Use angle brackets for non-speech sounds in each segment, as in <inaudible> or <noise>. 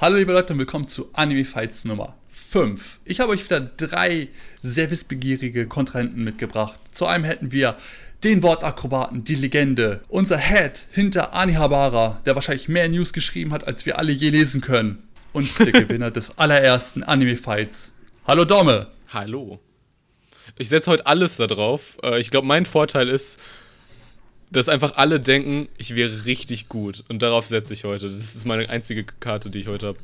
Hallo liebe Leute und willkommen zu Anime Fights Nummer 5. Ich habe euch wieder drei sehr wissbegierige Kontrahenten mitgebracht. Zu einem hätten wir den Wortakrobaten, die Legende, unser Head hinter Anihabara, der wahrscheinlich mehr News geschrieben hat, als wir alle je lesen können. Und der <laughs> Gewinner des allerersten Anime Fights. Hallo Domme. Hallo. Ich setze heute alles da drauf. Äh, ich glaube, mein Vorteil ist, dass einfach alle denken, ich wäre richtig gut. Und darauf setze ich heute. Das ist meine einzige Karte, die ich heute habe.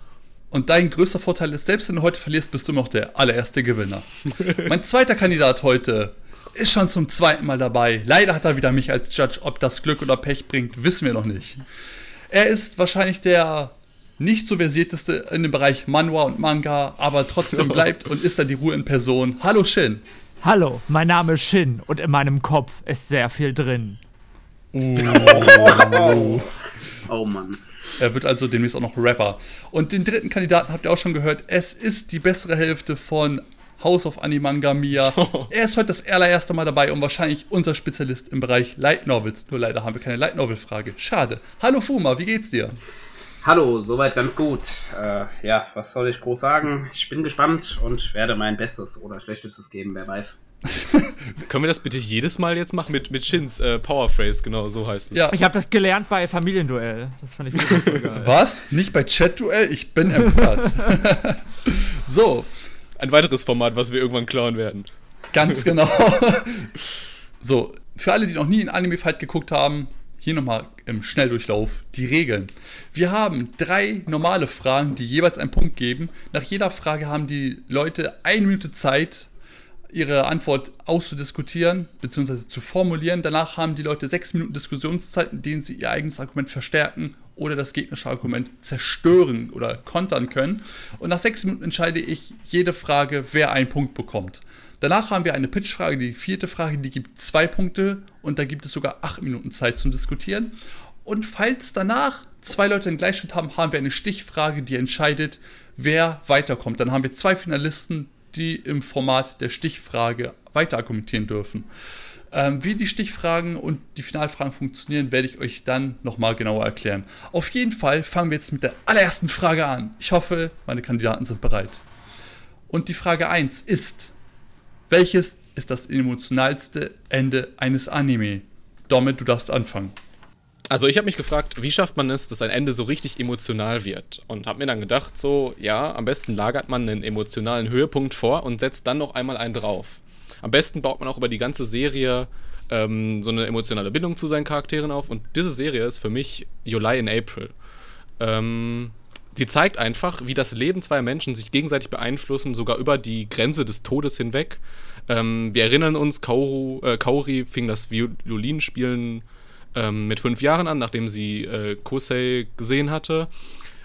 Und dein größter Vorteil ist, selbst wenn du heute verlierst, bist du noch der allererste Gewinner. <laughs> mein zweiter Kandidat heute ist schon zum zweiten Mal dabei. Leider hat er wieder mich als Judge. Ob das Glück oder Pech bringt, wissen wir noch nicht. Er ist wahrscheinlich der nicht so versierteste in dem Bereich Manhwa und Manga, aber trotzdem <laughs> bleibt und ist da die Ruhe in Person. Hallo Shin. Hallo, mein Name ist Shin und in meinem Kopf ist sehr viel drin. Oh. oh Mann. Er wird also demnächst auch noch Rapper. Und den dritten Kandidaten habt ihr auch schon gehört. Es ist die bessere Hälfte von House of Animanga Mia. <laughs> Er ist heute das allererste Mal dabei und wahrscheinlich unser Spezialist im Bereich Light Novels. Nur leider haben wir keine Light Novel Frage. Schade. Hallo Fuma, wie geht's dir? Hallo, soweit ganz gut. Äh, ja, was soll ich groß sagen? Ich bin gespannt und werde mein Bestes oder Schlechtestes geben, wer weiß. <laughs> Können wir das bitte jedes Mal jetzt machen mit, mit Shins äh, Powerphrase, genau so heißt es. Ja. Ich habe das gelernt bei Familienduell. Das fand ich wirklich geil. <laughs> Was? Nicht bei Chat-Duell? Ich bin empört. <laughs> so. Ein weiteres Format, was wir irgendwann klauen werden. Ganz genau. so, für alle, die noch nie in Anime Fight geguckt haben, hier nochmal im Schnelldurchlauf die Regeln. Wir haben drei normale Fragen, die jeweils einen Punkt geben. Nach jeder Frage haben die Leute eine Minute Zeit, ihre Antwort auszudiskutieren bzw. zu formulieren. Danach haben die Leute sechs Minuten Diskussionszeit, in denen sie ihr eigenes Argument verstärken oder das gegnerische Argument zerstören oder kontern können. Und nach sechs Minuten entscheide ich jede Frage, wer einen Punkt bekommt. Danach haben wir eine Pitchfrage, die vierte Frage, die gibt zwei Punkte und da gibt es sogar acht Minuten Zeit zum Diskutieren. Und falls danach zwei Leute einen Gleichschnitt haben, haben wir eine Stichfrage, die entscheidet, wer weiterkommt. Dann haben wir zwei Finalisten, die im Format der Stichfrage weiter argumentieren dürfen. Ähm, wie die Stichfragen und die Finalfragen funktionieren, werde ich euch dann nochmal genauer erklären. Auf jeden Fall fangen wir jetzt mit der allerersten Frage an. Ich hoffe, meine Kandidaten sind bereit. Und die Frage 1 ist, welches ist das emotionalste Ende eines Anime? Domit, du darfst anfangen. Also ich habe mich gefragt, wie schafft man es, dass ein Ende so richtig emotional wird? Und habe mir dann gedacht, so, ja, am besten lagert man einen emotionalen Höhepunkt vor und setzt dann noch einmal einen drauf. Am besten baut man auch über die ganze Serie ähm, so eine emotionale Bindung zu seinen Charakteren auf. Und diese Serie ist für mich July in April. Ähm, sie zeigt einfach, wie das Leben zweier Menschen sich gegenseitig beeinflussen, sogar über die Grenze des Todes hinweg. Ähm, wir erinnern uns, Kaoru, äh, Kaori fing das Violinspielen ähm, mit fünf Jahren an, nachdem sie äh, Kosei gesehen hatte.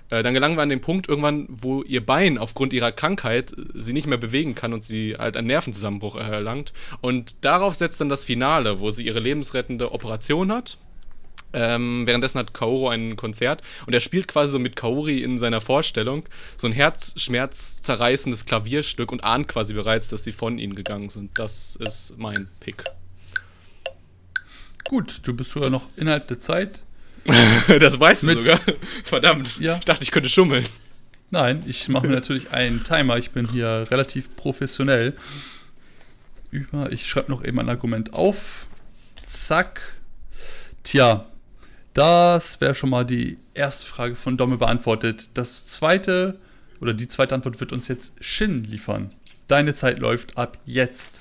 Äh, dann gelangen wir an den Punkt irgendwann, wo ihr Bein aufgrund ihrer Krankheit sie nicht mehr bewegen kann und sie halt einen Nervenzusammenbruch erlangt. Und darauf setzt dann das Finale, wo sie ihre lebensrettende Operation hat. Ähm, währenddessen hat Kaoru ein Konzert und er spielt quasi so mit Kaori in seiner Vorstellung so ein herzschmerzzerreißendes Klavierstück und ahnt quasi bereits, dass sie von ihnen gegangen sind. Das ist mein Pick. Gut, du bist sogar noch innerhalb der Zeit. <laughs> das weißt du sogar. Verdammt. Ja. Ich dachte, ich könnte schummeln. Nein, ich mache mir natürlich einen Timer. Ich bin hier relativ professionell. Über, ich schreibe noch eben ein Argument auf. Zack. Tja, das wäre schon mal die erste Frage von Domme beantwortet. Das zweite oder die zweite Antwort wird uns jetzt Shin liefern. Deine Zeit läuft ab jetzt.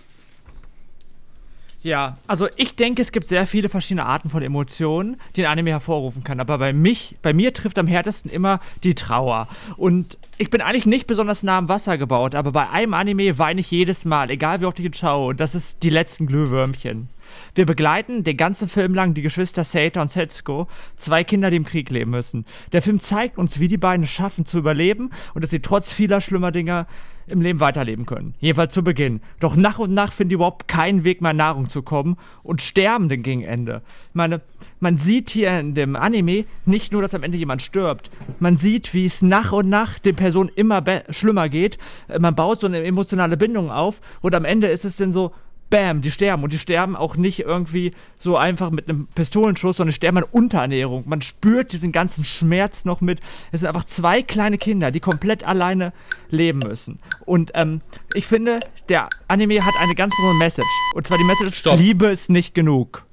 Ja, also ich denke, es gibt sehr viele verschiedene Arten von Emotionen, die ein Anime hervorrufen kann. Aber bei mich, bei mir trifft am härtesten immer die Trauer. Und ich bin eigentlich nicht besonders nah am Wasser gebaut, aber bei einem Anime weine ich jedes Mal, egal wie oft ich ihn schaue. Und das ist die letzten Glühwürmchen. Wir begleiten den ganzen Film lang die Geschwister Seita und Setsuko, zwei Kinder, die im Krieg leben müssen. Der Film zeigt uns, wie die beiden es schaffen zu überleben und dass sie trotz vieler schlimmer Dinge im Leben weiterleben können. Jedenfalls zu Beginn. Doch nach und nach finden die überhaupt keinen Weg mehr Nahrung zu kommen und sterben dann gegen Ende. Ich meine, man sieht hier in dem Anime nicht nur, dass am Ende jemand stirbt. Man sieht, wie es nach und nach den Personen immer schlimmer geht. Man baut so eine emotionale Bindung auf und am Ende ist es dann so, bam, die sterben. Und die sterben auch nicht irgendwie so einfach mit einem Pistolenschuss, sondern sterben an Unterernährung. Man spürt diesen ganzen Schmerz noch mit. Es sind einfach zwei kleine Kinder, die komplett alleine leben müssen. Und ähm, ich finde, der Anime hat eine ganz besondere Message. Und zwar die Message ist, Stopp. Liebe ist nicht genug.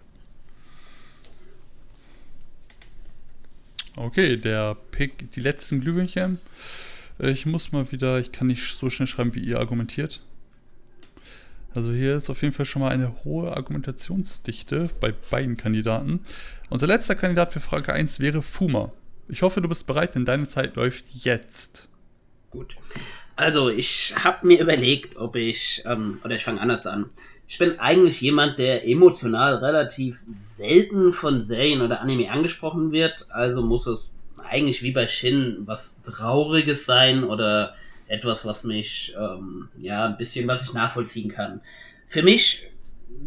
Okay, der Pick, die letzten Glühwürmchen. Ich muss mal wieder, ich kann nicht so schnell schreiben, wie ihr argumentiert. Also hier ist auf jeden Fall schon mal eine hohe Argumentationsdichte bei beiden Kandidaten. Unser letzter Kandidat für Frage 1 wäre Fuma. Ich hoffe, du bist bereit, denn deine Zeit läuft jetzt. Gut. Also, ich habe mir überlegt, ob ich, ähm, oder ich fange anders an. Ich bin eigentlich jemand, der emotional relativ selten von Serien oder Anime angesprochen wird. Also muss es eigentlich wie bei Shin was Trauriges sein oder etwas, was mich, ähm, ja, ein bisschen, was ich nachvollziehen kann. Für mich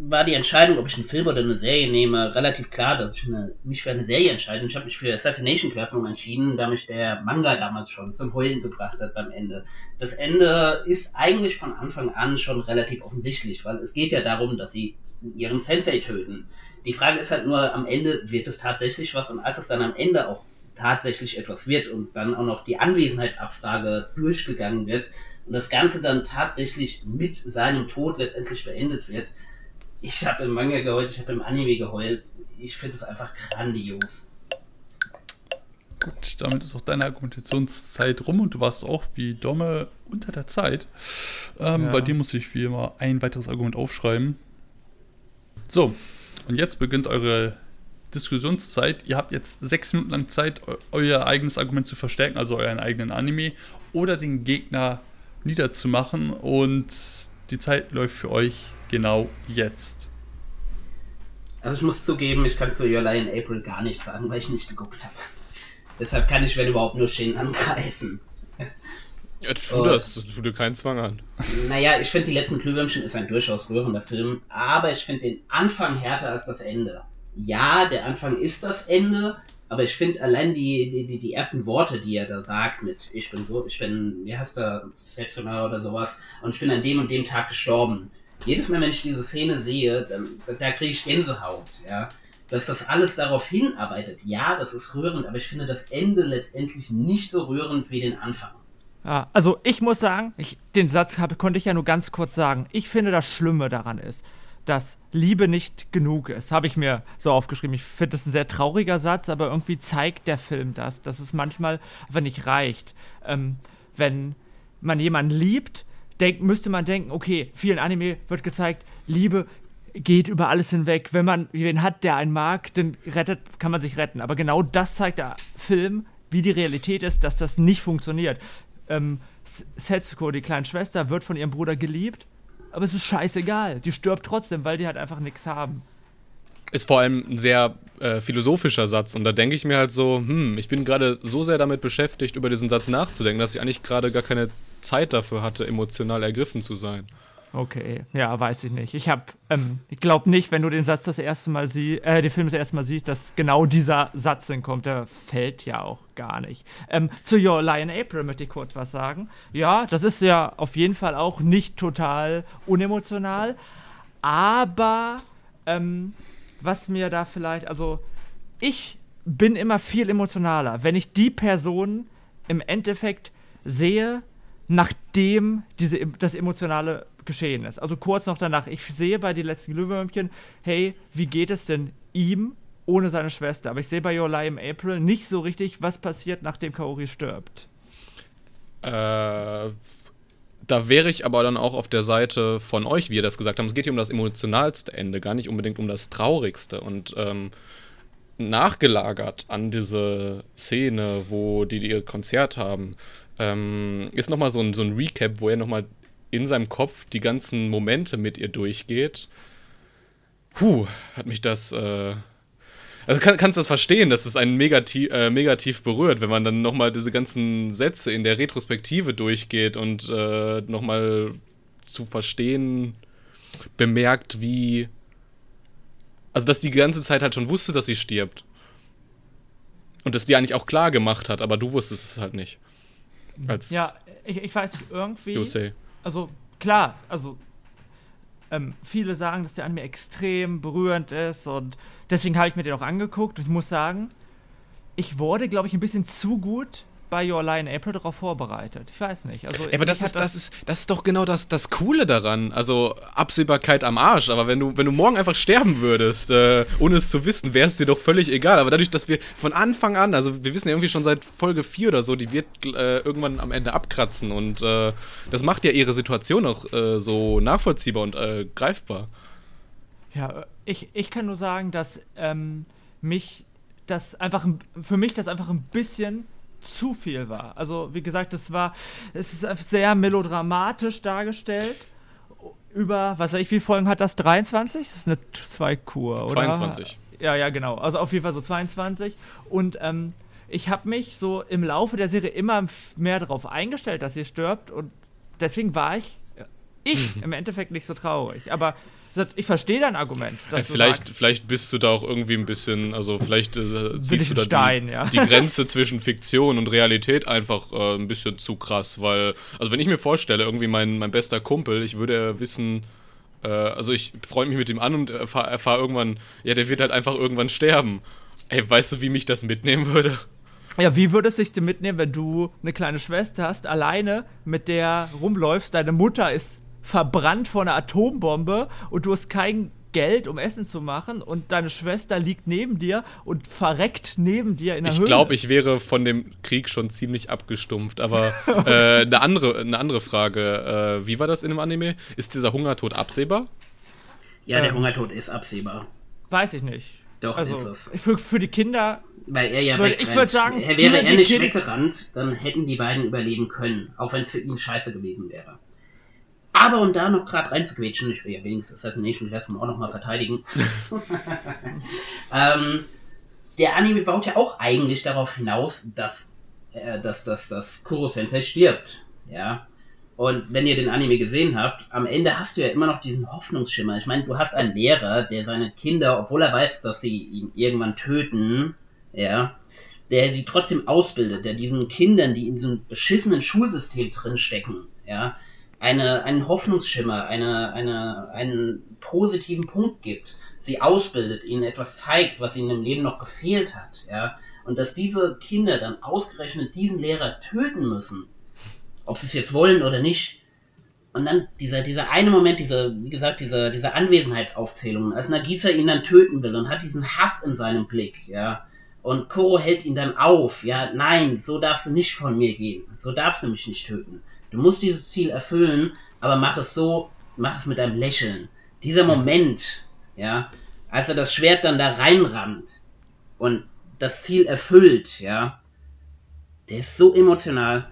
war die Entscheidung, ob ich einen Film oder eine Serie nehme, relativ klar, dass ich eine, mich für eine Serie entscheide. Ich habe mich für Assassination Classroom entschieden, da mich der Manga damals schon zum Heulen gebracht hat beim Ende. Das Ende ist eigentlich von Anfang an schon relativ offensichtlich, weil es geht ja darum, dass sie ihren Sensei töten. Die Frage ist halt nur, am Ende wird es tatsächlich was und als es dann am Ende auch tatsächlich etwas wird und dann auch noch die Anwesenheitsabfrage durchgegangen wird und das Ganze dann tatsächlich mit seinem Tod letztendlich beendet wird, ich habe im Manga geheult, ich habe im Anime geheult. Ich finde es einfach grandios. Gut, damit ist auch deine Argumentationszeit rum und du warst auch wie Domme unter der Zeit. Ähm, Ja. Bei dir muss ich wie immer ein weiteres Argument aufschreiben. So, und jetzt beginnt eure Diskussionszeit. Ihr habt jetzt sechs Minuten lang Zeit, eu euer eigenes Argument zu verstärken, also euren eigenen Anime, oder den Gegner niederzumachen. Und die Zeit läuft für euch genau jetzt. Also ich muss zugeben, ich kann zu Your Lie in April gar nichts sagen, weil ich nicht geguckt habe. <laughs> Deshalb kann ich, wenn überhaupt, nur Shin angreifen. <laughs> Ja, tu Oh. das, tu dir keinen Zwang an. Naja, ich finde, die letzten Glühwürmchen ist ein durchaus rührender Film, aber ich finde den Anfang härter als das Ende. Ja, der Anfang ist das Ende, aber ich finde allein die, die, die, ersten Worte, die er da sagt, mit ich bin so, ich bin, wie heißt der, Setsuner oder sowas, und ich bin an dem und dem Tag gestorben. Jedes Mal, wenn ich diese Szene sehe, dann, da, da kriege ich Gänsehaut, ja. Dass das alles darauf hinarbeitet, ja, das ist rührend, aber ich finde das Ende letztendlich nicht so rührend wie den Anfang. Ja, also ich muss sagen, ich, den Satz hab, konnte ich ja nur ganz kurz sagen. Ich finde, das Schlimme daran ist, dass Liebe nicht genug ist. Habe ich mir so aufgeschrieben. Ich finde das ein sehr trauriger Satz, aber irgendwie zeigt der Film das, dass es manchmal einfach nicht reicht. Ähm, wenn man jemanden liebt, denk, müsste man denken, okay, vielen Anime wird gezeigt, Liebe geht über alles hinweg. Wenn man wen hat, der einen mag, dann rettet, kann man sich retten. Aber genau das zeigt der Film, wie die Realität ist, dass das nicht funktioniert. Ähm, Setsuko, die kleine Schwester, wird von ihrem Bruder geliebt, aber es ist scheißegal. Die stirbt trotzdem, weil die halt einfach nichts haben. Ist vor allem ein sehr äh, philosophischer Satz und da denke ich mir halt so, hm, ich bin gerade so sehr damit beschäftigt, über diesen Satz nachzudenken, dass ich eigentlich gerade gar keine Zeit dafür hatte, emotional ergriffen zu sein. Okay, ja, weiß ich nicht. Ich hab, ähm, ich glaube nicht, wenn du den Satz das erste Mal siehst, äh, den Film das erste Mal siehst, dass genau dieser Satz dann kommt. Der fällt ja auch gar nicht. Ähm, zu Your Lie in April möchte ich kurz was sagen. Ja, das ist ja auf jeden Fall auch nicht total unemotional, aber ähm, was mir da vielleicht, also ich bin immer viel emotionaler, wenn ich die Person im Endeffekt sehe, nachdem diese, das Emotionale geschehen ist. Also kurz noch danach. Ich sehe bei die letzten Glühwürmchen, hey, wie geht es denn ihm ohne seine Schwester? Aber ich sehe bei Your Lie im April nicht so richtig, was passiert, nachdem Kaori stirbt. Äh, da wäre ich aber dann auch auf der Seite von euch, wie ihr das gesagt habt. Es geht hier um das emotionalste Ende, gar nicht unbedingt um das traurigste. Und ähm, nachgelagert an diese Szene, wo die ihr Konzert haben, ähm, ist nochmal so ein, so ein Recap, wo er nochmal in seinem Kopf die ganzen Momente mit ihr durchgeht. Puh, hat mich das. Äh also kann, kannst du das verstehen, dass es einen negativ, äh, negativ berührt, wenn man dann nochmal diese ganzen Sätze in der Retrospektive durchgeht und äh, nochmal zu verstehen bemerkt, wie. Also, dass die ganze Zeit halt schon wusste, dass sie stirbt. Und das dir eigentlich auch klar gemacht hat, aber du wusstest es halt nicht. Als Ja, ich, ich weiß nicht, irgendwie. Also klar, also ähm, viele sagen, dass der Anime extrem berührend ist und deswegen habe ich mir den auch angeguckt und ich muss sagen, ich wurde, glaube ich, ein bisschen zu gut bei Your Lie in April darauf vorbereitet. Ich weiß nicht. Also, aber das ist, das, ist, das ist doch genau das, das Coole daran. Also Absehbarkeit am Arsch. Aber wenn du, wenn du morgen einfach sterben würdest, äh, ohne es zu wissen, wäre es dir doch völlig egal. Aber dadurch, dass wir von Anfang an, also wir wissen ja irgendwie schon seit Folge 4 oder so, die wird äh, irgendwann am Ende abkratzen. Und äh, das macht ja ihre Situation auch äh, so nachvollziehbar und äh, greifbar. Ja, ich, ich kann nur sagen, dass ähm, mich das einfach ein- für mich das einfach ein bisschen zu viel war. Also wie gesagt, es war es ist sehr melodramatisch dargestellt. Über, was weiß ich, wie viele Folgen hat das? 23? Das ist eine Zweikur, oder? 22. Ja, ja, genau. Also auf jeden Fall so 22. Und ähm, ich habe mich so im Laufe der Serie immer mehr darauf eingestellt, dass sie stirbt. Und deswegen war ich, äh, ich im Endeffekt nicht so traurig. Aber ich verstehe dein Argument. Äh, vielleicht, sagst, vielleicht bist du da auch irgendwie ein bisschen, also vielleicht äh, ich siehst du da Stein, die, ja. die Grenze zwischen Fiktion und Realität einfach äh, ein bisschen zu krass, weil, also wenn ich mir vorstelle, irgendwie mein, mein bester Kumpel, ich würde wissen, äh, also ich freue mich mit ihm an und erfahre erfahr irgendwann, ja, der wird halt einfach irgendwann sterben. Ey, weißt du, wie mich das mitnehmen würde? Ja, wie würde es sich denn mitnehmen, wenn du eine kleine Schwester hast, alleine mit der rumläufst, deine Mutter ist verbrannt vor einer Atombombe und du hast kein Geld, um Essen zu machen und deine Schwester liegt neben dir und verreckt neben dir in der Ich glaube, ich wäre von dem Krieg schon ziemlich abgestumpft. Aber <laughs> äh, eine, andere, eine andere Frage. Äh, wie war das in dem Anime? Ist dieser Hungertod absehbar? Ja, der Ähm. Hungertod ist absehbar. Weiß ich nicht. Doch, also, ist es. Für, für die Kinder, Weil er ja Würde- wegrennt. ich sagen, er wäre er nicht Kind- weggerannt, dann hätten die beiden überleben können. Auch wenn es für ihn scheiße gewesen wäre. Aber um da noch gerade reinzuquetschen, ich will ja wenigstens Assassination Classroom auch nochmal verteidigen. <laughs> ähm, der Anime baut ja auch eigentlich darauf hinaus, dass, äh, dass, dass, dass Kuro Sensei stirbt. Ja. Und wenn ihr den Anime gesehen habt, am Ende hast du ja immer noch diesen Hoffnungsschimmer. Ich meine, du hast einen Lehrer, der seine Kinder, obwohl er weiß, dass sie ihn irgendwann töten, ja, der sie trotzdem ausbildet, der diesen Kindern, die in diesem beschissenen Schulsystem drinstecken, ja, eine, einen Hoffnungsschimmer, eine, eine, einen positiven Punkt gibt, sie ausbildet, ihnen etwas zeigt, was ihnen im Leben noch gefehlt hat, ja, und dass diese Kinder dann ausgerechnet diesen Lehrer töten müssen, ob sie es jetzt wollen oder nicht. Und dann dieser, dieser eine Moment, diese, wie gesagt, diese, diese Anwesenheitsaufzählung, als Nagisa ihn dann töten will und hat diesen Hass in seinem Blick, ja. Und Koro hält ihn dann auf, ja, nein, so darfst du nicht von mir gehen, so darfst du mich nicht töten. Du musst dieses Ziel erfüllen, aber mach es so, mach es mit einem Lächeln. Dieser Moment, ja, als er das Schwert dann da reinrammt und das Ziel erfüllt, ja, der ist so emotional.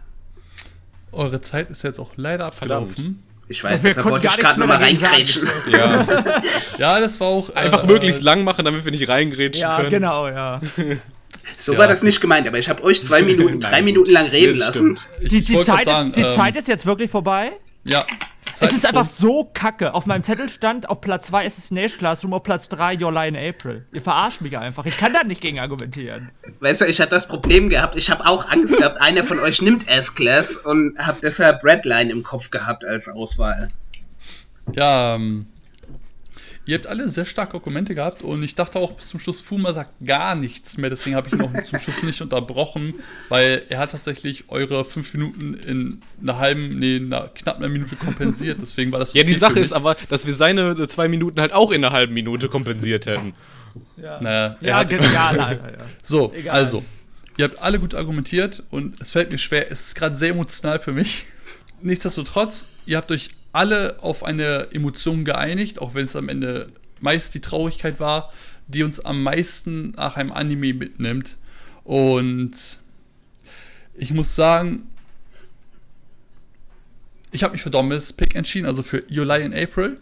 Eure Zeit ist jetzt auch leider Verdammt. abgelaufen. Ich weiß, Wir deshalb konnten wollte gar ich gerade nichts mehr nochmal reingrätschen. Ja. <laughs> Ja, das war auch. Einfach äh, möglichst lang machen, damit wir nicht reingrätschen ja, können. genau, ja. <laughs> So Ja. war das nicht gemeint, aber ich habe euch zwei Minuten, <laughs> drei Minuten lang reden das lassen. Die, die, Zeit, sagen, ist, die ähm, Zeit ist jetzt wirklich vorbei. Ja. Es ist einfach so kacke. Auf meinem Zettel stand auf Platz 2 Assassination Classroom, auf Platz 3 Your Lie in April. Ihr verarscht mich einfach. Ich kann da nicht gegen argumentieren. Weißt du, ich hatte das Problem gehabt, ich habe auch Angst gehabt, einer von euch nimmt S-Class und habe deshalb Redline im Kopf gehabt als Auswahl. Ja, ähm, ihr habt alle sehr starke Argumente gehabt und ich dachte auch bis zum Schluss, Fuma sagt gar nichts mehr, deswegen habe ich ihn auch <laughs> zum Schluss nicht unterbrochen, weil er hat tatsächlich eure fünf Minuten in einer halben, nee, in einer knapp einer Minute kompensiert, deswegen war das Ja, die Sache für ist aber, dass wir seine zwei Minuten halt auch in einer halben Minute kompensiert hätten. Ja, Naja, ja hat- genial, <laughs> Alter. Ja. So, Egal. also, ihr habt alle gut argumentiert und es fällt mir schwer, es ist gerade sehr emotional für mich. <laughs> Nichtsdestotrotz, ihr habt euch alle auf eine Emotion geeinigt, auch wenn es am Ende meist die Traurigkeit war, die uns am meisten nach einem Anime mitnimmt. Und ich muss sagen, ich habe mich für Domis Pick entschieden, also für Lie in April.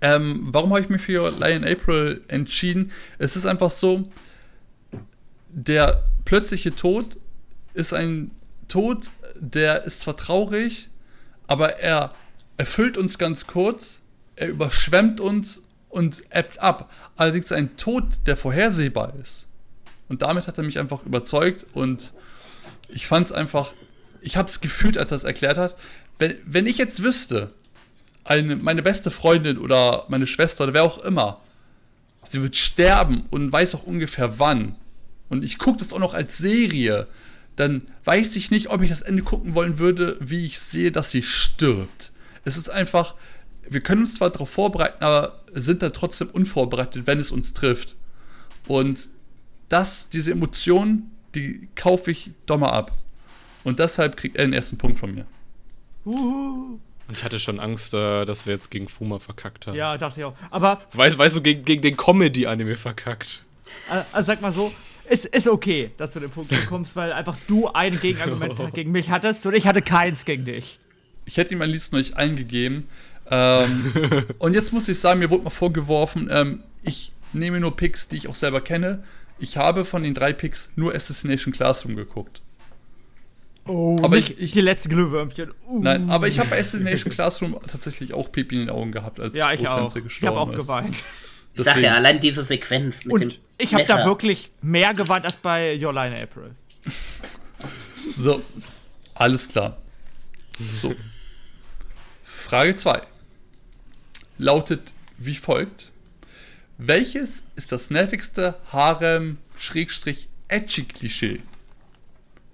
Ähm, warum habe ich mich für Lie in April entschieden? Es ist einfach so, der plötzliche Tod ist ein Tod, der ist zwar traurig, aber er erfüllt uns ganz kurz, er überschwemmt uns und ebbt ab. Allerdings ein Tod, der vorhersehbar ist. Und damit hat er mich einfach überzeugt und ich fand es einfach, ich habe es gefühlt, als er es erklärt hat. Wenn, wenn ich jetzt wüsste, eine, meine beste Freundin oder meine Schwester oder wer auch immer, sie wird sterben und weiß auch ungefähr wann. Und ich gucke das auch noch als Serie, dann weiß ich nicht, ob ich das Ende gucken wollen würde, wie ich sehe, dass sie stirbt. Es ist einfach, wir können uns zwar darauf vorbereiten, aber sind dann trotzdem unvorbereitet, wenn es uns trifft. Und das, diese Emotionen, die kaufe ich Dommer ab. Und deshalb kriegt er den ersten Punkt von mir. Uhu. Und ich hatte schon Angst, äh, dass wir jetzt gegen Fuma verkackt haben. Ja, dachte ich auch. Aber Weißt, weißt du, gegen, gegen den Comedy-Anime verkackt. also sag mal so, ist, ist okay, dass du den Punkt <laughs> bekommst, weil einfach du ein Gegenargument <laughs> gegen mich hattest und ich hatte keins gegen dich. Ich hätte ihm am liebsten noch nicht eingegeben. Ähm, <laughs> und jetzt muss ich sagen, mir wurde mal vorgeworfen, ähm, ich nehme nur Picks, die ich auch selber kenne. Ich habe von den drei Picks nur Assassination Classroom geguckt. Oh, Aber nicht ich- ich- die letzten Glühwürmchen. Uh. Nein, aber ich habe bei Assassination Classroom tatsächlich auch Pipi in den Augen gehabt, als Ja, ich auch. Sensei Ich habe auch gestorben ist. Ich sag Deswegen- ja, allein diese Sequenz mit dem Und ich habe da wirklich mehr geweint als bei Your Line April. <laughs> So, alles klar. So. Frage 2 lautet wie folgt: Welches ist das nervigste Harem-Edgy-Klischee?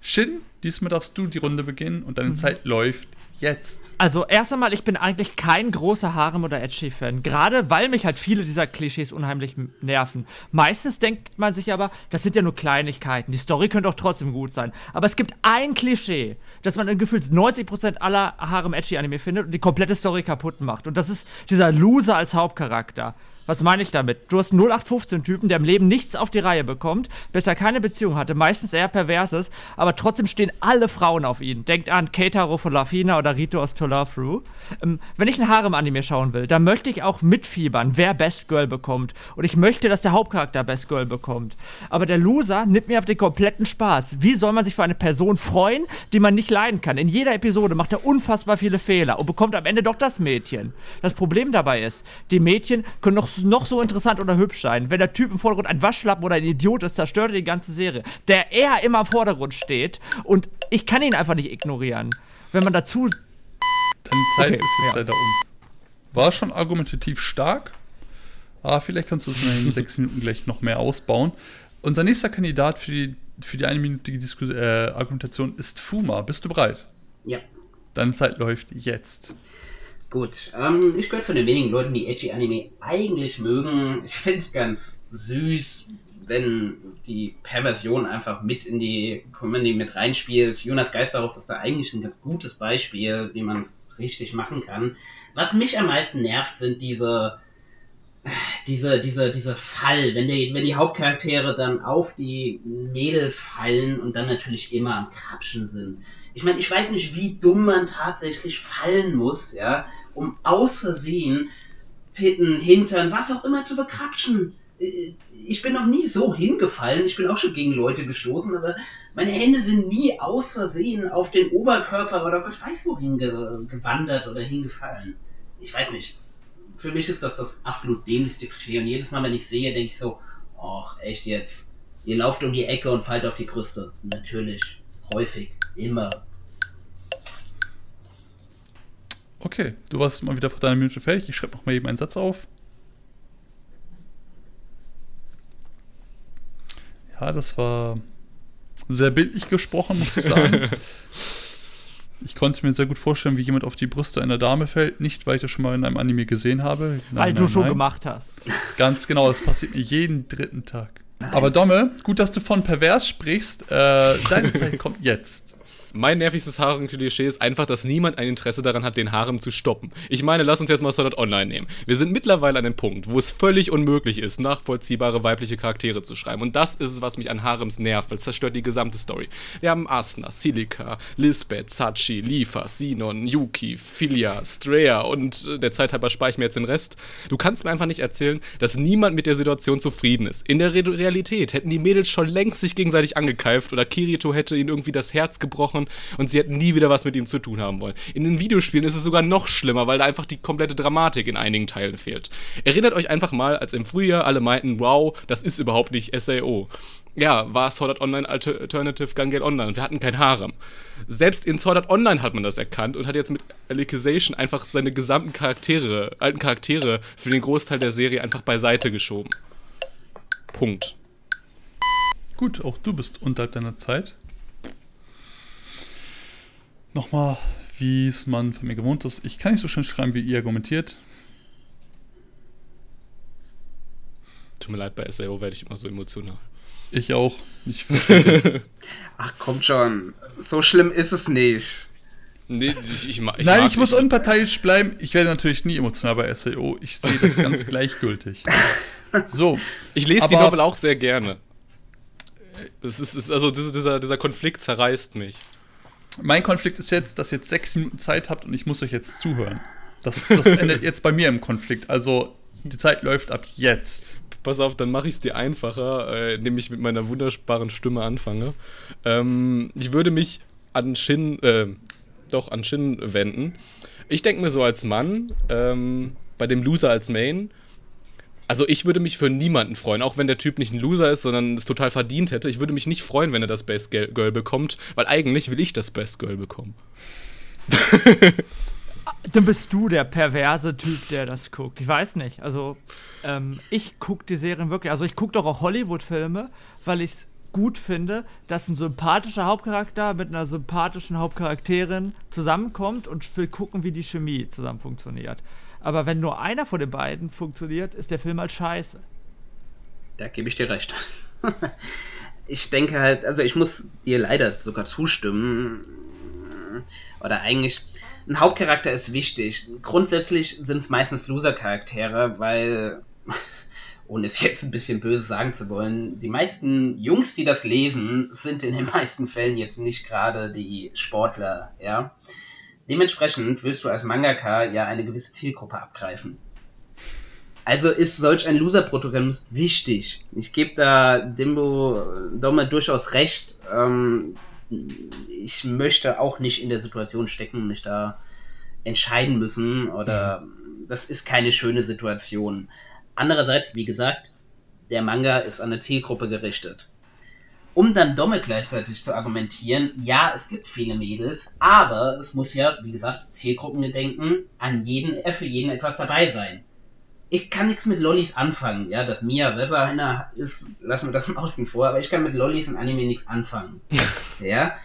Shin, diesmal darfst du die Runde beginnen und deine Zeit läuft jetzt. Also erst einmal, ich bin eigentlich kein großer Harem- oder Edgy-Fan. Gerade weil mich halt viele dieser Klischees unheimlich nerven. Meistens denkt man sich aber, das sind ja nur Kleinigkeiten. Die Story könnte auch trotzdem gut sein. Aber es gibt ein Klischee, das man in gefühlt 90% aller Harem-Edgy-Anime findet und die komplette Story kaputt macht. Und das ist dieser Loser als Hauptcharakter. Was meine ich damit? Du hast einen 0815-Typen, der im Leben nichts auf die Reihe bekommt, bisher keine Beziehung hatte, meistens eher perverses, aber trotzdem stehen alle Frauen auf ihn. Denkt an Keitaro von Lafina oder Rito aus To Love Ru. Ähm, wenn ich ein Harem-Anime schauen will, dann möchte ich auch mitfiebern, wer Best Girl bekommt. Und ich möchte, dass der Hauptcharakter Best Girl bekommt. Aber der Loser nimmt mir auf den kompletten Spaß. Wie soll man sich für eine Person freuen, die man nicht leiden kann? In jeder Episode macht er unfassbar viele Fehler und bekommt am Ende doch das Mädchen. Das Problem dabei ist, die Mädchen können noch, noch so interessant oder hübsch sein. Wenn der Typ im Vordergrund ein Waschlappen oder ein Idiot ist, zerstört er die ganze Serie. Der er immer im Vordergrund steht und ich kann ihn einfach nicht ignorieren. Wenn man dazu Deine Zeit Okay, ist jetzt ja. leider um. War schon argumentativ stark, aber vielleicht kannst du es in den <laughs> sechs Minuten gleich noch mehr ausbauen. Unser nächster Kandidat für die, für die einminütige Disku äh, Argumentation ist Fuma. Bist du bereit? Ja. Deine Zeit läuft jetzt. Gut, ähm, ich gehöre zu den wenigen Leuten, die Edgy Anime eigentlich mögen. Ich finde es ganz süß, wenn die Perversion einfach mit in die Comedy mit reinspielt. Jonas Geisterhof ist da eigentlich ein ganz gutes Beispiel, wie man es richtig machen kann. Was mich am meisten nervt, sind diese diese, diese, diese Fall, wenn die, wenn die Hauptcharaktere dann auf die Mädels fallen und dann natürlich immer am Krapschen sind. Ich meine, ich weiß nicht, wie dumm man tatsächlich fallen muss, ja, um aus Versehen Titten, Hintern, was auch immer zu bekrapschen. Äh, Ich bin noch nie so hingefallen, ich bin auch schon gegen Leute gestoßen, aber meine Hände sind nie aus Versehen auf den Oberkörper oder Gott weiß wohin ge gewandert oder hingefallen. Ich weiß nicht für mich ist das das absolut dämlichste Klischee und jedes Mal, wenn ich sehe, denke ich so, ach, echt jetzt. Ihr lauft um die Ecke und fallt auf die Brüste. Natürlich. Häufig. Immer. Okay, du warst mal wieder vor deiner Minute fertig. Ich schreibe noch mal eben einen Satz auf. Ja, das war sehr bildlich gesprochen, muss ich sagen. <laughs> ich konnte mir sehr gut vorstellen, wie jemand auf die Brüste einer Dame fällt. Nicht, weil ich das schon mal in einem Anime gesehen habe. weil Nein, du nein, schon nein. gemacht hast. Ganz genau, das passiert mir jeden dritten Tag. Aber Domme, gut, dass du von pervers sprichst. Äh, deine Zeit kommt jetzt. Mein nervigstes Harem-Klischee ist einfach, dass niemand ein Interesse daran hat, den Harem zu stoppen. Ich meine, lass uns jetzt mal Sword Art Online nehmen. Wir sind mittlerweile an dem Punkt, wo es völlig unmöglich ist, nachvollziehbare weibliche Charaktere zu schreiben. Und das ist es, was mich an Harems nervt, weil es zerstört die gesamte Story. Wir haben Asuna, Silica, Lisbeth, Sachi, Lifa, Sinon, Yuki, Filia, Streya und äh, der Zeit halber spare ich mir jetzt den Rest. Du kannst mir einfach nicht erzählen, dass niemand mit der Situation zufrieden ist. In der Re Realität hätten die Mädels schon längst sich gegenseitig angekeift oder Kirito hätte ihnen irgendwie das Herz gebrochen angesprochen und sie hätten nie wieder was mit ihm zu tun haben wollen. In den Videospielen ist es sogar noch schlimmer, weil da einfach die komplette Dramatik in einigen Teilen fehlt. Erinnert euch einfach mal, als im Frühjahr alle meinten, wow, das ist überhaupt nicht SAO ja, war Sword Art Online Alternative Gun Gale Online. Wir hatten kein Harem. Selbst in Sword Art Online hat man das erkannt und hat jetzt mit Alicization einfach seine gesamten Charaktere, alten Charaktere für den Großteil der Serie einfach beiseite geschoben. Punkt. Gut, auch du bist unterhalb deiner Zeit. Nochmal, wie es man von mir gewohnt ist. Ich kann nicht so schön schreiben, wie ihr argumentiert. Tut mir leid, bei SAO werde ich immer so emotional. Ich auch. Ich <laughs> Ach, kommt schon. So schlimm ist es nicht. Nee, ich, ich, ich Nein, ich muss unparteiisch bleiben. Ich werde natürlich nie emotional bei SEO. Ich sehe das ganz <laughs> gleichgültig. So. Ich lese die Novel auch sehr gerne. Es ist, ist also dieser, dieser Konflikt zerreißt mich. Mein Konflikt ist jetzt, dass ihr jetzt sechs Minuten Zeit habt und ich muss euch jetzt zuhören. Das, das endet jetzt bei mir im Konflikt. Also die Zeit läuft ab jetzt. Pass auf, dann mache ich es dir einfacher, äh, indem ich mit meiner wunderbaren Stimme anfange. Ähm, ich würde mich an Shin, äh, doch an Shin wenden. Ich denke mir so als Mann, ähm, bei dem Loser als Main, also ich würde mich für niemanden freuen, auch wenn der Typ nicht ein Loser ist, sondern es total verdient hätte. Ich würde mich nicht freuen, wenn er das Best Girl bekommt, weil eigentlich will ich das Best Girl bekommen. <laughs> Dann bist du der perverse Typ, der das guckt. Ich weiß nicht. Also, ähm, ich gucke die Serien wirklich. Also, ich gucke doch auch Hollywood-Filme, weil ich es gut finde, dass ein sympathischer Hauptcharakter mit einer sympathischen Hauptcharakterin zusammenkommt und will gucken, wie die Chemie zusammen funktioniert. Aber wenn nur einer von den beiden funktioniert, ist der Film halt scheiße. Da gebe ich dir recht. <laughs> ich denke halt, also ich muss dir leider sogar zustimmen. Oder eigentlich, ein Hauptcharakter ist wichtig. Grundsätzlich sind es meistens Loser-Charaktere, weil, <laughs> ohne es jetzt ein bisschen böse sagen zu wollen, die meisten Jungs, die das lesen, sind in den meisten Fällen jetzt nicht gerade die Sportler, ja. Dementsprechend willst du als Mangaka ja eine gewisse Zielgruppe abgreifen. Also ist solch ein Loser-Protagonist wichtig. Ich gebe da Dimbo Domme durchaus recht. Ähm, ich möchte auch nicht in der Situation stecken, mich da entscheiden müssen oder mhm. das ist keine schöne Situation. Andererseits, wie gesagt, der Manga ist an eine Zielgruppe gerichtet. Um dann Domme gleichzeitig zu argumentieren, ja, es gibt viele Mädels, aber es muss ja, wie gesagt, Zielgruppengedenken, an jeden, äh, für jeden etwas dabei sein. Ich kann nichts mit Lollis anfangen, ja, dass Mia selber einer ist, lassen wir das <laughs> mal außen vor, aber ich kann mit Lollis in Anime nichts anfangen. <laughs> ja,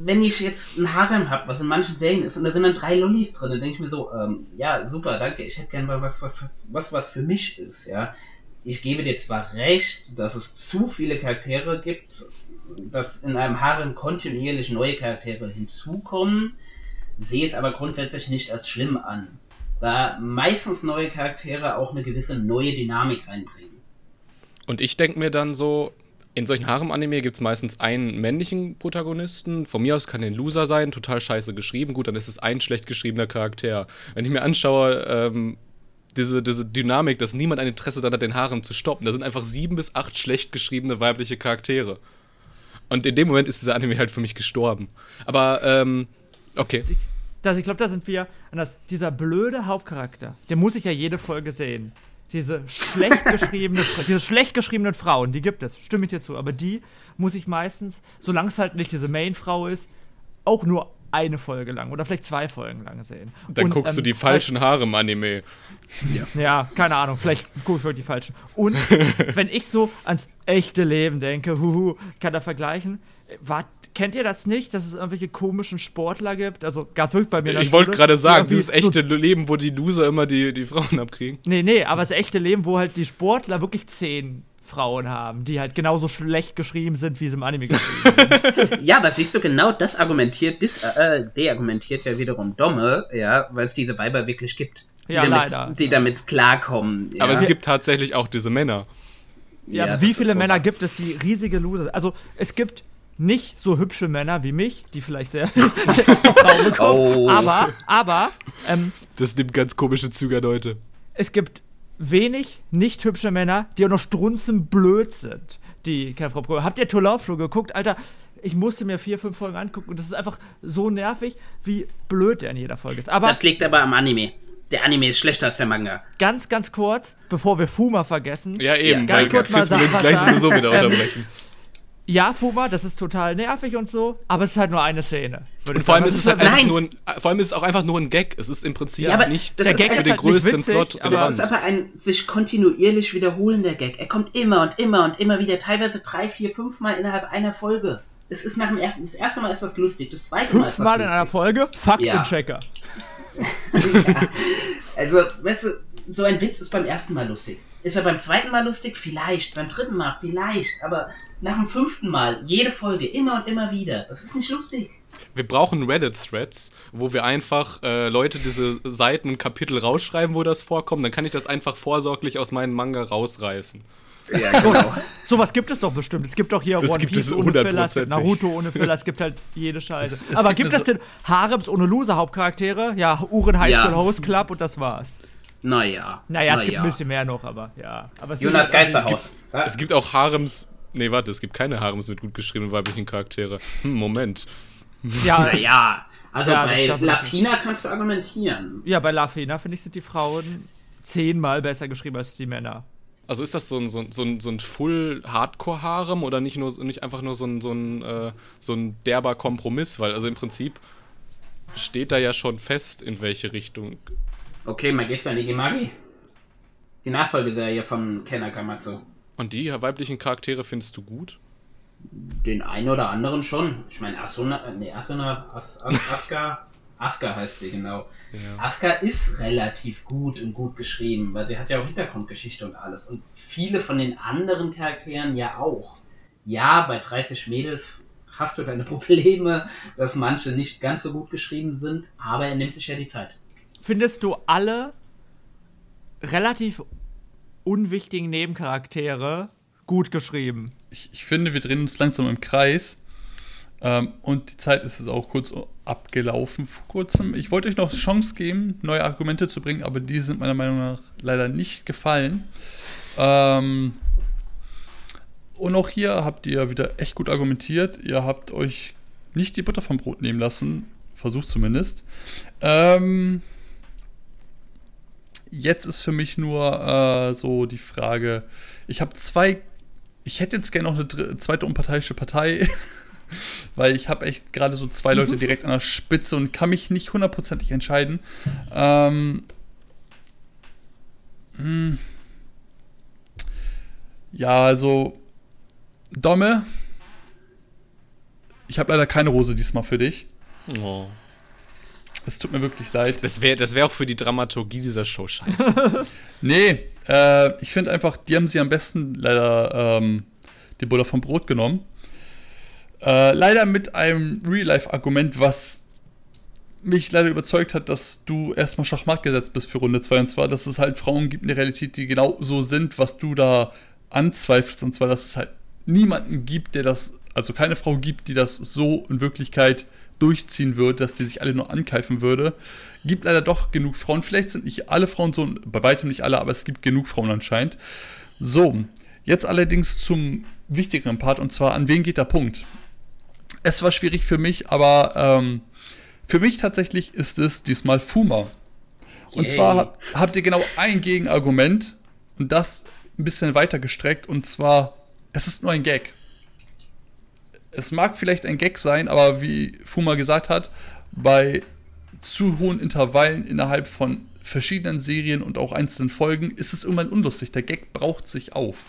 wenn ich jetzt ein Harem habe, was in manchen Serien ist, und da sind dann drei Lollis drin, dann denke ich mir so, ähm, ja, super, danke, ich hätte gerne mal was, was, was, was für mich ist, ja. Ich gebe dir zwar recht, dass es zu viele Charaktere gibt, dass in einem Harem kontinuierlich neue Charaktere hinzukommen, sehe es aber grundsätzlich nicht als schlimm an, da meistens neue Charaktere auch eine gewisse neue Dynamik reinbringen. Und ich denke mir dann so, in solchen Harem-Anime gibt es meistens einen männlichen Protagonisten. Von mir aus kann der ein Loser sein, total scheiße geschrieben. Gut, dann ist es ein schlecht geschriebener Charakter. Wenn ich mir anschaue, ähm, diese, diese Dynamik, dass niemand ein Interesse daran hat, den Harem zu stoppen, da sind einfach sieben bis acht schlecht geschriebene weibliche Charaktere. Und in dem Moment ist dieser Anime halt für mich gestorben. Aber, ähm, okay. Das, ich glaube, da sind wir an das, dieser blöde Hauptcharakter. Der muss ich ja jede Folge sehen diese schlecht <laughs> geschriebene, diese schlecht geschriebenen Frauen, die gibt es, stimme ich dir zu, aber die muss ich meistens, solange es halt nicht diese Main-Frau ist, auch nur eine Folge lang oder vielleicht zwei Folgen lang sehen. Dann und, guckst ähm, du die falschen Haare im Anime. Ja. ja, keine Ahnung, vielleicht gucke ich wirklich die falschen. Und <laughs> wenn ich so ans echte Leben denke, huhu, kann da vergleichen, war kennt ihr das nicht, dass es irgendwelche komischen Sportler gibt? Also ganz wirklich bei mir. Ich wollte gerade sagen, dieses echte so Leben, wo die Loser immer die, die Frauen abkriegen. Nee, nee, aber das echte Leben, wo halt die Sportler wirklich zehn Frauen haben, die halt genauso schlecht geschrieben sind, wie sie im Anime geschrieben <laughs> sind. ja, aber siehst du, genau das argumentiert, dis, äh, deargumentiert ja wiederum Domme, ja, weil es diese Weiber wirklich gibt. Die ja, damit, leider. Die damit klarkommen. Ja. Aber es gibt tatsächlich auch diese Männer. Ja, ja wie viele Männer gibt es, die riesige Loser? Also es gibt nicht so hübsche Männer wie mich, die vielleicht sehr <laughs> Frauen bekommen. Oh. Aber, aber. Ähm, das nimmt ganz komische Züge, Leute. Es gibt wenig nicht hübsche Männer, die auch noch strunzenblöd sind, die Frau bekommen. Habt ihr Tour geguckt? Alter, ich musste mir vier, fünf Folgen angucken und das ist einfach so nervig, wie blöd der in jeder Folge ist. Aber Das liegt aber am Anime. Der Anime ist schlechter als der Manga. ganz, ganz kurz, bevor wir Fuma vergessen. Ja, eben, ganz weil kurz mal sagen, gleich sowieso wieder Ähm, unterbrechen. Ja, Fuma, das ist total nervig und so, aber es ist halt nur eine Szene. Und vor allem, ist es halt einfach Nein. nur ein, vor allem ist es auch einfach nur ein Gag. Es ist im Prinzip Ja, aber nicht Der Gag für ist den halt nicht größten witzig, Plot aber- Das ist aber ein sich kontinuierlich wiederholender Gag. Er kommt immer und immer und immer wieder, teilweise drei, vier, fünf Mal innerhalb einer Folge. Es ist nach dem ersten, das erste Mal ist das lustig, das zweite Mal ist das Fünfmal in einer lustig. Folge? Faktenchecker. <laughs> Also, weißt du, so ein Witz ist beim ersten Mal lustig. Ist er beim zweiten Mal lustig? Vielleicht. Beim dritten Mal? Vielleicht. Aber nach dem fünften Mal, jede Folge, immer und immer wieder. Das ist nicht lustig. Wir brauchen Reddit-Threads, wo wir einfach äh, Leute diese Seiten und Kapitel rausschreiben, wo das vorkommt. Dann kann ich das einfach vorsorglich aus meinem Manga rausreißen. Ja, <laughs> genau. Sowas gibt es doch bestimmt. Es gibt doch hier Das One gibt Piece es ohne Filler, es gibt. Naruto ohne Filler, es gibt halt jede Scheiße. Es- es Aber gibt es denn Harems ohne Loser-Hauptcharaktere? Ja, Uren High Ja. School Host Club und das war's. Naja. Naja, es na gibt ja. ein bisschen mehr noch, aber ja. Aber es Jonas also Geisterhaus. Ja, Es gibt auch Harems. Nee, warte, es gibt keine Harems mit gut geschriebenen weiblichen Charaktere. Hm, Moment. Ja, <laughs> Naja. Also Ja, bei Lafina kannst du argumentieren. ja, bei Lafina, finde ich, sind die Frauen zehnmal besser geschrieben als die Männer. Also ist das so ein, so ein, so ein, so ein Full-Hardcore-Harem oder nicht, nur, nicht einfach nur so ein, so, ein, äh, so ein derber Kompromiss? Weil also im Prinzip steht da ja schon fest, in welche Richtung. Okay, Magister Nigimagi. Die Nachfolgeserie von Kenner Kamatsu. Und die weiblichen Charaktere findest du gut? Den einen oder anderen schon. Ich meine, Asuna, äh, nee, Asuna, As, As, <laughs> Asuka, Asuka heißt sie genau. Asuka ist relativ gut und gut geschrieben, weil sie hat ja auch Hintergrundgeschichte und alles. Und viele von den anderen Charakteren ja auch. Ja, bei 30 Mädels hast du deine <laughs> Probleme, dass manche nicht ganz so gut geschrieben sind, aber er nimmt sich ja die Zeit. Findest du alle relativ unwichtigen Nebencharaktere gut geschrieben? Ich, ich finde, wir drehen uns langsam im Kreis. Ähm, und die Zeit ist jetzt auch kurz abgelaufen vor kurzem. Ich wollte euch noch Chance geben, neue Argumente zu bringen, aber die sind meiner Meinung nach leider nicht gefallen. Ähm, und auch hier habt ihr wieder echt gut argumentiert. Ihr habt euch nicht die Butter vom Brot nehmen lassen. Versucht zumindest. Ähm, jetzt ist für mich nur äh, so die Frage, ich habe zwei, ich hätte jetzt gerne noch eine zweite unparteiische Partei, <laughs> weil ich habe echt gerade so zwei Leute <laughs> direkt an der Spitze und kann mich nicht hundertprozentig entscheiden. Ähm, hm. ja, also Domme, ich habe leider keine Rose diesmal für dich. Oh. Es tut mir wirklich leid. Das wäre das wär auch für die Dramaturgie dieser Show scheiße. <laughs> Nee, äh, ich finde einfach, die haben sie am besten leider ähm, die Butter vom Brot genommen. Äh, leider mit einem Real-Life-Argument, was mich leider überzeugt hat, dass du erstmal Schachmatt gesetzt bist für Runde 2 und zwar, dass es halt Frauen gibt in der Realität, die genau so sind, was du da anzweifelst und zwar, dass es halt niemanden gibt, der das, also keine Frau gibt, die das so in Wirklichkeit durchziehen würde, dass die sich alle nur ankeifen würde. Gibt leider doch genug Frauen. Vielleicht sind nicht alle Frauen so, bei weitem nicht alle, aber es gibt genug Frauen anscheinend. So, jetzt allerdings zum wichtigeren Part und zwar, an wen geht der Punkt? Es war schwierig für mich, aber ähm, für mich tatsächlich ist es diesmal Fuma. Und Yay. zwar hab- habt ihr genau ein Gegenargument und das ein bisschen weiter gestreckt und zwar, es ist nur ein Gag. Es mag vielleicht ein Gag sein, aber wie Fuma gesagt hat, bei zu hohen Intervallen innerhalb von verschiedenen Serien und auch einzelnen Folgen ist es irgendwann unlustig. Der Gag braucht sich auf.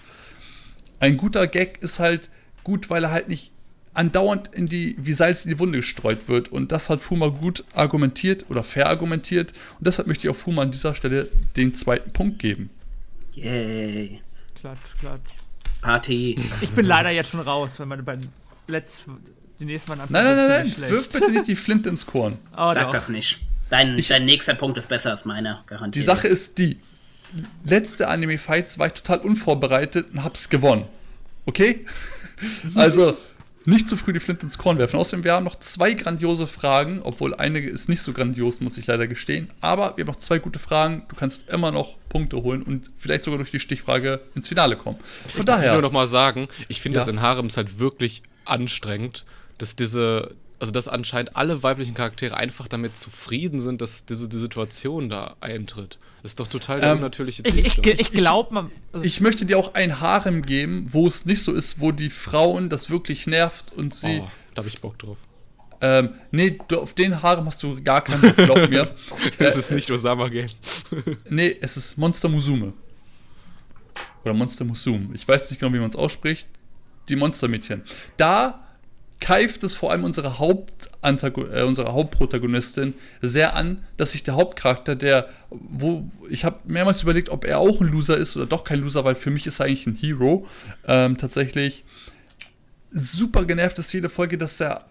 Ein guter Gag ist halt gut, weil er halt nicht andauernd in die, wie Salz in die Wunde gestreut wird. Und das hat Fuma gut argumentiert oder verargumentiert. Und deshalb möchte ich auch Fuma an dieser Stelle den zweiten Punkt geben. Yay. Klatsch, klatsch. Party. Ich bin leider jetzt schon raus, wenn man beim letzten, die nächste Mal Nein, nein, nein, nein, schlecht. wirf bitte nicht die Flinte ins Korn. <laughs> Oh, Sag doch. das nicht. Dein, Ich- dein nächster Punkt ist besser als meiner, garantiert. Die Sache ist die, letzte Anime-Fights war ich total unvorbereitet und hab's gewonnen. Okay? <laughs> Also, nicht zu früh die Flinte ins Korn werfen. Außerdem, wir haben noch zwei grandiose Fragen, obwohl eine ist nicht so grandios, muss ich leider gestehen. Aber wir haben noch zwei gute Fragen. Du kannst immer noch Punkte holen und vielleicht sogar durch die Stichfrage ins Finale kommen. Von Ich will daher. nur noch mal sagen, ich finde Ja. das in Harems halt wirklich anstrengend, dass diese, also dass anscheinend alle weiblichen Charaktere einfach damit zufrieden sind, dass diese die Situation da eintritt. Das ist doch total der Ähm, unnatürliche Ich, ich, Zustand. ich glaube, man. also Ich möchte dir auch ein Harem geben, wo es nicht so ist, wo die Frauen das wirklich nervt und sie. oh, da habe ich Bock drauf. Ähm, nee, du, auf den Harem hast du gar keinen Bock, glaub mir. <laughs> Es ist nicht Osama Game. <laughs> Nee, es ist Monster Musume. Oder Monster Musume. Ich weiß nicht genau, wie man es ausspricht. Die Monstermädchen. Da keift es vor allem unsere, äh, unsere Hauptprotagonistin sehr an, dass sich der Hauptcharakter, der, wo ich habe mehrmals überlegt, ob er auch ein Loser ist oder doch kein Loser, weil für mich ist er eigentlich ein Hero. Ähm, tatsächlich super genervt ist jede Folge, dass er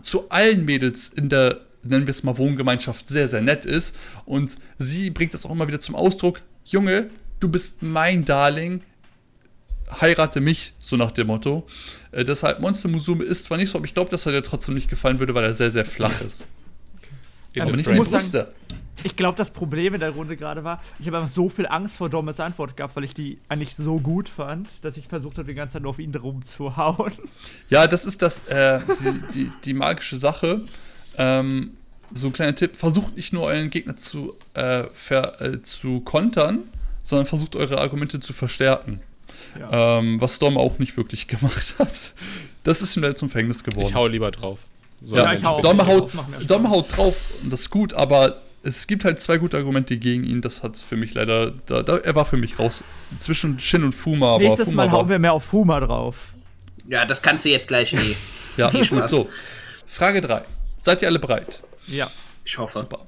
zu allen Mädels in der, nennen wir es mal, Wohngemeinschaft sehr, sehr nett ist. Und sie bringt das auch immer wieder zum Ausdruck: Junge, du bist mein Darling, heirate mich, so nach dem Motto. Äh, deshalb, Monster Musume ist zwar nicht so, aber ich glaube, dass er dir trotzdem nicht gefallen würde, weil er sehr, sehr flach ist. Ja, aber ich nicht muss sagen- Brüste. Ich glaube, das Problem in der Runde gerade war, ich habe einfach so viel Angst vor Dommes Antwort gehabt, weil ich die eigentlich so gut fand, dass ich versucht habe, die ganze Zeit nur auf ihn rumzuhauen. Ja, das ist das, äh, die, die, die magische Sache. Ähm, so ein kleiner Tipp: Versucht nicht nur euren Gegner zu, äh, ver, äh, zu kontern, sondern versucht eure Argumente zu verstärken. Ja. Ähm, was Storm auch nicht wirklich <laughs> gemacht hat. Das ist ihm leider zum Verhängnis geworden. Ich hau lieber drauf. So ja, ich hau Dom haut. Dom haut drauf und das ist gut, aber es gibt halt zwei gute Argumente gegen ihn. Das hat für mich leider, da, da, er war für mich raus. Zwischen Shin und Fuma, aber Nächstes Fuma Mal hauen wir mehr auf Fuma drauf. Ja, das kannst du jetzt gleich eh. <laughs> Ja, Viel gut, so. Frage 3. Seid ihr alle bereit? Ja. Ich hoffe. Super.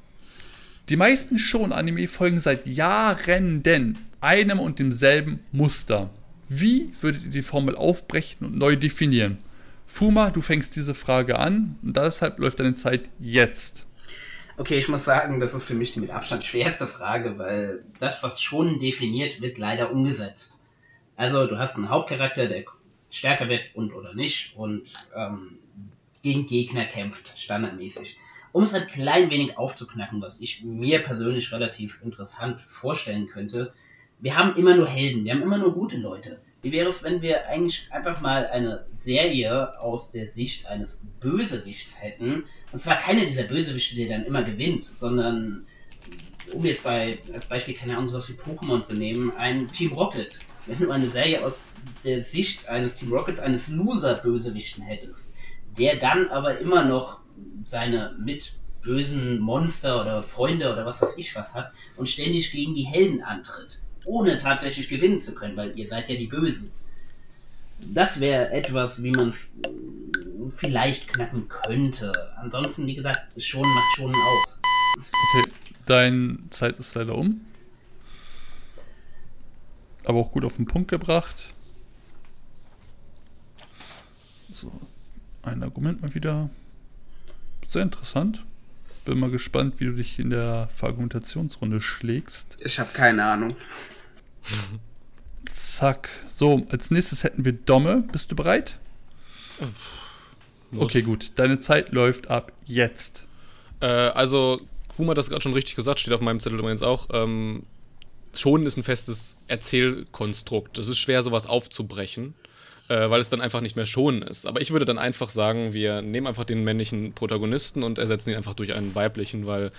Die meisten Schon-Anime folgen seit Jahren denn einem und demselben Muster. Wie würdet ihr die Formel aufbrechen und neu definieren? Fuma, du fängst diese Frage an und deshalb läuft deine Zeit jetzt. Okay, ich muss sagen, das ist für mich die mit Abstand schwerste Frage, weil das, was schon definiert, wird leider umgesetzt. Also du hast einen Hauptcharakter, der stärker wird und oder nicht und ähm, gegen Gegner kämpft, standardmäßig. Um es ein klein wenig aufzuknacken, was ich mir persönlich relativ interessant vorstellen könnte, wir haben immer nur Helden, wir haben immer nur gute Leute. Wie wäre es, wenn wir eigentlich einfach mal eine Serie aus der Sicht eines Bösewichts hätten? Und zwar keine dieser Bösewichte, der dann immer gewinnt, sondern, um jetzt bei, als Beispiel, keine Ahnung, sowas wie Pokémon zu nehmen, ein Team Rocket. Wenn du eine Serie aus der Sicht eines Team Rockets, eines Loser-Bösewichten hättest, der dann aber immer noch seine mit bösen Monster oder Freunde oder was weiß ich was hat und ständig gegen die Helden antritt, ohne tatsächlich gewinnen zu können, weil ihr seid ja die Bösen. Das wäre etwas, wie man es vielleicht knacken könnte. Ansonsten, wie gesagt, schon macht schon aus. Okay, deine Zeit ist leider um. Aber auch gut auf den Punkt gebracht. So, ein Argument mal wieder. Sehr interessant. Bin mal gespannt, wie du dich in der Argumentationsrunde schlägst. Ich habe keine Ahnung. Zack. So, als nächstes hätten wir Domme. Bist du bereit? Muss. Okay, gut. Deine Zeit läuft ab jetzt. Äh, also, Fuma hat das gerade schon richtig gesagt, steht auf meinem Zettel übrigens auch. Ähm, Schonen ist ein festes Erzählkonstrukt. Es ist schwer, sowas aufzubrechen, äh, weil es dann einfach nicht mehr schonen ist. Aber ich würde dann einfach sagen, wir nehmen einfach den männlichen Protagonisten und ersetzen ihn einfach durch einen weiblichen, weil,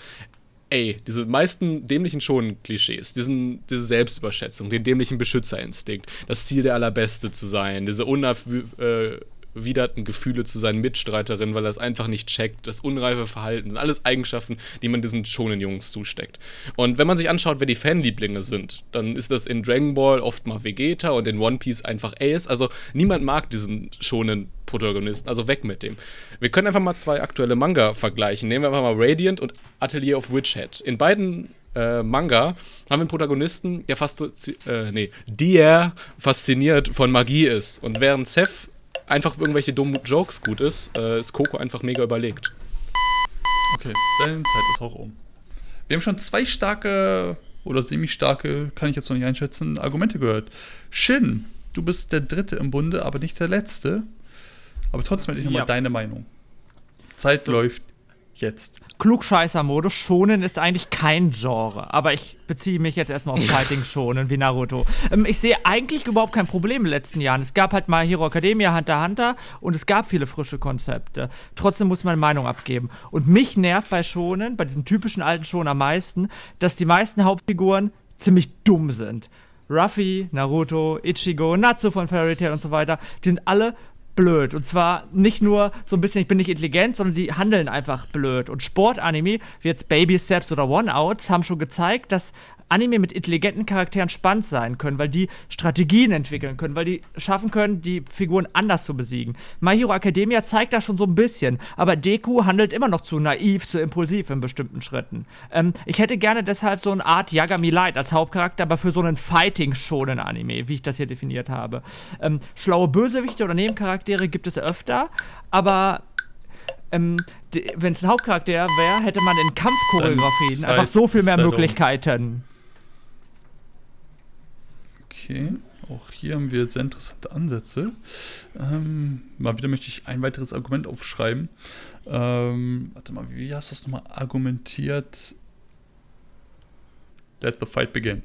ey, diese meisten dämlichen Schonen-Klischees, diesen, diese Selbstüberschätzung, den dämlichen Beschützerinstinkt, das Ziel der Allerbeste zu sein, diese unerwiderten Gefühle zu seinen Mitstreiterinnen, weil er es einfach nicht checkt, das unreife Verhalten, sind alles Eigenschaften, die man diesen schonen Jungs zusteckt. Und wenn man sich anschaut, wer die Fanlieblinge sind, dann ist das in Dragon Ball oft mal Vegeta und in One Piece einfach Ace. Also niemand mag diesen schonen Protagonisten, also weg mit dem. Wir können einfach mal zwei aktuelle Manga vergleichen. Nehmen wir einfach mal Radiant und Atelier of Witchhead. In beiden äh, Manga haben wir einen Protagonisten, der fast, äh, nee, der fasziniert von Magie ist. Und während Seth einfach irgendwelche dummen Jokes gut ist, äh, ist Coco einfach mega überlegt. Okay, deine Zeit ist auch um. Wir haben schon zwei starke oder semi-starke, kann ich jetzt noch nicht einschätzen, Argumente gehört. Shin, du bist der Dritte im Bunde, aber nicht der Letzte. Aber trotzdem hätte ich nochmal Ja. deine Meinung. Zeit läuft jetzt. Klugscheißer-Modus. Schonen ist eigentlich kein Genre, aber ich beziehe mich jetzt erstmal auf Fighting-Schonen wie Naruto. Ähm, ich sehe eigentlich überhaupt kein Problem in den letzten Jahren. Es gab halt mal Hero Academia, Hunter x Hunter und es gab viele frische Konzepte. Trotzdem muss man eine Meinung abgeben. Und mich nervt bei Schonen, bei diesen typischen alten Schonen am meisten, dass die meisten Hauptfiguren ziemlich dumm sind. Ruffy, Naruto, Ichigo, Natsu von Fairy Tail und so weiter, die sind alle blöd. Und zwar nicht nur so ein bisschen, ich bin nicht intelligent, sondern die handeln einfach blöd. Und Sportanime, wie jetzt Baby Steps oder One-Outs, haben schon gezeigt, dass Anime mit intelligenten Charakteren spannend sein können, weil die Strategien entwickeln können, weil die schaffen können, die Figuren anders zu besiegen. My Hero Academia zeigt das schon so ein bisschen, aber Deku handelt immer noch zu naiv, zu impulsiv in bestimmten Schritten. Ähm, ich hätte gerne deshalb so eine Art Yagami Light als Hauptcharakter, aber für so einen Fighting-Shonen-Anime, wie ich das hier definiert habe. Ähm, schlaue Bösewichte oder Nebencharaktere gibt es öfter, aber ähm, wenn es ein Hauptcharakter wäre, hätte man in Kampfchoreografien einfach so viel mehr Möglichkeiten. Okay, auch hier haben wir sehr interessante Ansätze. Ähm, mal wieder möchte ich ein weiteres Argument aufschreiben. Ähm, warte mal, wie hast du das nochmal argumentiert? Let the fight begin.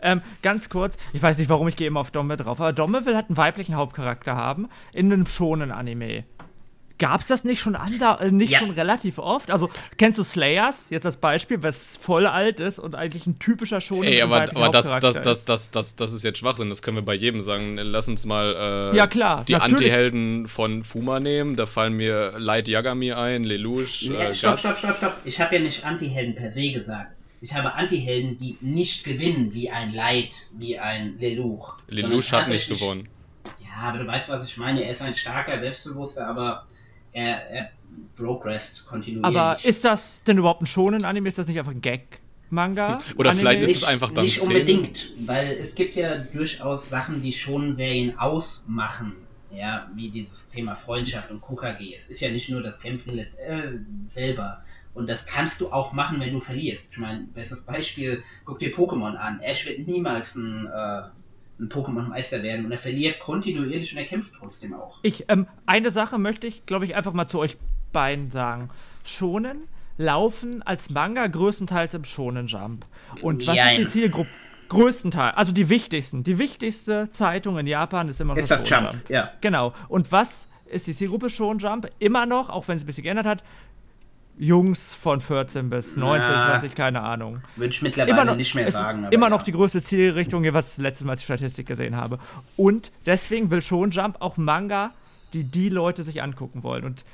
Ähm, ganz kurz, ich weiß nicht, warum ich gehe immer auf Domme drauf, aber Domme will halt einen weiblichen Hauptcharakter haben in einem schonen Anime. Gab's das nicht schon ander, äh, nicht ja. schon relativ oft? Also kennst du Slayers jetzt als Beispiel, was voll alt ist und eigentlich ein typischer schon. Ey, aber, aber das, das, das, das, das, das ist jetzt Schwachsinn. Das können wir bei jedem sagen. Lass uns mal äh, ja, klar, die Anti-Helden von Fuma nehmen. Da fallen mir Light Yagami ein, Lelouch. Nee, äh, stopp, stopp, stopp, stopp. Ich habe ja nicht Anti-Helden per se gesagt. Ich habe Anti-Helden, die nicht gewinnen, wie ein Light, wie ein Lelouch. Lelouch hat nicht gewonnen. Ja, aber du weißt, was ich meine. Er ist ein starker, selbstbewusster, aber er, er progressed kontinuierlich. Aber ist das denn überhaupt ein schonen Anime? Ist das nicht einfach ein Gag? Manga? <laughs> Oder Anime? vielleicht ist es einfach dann Nicht Szenen. unbedingt, weil es gibt ja durchaus Sachen, die schon Serien ausmachen. Ja, wie dieses Thema Freundschaft und KKG. Es ist ja nicht nur das Kämpfen äh, selber. Und das kannst du auch machen, wenn du verlierst. Ich meine, bestes Beispiel, guck dir Pokémon an. Ash wird niemals ein äh, ein Pokémon-Meister werden und er verliert kontinuierlich und er kämpft trotzdem auch. Ich, ähm, eine Sache möchte ich, glaube ich, einfach mal zu euch beiden sagen. Schonen laufen als Manga größtenteils im Shonen Jump. Und was ist die Zielgruppe? Größtenteils, also die wichtigsten. Die wichtigste Zeitung in Japan ist immer noch ist das Jump. Jump. Ja. Genau. Und was ist die Zielgruppe Shonen Jump? Immer noch, auch wenn es ein bisschen geändert hat, Jungs von 14 bis 19, ja, 20, keine Ahnung. Würde ich mittlerweile noch, nicht mehr sagen. immer ja. noch die größte Zielrichtung, was ich letztes Mal die Statistik gesehen habe. Und deswegen will schon Jump auch Manga, die die Leute sich angucken wollen. Und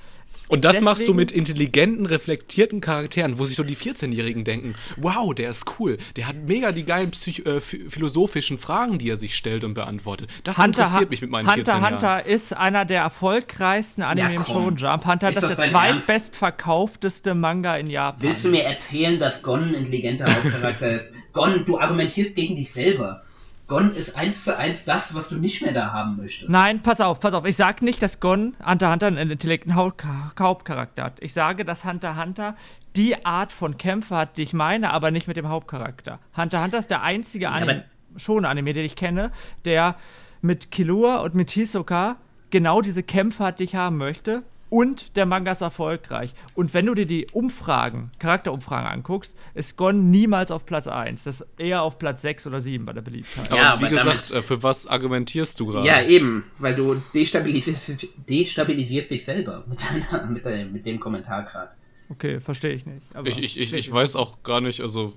und das Deswegen, machst du mit intelligenten, reflektierten Charakteren, wo sich so die 14-Jährigen denken, wow, der ist cool, der hat mega die geilen Psych äh, philosophischen Fragen, die er sich stellt und beantwortet. Das Hunter, interessiert mich mit meinen Hunter 14 Jahren. Hunter ist einer der erfolgreichsten Anime ja, im Shonen Jump. Hunter ist das, das der zweitbestverkaufteste Manga in Japan. Willst du mir erzählen, dass Gon ein intelligenter Hauptcharakter ist? Gon, du argumentierst gegen dich selber. Gon ist eins zu eins das, was du nicht mehr da haben möchtest. Nein, pass auf, pass auf. Ich sage nicht, dass Gon Hunter Hunter einen intellekten Hauptcharakter hat. Ich sage, dass Hunter Hunter die Art von Kämpfer hat, die ich meine, aber nicht mit dem Hauptcharakter. Hunter Hunter ist der einzige Anime, schon Anime, den ich kenne, der mit Killua und mit Hisoka genau diese Kämpfe hat, die ich haben möchte und der Manga ist erfolgreich. Und wenn du dir die Umfragen, Charakterumfragen anguckst, ist Gon niemals auf Platz 1. Das ist eher auf Platz 6 oder 7 bei der Beliebtheit. Ja, Aber wie gesagt, äh, für was argumentierst du gerade? Ja, eben, weil du destabilisierst, destabilisierst dich selber mit, deiner, mit, deinem, mit dem Kommentar gerade. Okay, verstehe ich nicht. ich ich, ich, ich weiß auch gar nicht, also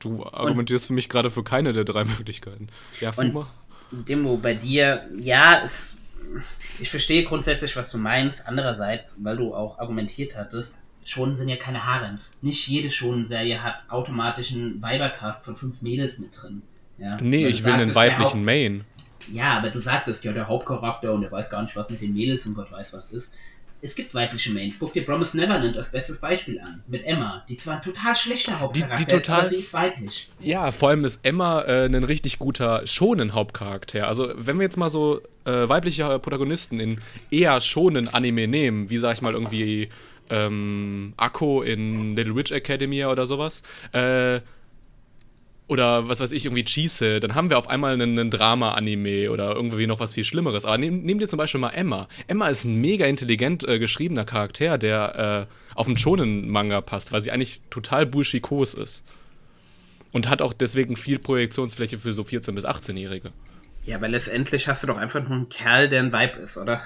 du argumentierst und, für mich gerade für keine der drei Möglichkeiten. Ja, Fuma? Demo, bei dir, ja, es ich verstehe grundsätzlich, was du meinst. Andererseits, weil du auch argumentiert hattest, Schonen sind ja keine Harems. Nicht jede Schonen-Serie hat automatisch einen Weibercast von fünf Mädels mit drin. Ja? Nee, ich will einen weiblichen Main. Ja, aber du sagtest ja, der Hauptcharakter und er weiß gar nicht, was mit den Mädels und Gott weiß was ist es gibt weibliche Mains. Guck dir Promise Neverland als bestes Beispiel an. Mit Emma. Die zwar ein total schlechter Hauptcharakter die, die total, ist, aber sie ist weiblich. Ja, vor allem ist Emma äh, ein richtig guter schonen Hauptcharakter. Also, wenn wir jetzt mal so äh, weibliche Protagonisten in eher schonen Anime nehmen, wie sag ich mal irgendwie ähm, Akko in Little Witch Academia oder sowas, äh, oder was weiß ich, irgendwie Chise, dann haben wir auf einmal einen, einen Drama-Anime oder irgendwie noch was viel Schlimmeres. Aber nehm, nehm dir zum Beispiel mal Emma. Emma ist ein mega intelligent äh, geschriebener Charakter, der äh, auf einen Shonen-Manga passt, weil sie eigentlich total bullshikos ist. Und hat auch deswegen viel Projektionsfläche für so 14- bis 18-Jährige. Ja, aber letztendlich hast du doch einfach nur einen Kerl, der ein Vibe ist, oder?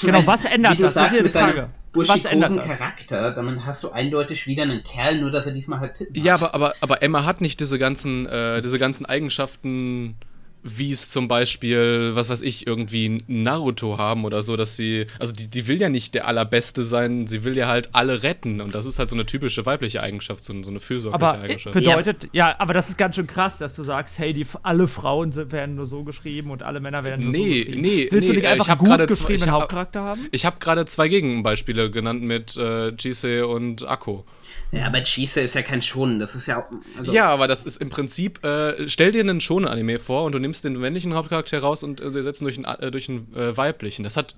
Genau, was ändert das? das ist hier die Frage. Was ändert das? Charakter, dann hast du eindeutig wieder einen Kerl, nur dass er diesmal halt Titten Ja, aber, aber, aber Emma hat nicht diese ganzen, äh, diese ganzen Eigenschaften wie es zum Beispiel, was weiß ich, irgendwie Naruto haben oder so, dass sie, also die, die will ja nicht der Allerbeste sein, sie will ja halt alle retten und das ist halt so eine typische weibliche Eigenschaft, so, eine fürsorgliche aber Eigenschaft. bedeutet, ja. ja. aber das ist ganz schön krass, dass du sagst, hey, die, alle Frauen sind, werden nur so geschrieben und alle Männer werden nur nee, so geschrieben. Nee, Willst nee, du nicht einfach ich hab gut geschriebenen Hauptcharakter haben? Ich habe gerade zwei Gegenbeispiele genannt mit äh, Jise und Akko. Ja, aber Chise ist ja kein Schonen, das ist ja. Also ja, aber das ist im Prinzip, äh, stell dir einen Schonen-Anime vor und du nimmst den männlichen Hauptcharakter raus und äh, sie ersetzen durch einen, äh, durch einen äh, weiblichen. Das hat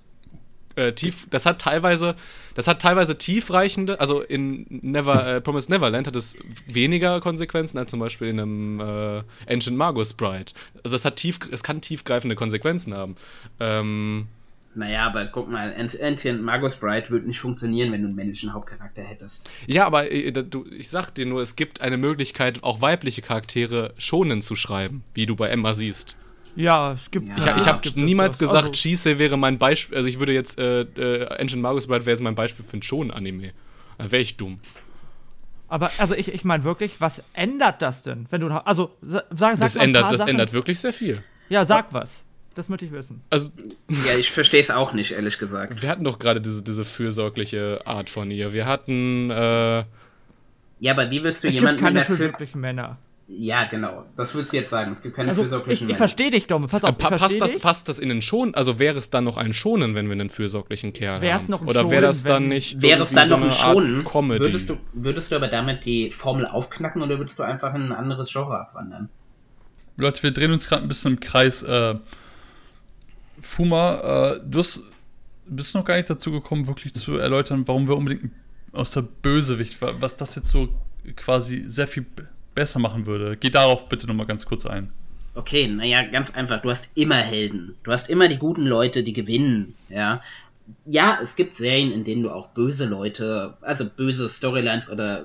äh, tief, das hat teilweise, das hat teilweise tiefreichende, also in Never, äh, Promised Neverland hat es weniger Konsequenzen als zum Beispiel in einem Ancient Magus Sprite. Also es hat tief, es kann tiefgreifende Konsequenzen haben. Ähm, naja, aber guck mal, Ancient Magus Bride würde nicht funktionieren, wenn du einen männlichen Hauptcharakter hättest. Ja, aber äh, du, ich sag dir nur, es gibt eine Möglichkeit, auch weibliche Charaktere schonen zu schreiben, wie du bei Emma siehst. Ja, es gibt. Ja, ich ich habe niemals gesagt, also, Chise wäre mein Beispiel. Also, ich würde jetzt. Äh, äh, Ancient Magus Bride wäre jetzt mein Beispiel für ein Schonen-Anime. Da wäre ich dumm. Aber, also, ich, ich meine wirklich, was ändert das denn? Wenn du. Also, sag, sag das ändert, Das ändert wirklich sehr viel. Ja, sag was. Das möchte ich wissen. Also, ja, ich verstehe es auch nicht, ehrlich gesagt. Wir hatten doch gerade diese, diese fürsorgliche Art von ihr. Wir hatten. Äh, ja, aber wie willst du es jemanden. Es gibt keine fürsorglichen Männer. Ja, genau. Das willst du jetzt sagen. Es gibt keine also, fürsorglichen ich, Männer. Ich verstehe dich, Dom. Pass auf. Pa passt, das, passt das in den Schon? Also wäre es dann noch ein Schonen, wenn wir einen fürsorglichen Kerl wär's haben? Noch ein Oder wäre das dann nicht. Wäre es dann so noch ein Schonen? Würdest du, würdest du aber damit die Formel aufknacken oder würdest du einfach in ein anderes Genre abwandern? Leute, wir drehen uns gerade ein bisschen im Kreis. Äh, Fuma, äh, du hast, bist noch gar nicht dazu gekommen, wirklich zu erläutern, warum wir unbedingt aus der Bösewicht, was das jetzt so quasi sehr viel besser machen würde. Geh darauf bitte nochmal ganz kurz ein. Okay, naja, ganz einfach. Du hast immer Helden. Du hast immer die guten Leute, die gewinnen, ja. Ja, es gibt Serien, in denen du auch böse Leute, also böse Storylines oder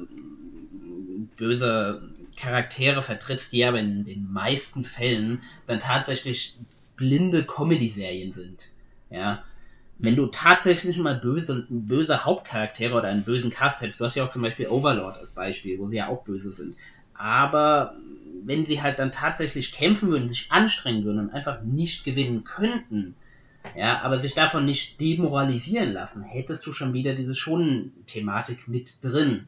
böse Charaktere vertrittst, die aber in den meisten Fällen dann tatsächlich blinde Comedy-Serien sind. Ja. Wenn du tatsächlich mal böse, böse Hauptcharaktere oder einen bösen Cast hättest, du hast ja auch zum Beispiel Overlord als Beispiel, wo sie ja auch böse sind. Aber wenn sie halt dann tatsächlich kämpfen würden, sich anstrengen würden und einfach nicht gewinnen könnten, ja, aber sich davon nicht demoralisieren lassen, hättest du schon wieder diese Schonen-Thematik mit drin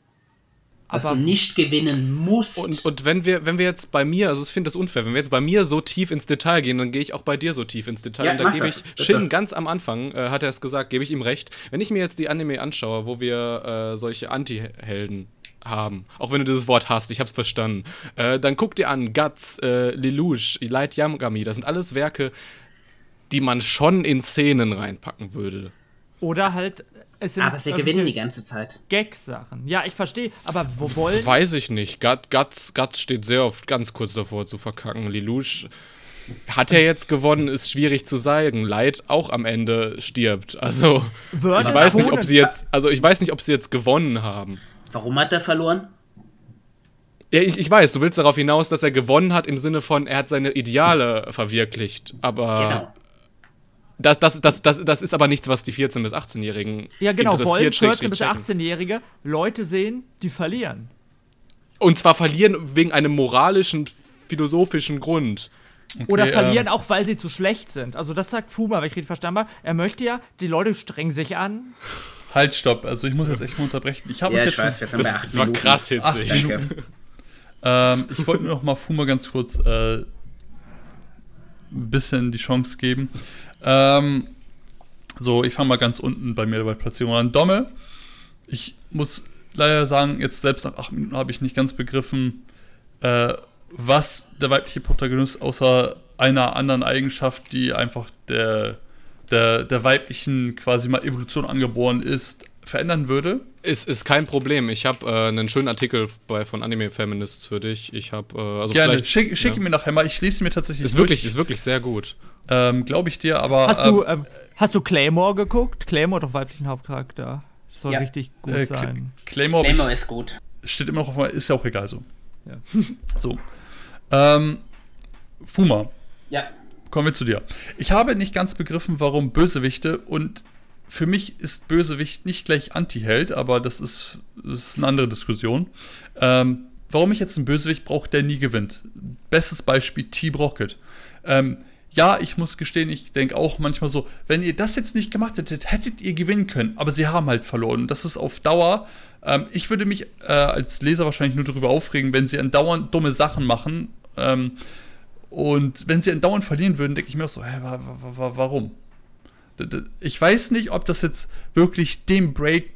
dass aber du nicht gewinnen musst. Und, und wenn wir, wenn wir jetzt bei mir, also ich finde das unfair, wenn wir jetzt bei mir so tief ins Detail gehen, dann gehe ich auch bei dir so tief ins Detail. Ja, und da gebe ich das, Shin ganz am Anfang, äh, hat er es gesagt, gebe ich ihm recht. Wenn ich mir jetzt die Anime anschaue, wo wir äh, solche Anti-Helden haben, auch wenn du dieses Wort hast, ich hab's verstanden, äh, dann guck dir an, Guts, äh, Lelouch, Light Yamagami, das sind alles Werke, die man schon in Szenen reinpacken würde. Oder halt aber sie gewinnen die ganze Zeit. Gag-Sachen. Ja, ich verstehe. Aber wo wollen. Weiß ich nicht. Guts, Guts steht sehr oft ganz kurz davor zu verkacken. Lelouch hat er jetzt gewonnen, ist schwierig zu sagen. Leid auch am Ende stirbt. Also Wörter ich weiß nicht, ob sie jetzt, also ich weiß nicht, ob sie jetzt gewonnen haben. Warum hat er verloren? Ja, ich, ich weiß, du willst darauf hinaus, dass er gewonnen hat im Sinne von, er hat seine Ideale verwirklicht. Aber genau. Das, das, das, das, das ist aber nichts, was die 14- bis 18-Jährigen ja, genau, interessiert. Wollen 14- bis 18-Jährige Leute sehen, die verlieren. Und zwar verlieren wegen einem moralischen, philosophischen Grund. Okay, Oder verlieren ähm, auch, weil sie zu schlecht sind. Also das sagt Fuma, wenn ich richtig verstanden habe. Er möchte ja, die Leute strengen sich an. Halt, stopp. Also ich muss jetzt echt mal unterbrechen. Ich habe ja, jetzt weiß, schon, das, das war krass hitzig. ähm, ich wollte nur noch mal Fuma ganz kurz äh, ein bisschen die Chance geben. Ähm, so, ich fange mal ganz unten bei mir bei Platzierung an. Domme. Ich muss leider sagen, jetzt selbst nach acht Minuten habe ich nicht ganz begriffen, äh, was der weibliche Protagonist außer einer anderen Eigenschaft, die einfach der, der, der weiblichen quasi mal Evolution angeboren ist, verändern würde. Ist, ist kein Problem. Ich habe äh, einen schönen Artikel bei, von Anime Feminists für dich. Ich habe äh, also Gerne, schick, schick ja. mir nachher mal. Ich lese sie mir tatsächlich Ist wirklich, ist wirklich sehr gut. Ähm, Glaube ich dir, aber. Hast ähm, du, ähm, hast du Claymore geguckt? Claymore, doch weiblichen Hauptcharakter. Soll Ja. richtig gut äh, sein. Cl- Claymore, hab ich- Claymore ist gut. steht immer noch auf meiner, ist ja auch egal so. Ja. <laughs> So. Ähm, Fuma, Ja. kommen wir zu dir. Ich habe nicht ganz begriffen, warum Bösewichte und für mich ist Bösewicht nicht gleich Anti-Held, aber das ist, das ist eine andere Diskussion. Ähm, warum ich jetzt einen Bösewicht brauche, der nie gewinnt. Bestes Beispiel Team Rocket. Ähm, ja, ich muss gestehen, ich denke auch manchmal so, wenn ihr das jetzt nicht gemacht hättet, hättet ihr gewinnen können, aber sie haben halt verloren. Das ist auf Dauer. Ähm, ich würde mich äh, als Leser wahrscheinlich nur darüber aufregen, wenn sie andauernd dumme Sachen machen. Ähm, und wenn sie andauernd verlieren würden, denke ich mir auch so, hä, wa, wa, wa, warum? Ich weiß nicht, ob das jetzt wirklich den Break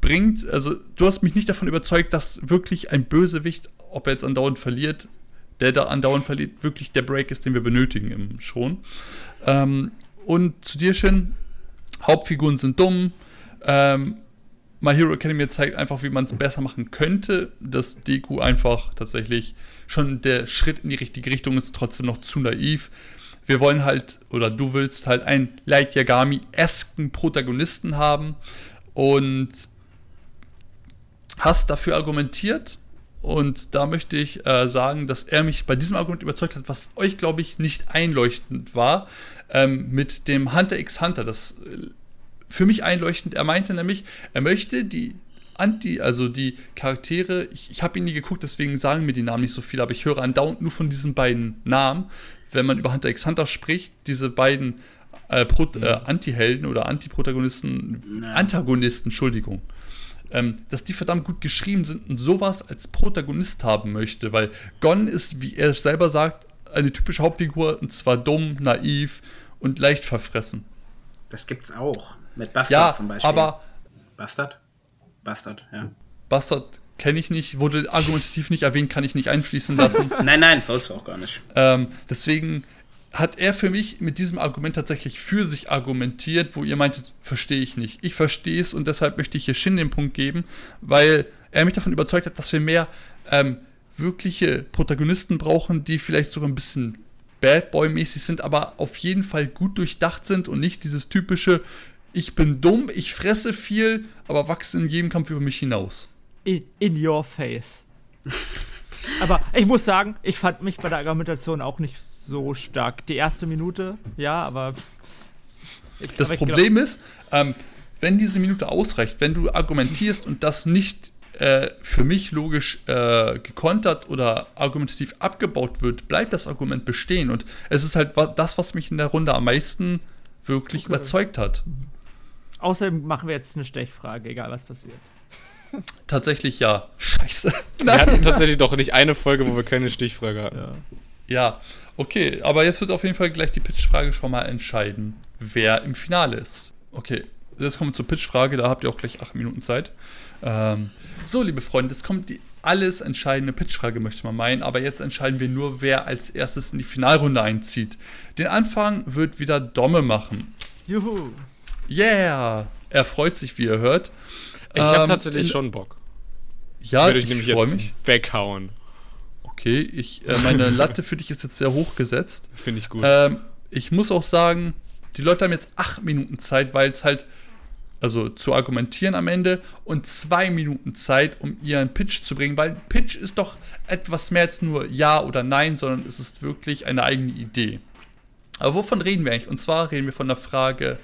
bringt. Also, du hast mich nicht davon überzeugt, dass wirklich ein Bösewicht, ob er jetzt andauernd verliert, der da andauernd verliert, wirklich der Break ist, den wir benötigen im schon. Ähm, und zu dir, Shin, Hauptfiguren sind dumm. Ähm, My Hero Academia zeigt einfach, wie man es besser machen könnte. Dass Deku einfach tatsächlich schon der Schritt in die richtige Richtung ist, trotzdem noch zu naiv. Wir wollen halt, oder du willst halt einen Light Yagami-esken Protagonisten haben und hast dafür argumentiert. Und da möchte ich äh, sagen, dass er mich bei diesem Argument überzeugt hat, was euch, glaube ich, nicht einleuchtend war, ähm, mit dem Hunter x Hunter. Das äh, für mich einleuchtend. Er meinte nämlich, er möchte die Anti, also die Charaktere, ich, ich habe ihn nie geguckt, deswegen sagen mir die Namen nicht so viel, aber ich höre andauernd nur von diesen beiden Namen, wenn man über Hunter x Hunter spricht, diese beiden äh, Pro, äh, Anti-Helden oder Anti-Protagonisten, Antagonisten, Entschuldigung, ähm, dass die verdammt gut geschrieben sind und sowas als Protagonist haben möchte, weil Gon ist, wie er selber sagt, eine typische Hauptfigur und zwar dumm, naiv und leicht verfressen. Das gibt's auch. Mit Bastard Ja, zum Beispiel. aber Bastard? Bastard, ja. Bastard kenne ich nicht, wurde argumentativ nicht erwähnt, kann ich nicht einfließen lassen. <laughs> Nein, nein, sollst du auch gar nicht. ähm, deswegen hat er für mich mit diesem Argument tatsächlich für sich argumentiert, wo ihr meintet, verstehe ich nicht. Ich verstehe es und deshalb möchte ich hier Shin den Punkt geben, weil er mich davon überzeugt hat, dass wir mehr ähm, wirkliche Protagonisten brauchen, die vielleicht sogar ein bisschen Bad Boy-mäßig sind, aber auf jeden Fall gut durchdacht sind und nicht dieses typische, ich bin dumm, ich fresse viel, aber wachse in jedem Kampf über mich hinaus. In, in your face. <laughs> Aber ich muss sagen, ich fand mich bei der Argumentation auch nicht so stark. Die erste Minute, ja, aber. Ich, Das aber Problem ist, ähm, wenn diese Minute ausreicht, wenn du argumentierst und das nicht äh, für mich logisch äh, gekontert oder argumentativ abgebaut wird, bleibt das Argument bestehen. Und es ist halt das, was mich in der Runde am meisten wirklich Okay. überzeugt hat. Glaub, außerdem machen wir jetzt eine Stechfrage, egal was passiert. <laughs> Tatsächlich ja. Scheiße. Wir hatten tatsächlich doch nicht eine Folge, wo wir keine Stichfrage hatten. Ja. Ja, okay, aber jetzt wird auf jeden Fall gleich die Pitchfrage schon mal entscheiden, wer im Finale ist. Okay, jetzt kommen wir zur Pitchfrage, da habt ihr auch gleich acht Minuten Zeit. Ähm, so, liebe Freunde, jetzt kommt die alles entscheidende Pitchfrage, möchte man meinen, aber jetzt entscheiden wir nur, wer als erstes in die Finalrunde einzieht. Den Anfang wird wieder Domme machen. Juhu. Yeah! Er freut sich, wie ihr hört. Ich habe Ähm, tatsächlich in- schon Bock. Ja, Würde ich ich nämlich freue jetzt mich. weghauen. Okay, ich, äh, meine <laughs> Latte für dich ist jetzt sehr hoch gesetzt. Finde ich gut. Ähm, ich muss auch sagen, die Leute haben jetzt acht Minuten Zeit, weil es halt, also zu argumentieren am Ende und zwei Minuten Zeit, um ihren Pitch zu bringen, weil Pitch ist doch etwas mehr als nur Ja oder Nein, sondern es ist wirklich eine eigene Idee. Aber wovon reden wir eigentlich? Und zwar reden wir von der Frage,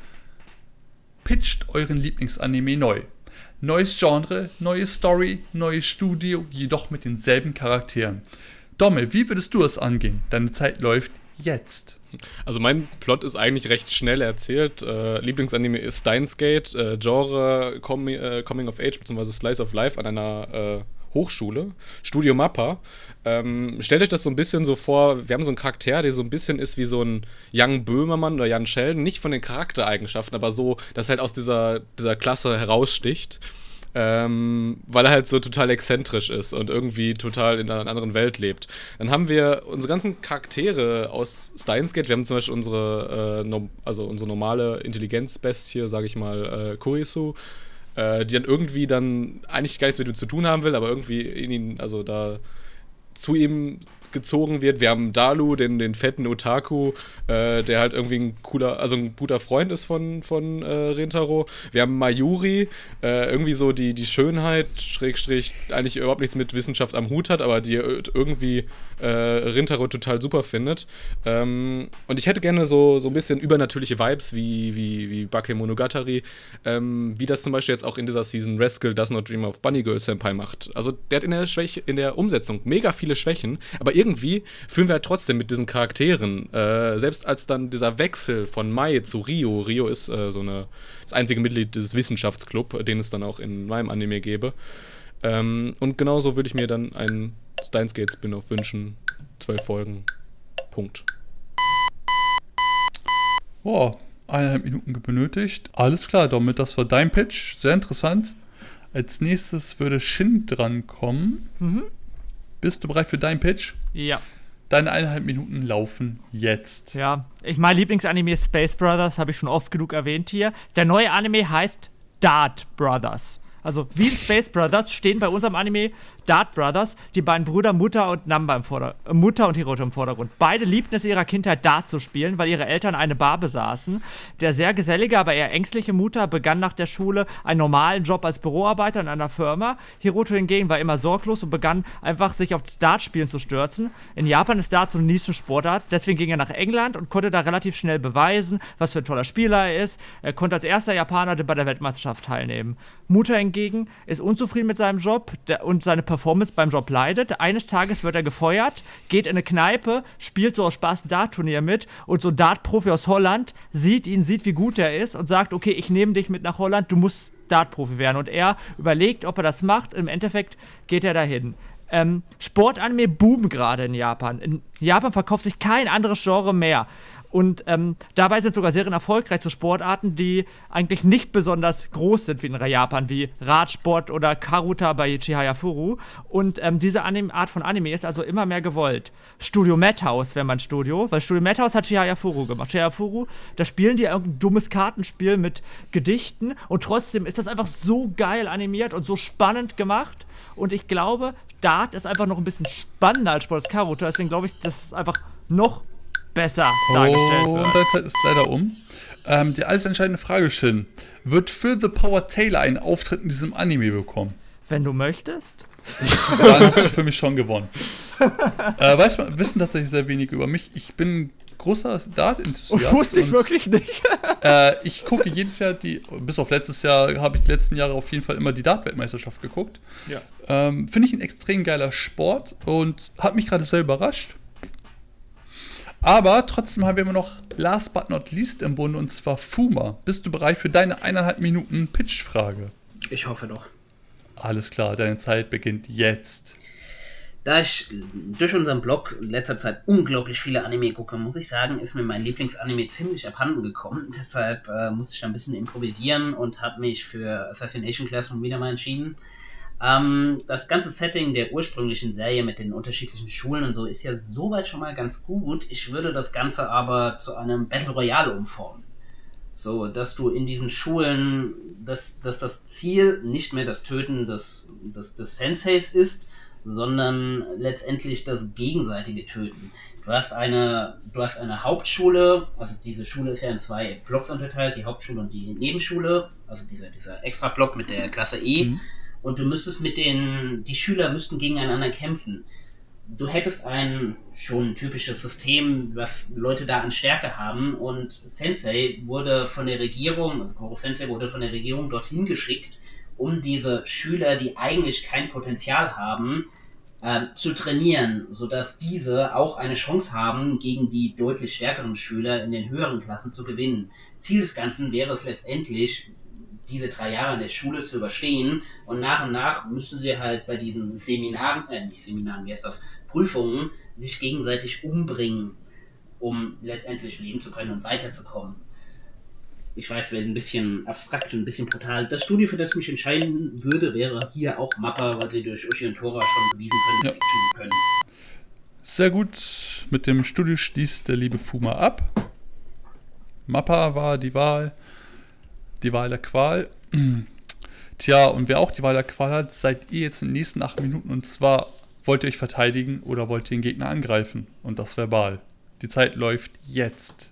pitcht euren Lieblingsanime neu. Neues Genre, neue Story, neues Studio, jedoch mit denselben Charakteren. Domme, wie würdest du es angehen? Deine Zeit läuft jetzt. Also mein Plot ist eigentlich recht schnell erzählt. Äh, Lieblingsanime ist Steins Gate, äh, Genre Com äh, Coming of Age bzw. Slice of Life an einer äh, Hochschule, Studio Mappa. Ähm, stellt euch das so ein bisschen so vor, wir haben so einen Charakter, der so ein bisschen ist wie so ein Young Böhmermann oder Jan Sheldon, nicht von den Charaktereigenschaften, aber so, dass er halt aus dieser, dieser Klasse heraussticht. Ähm, weil er halt so total exzentrisch ist und irgendwie total in einer anderen Welt lebt. Dann haben wir unsere ganzen Charaktere aus Steins Gate. Wir haben zum Beispiel unsere, äh, nom- also unsere normale Intelligenzbestie, sage ich mal, äh, Kurisu. Äh, die dann irgendwie dann eigentlich gar nichts mit ihm zu tun haben will, aber irgendwie in ihn, also da zu ihm gezogen wird. Wir haben Dalu, den, den fetten Otaku, äh, der halt irgendwie ein cooler, also ein guter Freund ist von, von äh, Rintaro. Wir haben Mayuri, äh, irgendwie so die, die Schönheit, Schrägstrich, eigentlich überhaupt nichts mit Wissenschaft am Hut hat, aber die irgendwie äh, Rintaro total super findet. Ähm, und ich hätte gerne so, so ein bisschen übernatürliche Vibes wie, wie, wie Bake Monogatari, ähm, wie das zum Beispiel jetzt auch in dieser Season Rascal Does Not Dream of Bunny Girl Senpai macht. Also der hat in der, Schwäche, in der Umsetzung mega viele Schwächen, aber irgendwie fühlen wir halt trotzdem mit diesen Charakteren, äh, selbst als dann dieser Wechsel von Mai zu Rio, Rio ist äh, so eine, das einzige Mitglied des Wissenschaftsclub, den es dann auch in meinem Anime gäbe. Ähm, und genauso würde ich mir dann einen Steins Gate Spin-off wünschen. Zwölf Folgen. Punkt. Boah, eineinhalb Minuten benötigt. Alles klar, Domit, das war dein Pitch. Sehr interessant. Als nächstes würde Shin drankommen. Mhm. Bist du bereit für deinen Pitch? Ja. Deine eineinhalb Minuten laufen jetzt. Ja, ich mein Lieblingsanime ist Space Brothers, habe ich schon oft genug erwähnt hier. Der neue Anime heißt Dart Brothers. Also wie in Space Brothers stehen bei unserem Anime Dart Brothers, die beiden Brüder Mutter und Namba im Vordergrund, äh, Mutter und Hiroto im Vordergrund. Beide liebten es ihrer Kindheit Dart zu spielen, weil ihre Eltern eine Bar besaßen. Der sehr gesellige, aber eher ängstliche Mutter begann nach der Schule einen normalen Job als Büroarbeiter in einer Firma. Hiroto hingegen war immer sorglos und begann einfach sich aufs Dartspielen zu stürzen. In Japan ist Dart so eine Nischensportart, deswegen ging er nach England und konnte da relativ schnell beweisen, was für ein toller Spieler er ist. Er konnte als erster Japaner bei der Weltmeisterschaft teilnehmen. Mutter hingegen ist unzufrieden mit seinem Job und seine Performance Performance beim Job leidet. Eines Tages wird er gefeuert, geht in eine Kneipe, spielt so aus Spaß ein Dart-Turnier mit und so ein Dart-Profi aus Holland sieht ihn, sieht, wie gut er ist und sagt, okay, ich nehme dich mit nach Holland, du musst Dart-Profi werden. Und er überlegt, ob er das macht. Im Endeffekt geht er dahin. Ähm, Sportanime boomen gerade in Japan. In Japan verkauft sich kein anderes Genre mehr. Und ähm, dabei sind sogar Serien erfolgreich zu Sportarten, die eigentlich nicht besonders groß sind wie in Japan, wie Radsport oder Karuta bei Chihaya Furu. Und ähm, diese Anime, Art von Anime ist also immer mehr gewollt. Studio Madhouse wäre mein Studio, weil Studio Madhouse hat Chihaya Furu gemacht. Chihaya Furu, da spielen die irgendein dummes Kartenspiel mit Gedichten und trotzdem ist das einfach so geil animiert und so spannend gemacht. Und ich glaube, Dart ist einfach noch ein bisschen spannender als Sport als Karuta. Deswegen glaube ich, das ist einfach noch besser dargestellt wird. Und Zeit ist leider um. Ähm, die alles entscheidende Frage, Shin. Wird Phil the Power Taylor einen Auftritt in diesem Anime bekommen? Wenn du möchtest. Dann hast du für mich schon gewonnen. <laughs> äh, weiß man, wissen tatsächlich sehr wenig über mich. Ich bin großer Dart-Enthusiast. Wusste ich wirklich nicht. <laughs> äh, ich gucke jedes Jahr die, bis auf letztes Jahr habe ich die letzten Jahre auf jeden Fall immer die Dart-Weltmeisterschaft geguckt. Ja. Ähm, Finde ich ein extrem geiler Sport und hat mich gerade sehr überrascht. Aber trotzdem haben wir immer noch last but not least im Bunde und zwar Fuma. Bist du bereit für deine eineinhalb Minuten Pitch-Frage? Ich hoffe doch. Alles klar, deine Zeit beginnt jetzt. Da ich durch unseren Blog in letzter Zeit unglaublich viele Anime gucke, muss ich sagen, ist mir mein Lieblingsanime ziemlich abhanden gekommen. <laughs> Deshalb äh, musste ich ein bisschen improvisieren und habe mich für Assassination Classroom wieder mal entschieden. Ähm, das ganze Setting der ursprünglichen Serie mit den unterschiedlichen Schulen und so ist ja soweit schon mal ganz gut. Ich würde das Ganze aber zu einem Battle Royale umformen. So, dass du in diesen Schulen, dass, dass das Ziel nicht mehr das Töten des, des, des Senseis ist, sondern letztendlich das gegenseitige Töten. Du hast eine, du hast eine Hauptschule, also diese Schule ist ja in zwei Blocks unterteilt, die Hauptschule und die Nebenschule, also dieser, dieser extra Block mit der Klasse E. Mhm und du müsstest mit den, die Schüler müssten gegeneinander kämpfen. Du hättest ein schon typisches System, was Leute da an Stärke haben und Sensei wurde von der Regierung, also Koro Sensei wurde von der Regierung dorthin geschickt, um diese Schüler, die eigentlich kein Potenzial haben, äh, zu trainieren, sodass diese auch eine Chance haben, gegen die deutlich stärkeren Schüler in den höheren Klassen zu gewinnen. Ziel des Ganzen wäre es letztendlich, diese drei Jahre in der Schule zu überstehen und nach und nach müssen sie halt bei diesen Seminaren, äh, nicht Seminaren, wie heißt das, Prüfungen, sich gegenseitig umbringen, um letztendlich leben zu können und weiterzukommen. Ich weiß, wäre ein bisschen abstrakt und ein bisschen brutal. Das Studio, für das ich mich entscheiden würde, wäre hier auch Mappa, weil sie durch Ushi und Tora schon bewiesen können, ja. können. Sehr gut. Mit dem Studio schließt der liebe Fuma ab. Mappa war die Wahl die Wahl der Qual. <clears throat> Tja, und wer auch die Wahl der Qual hat, seid ihr jetzt in den nächsten acht Minuten. Und zwar wollt ihr euch verteidigen oder wollt ihr den Gegner angreifen? Und das verbal. Die Zeit läuft jetzt.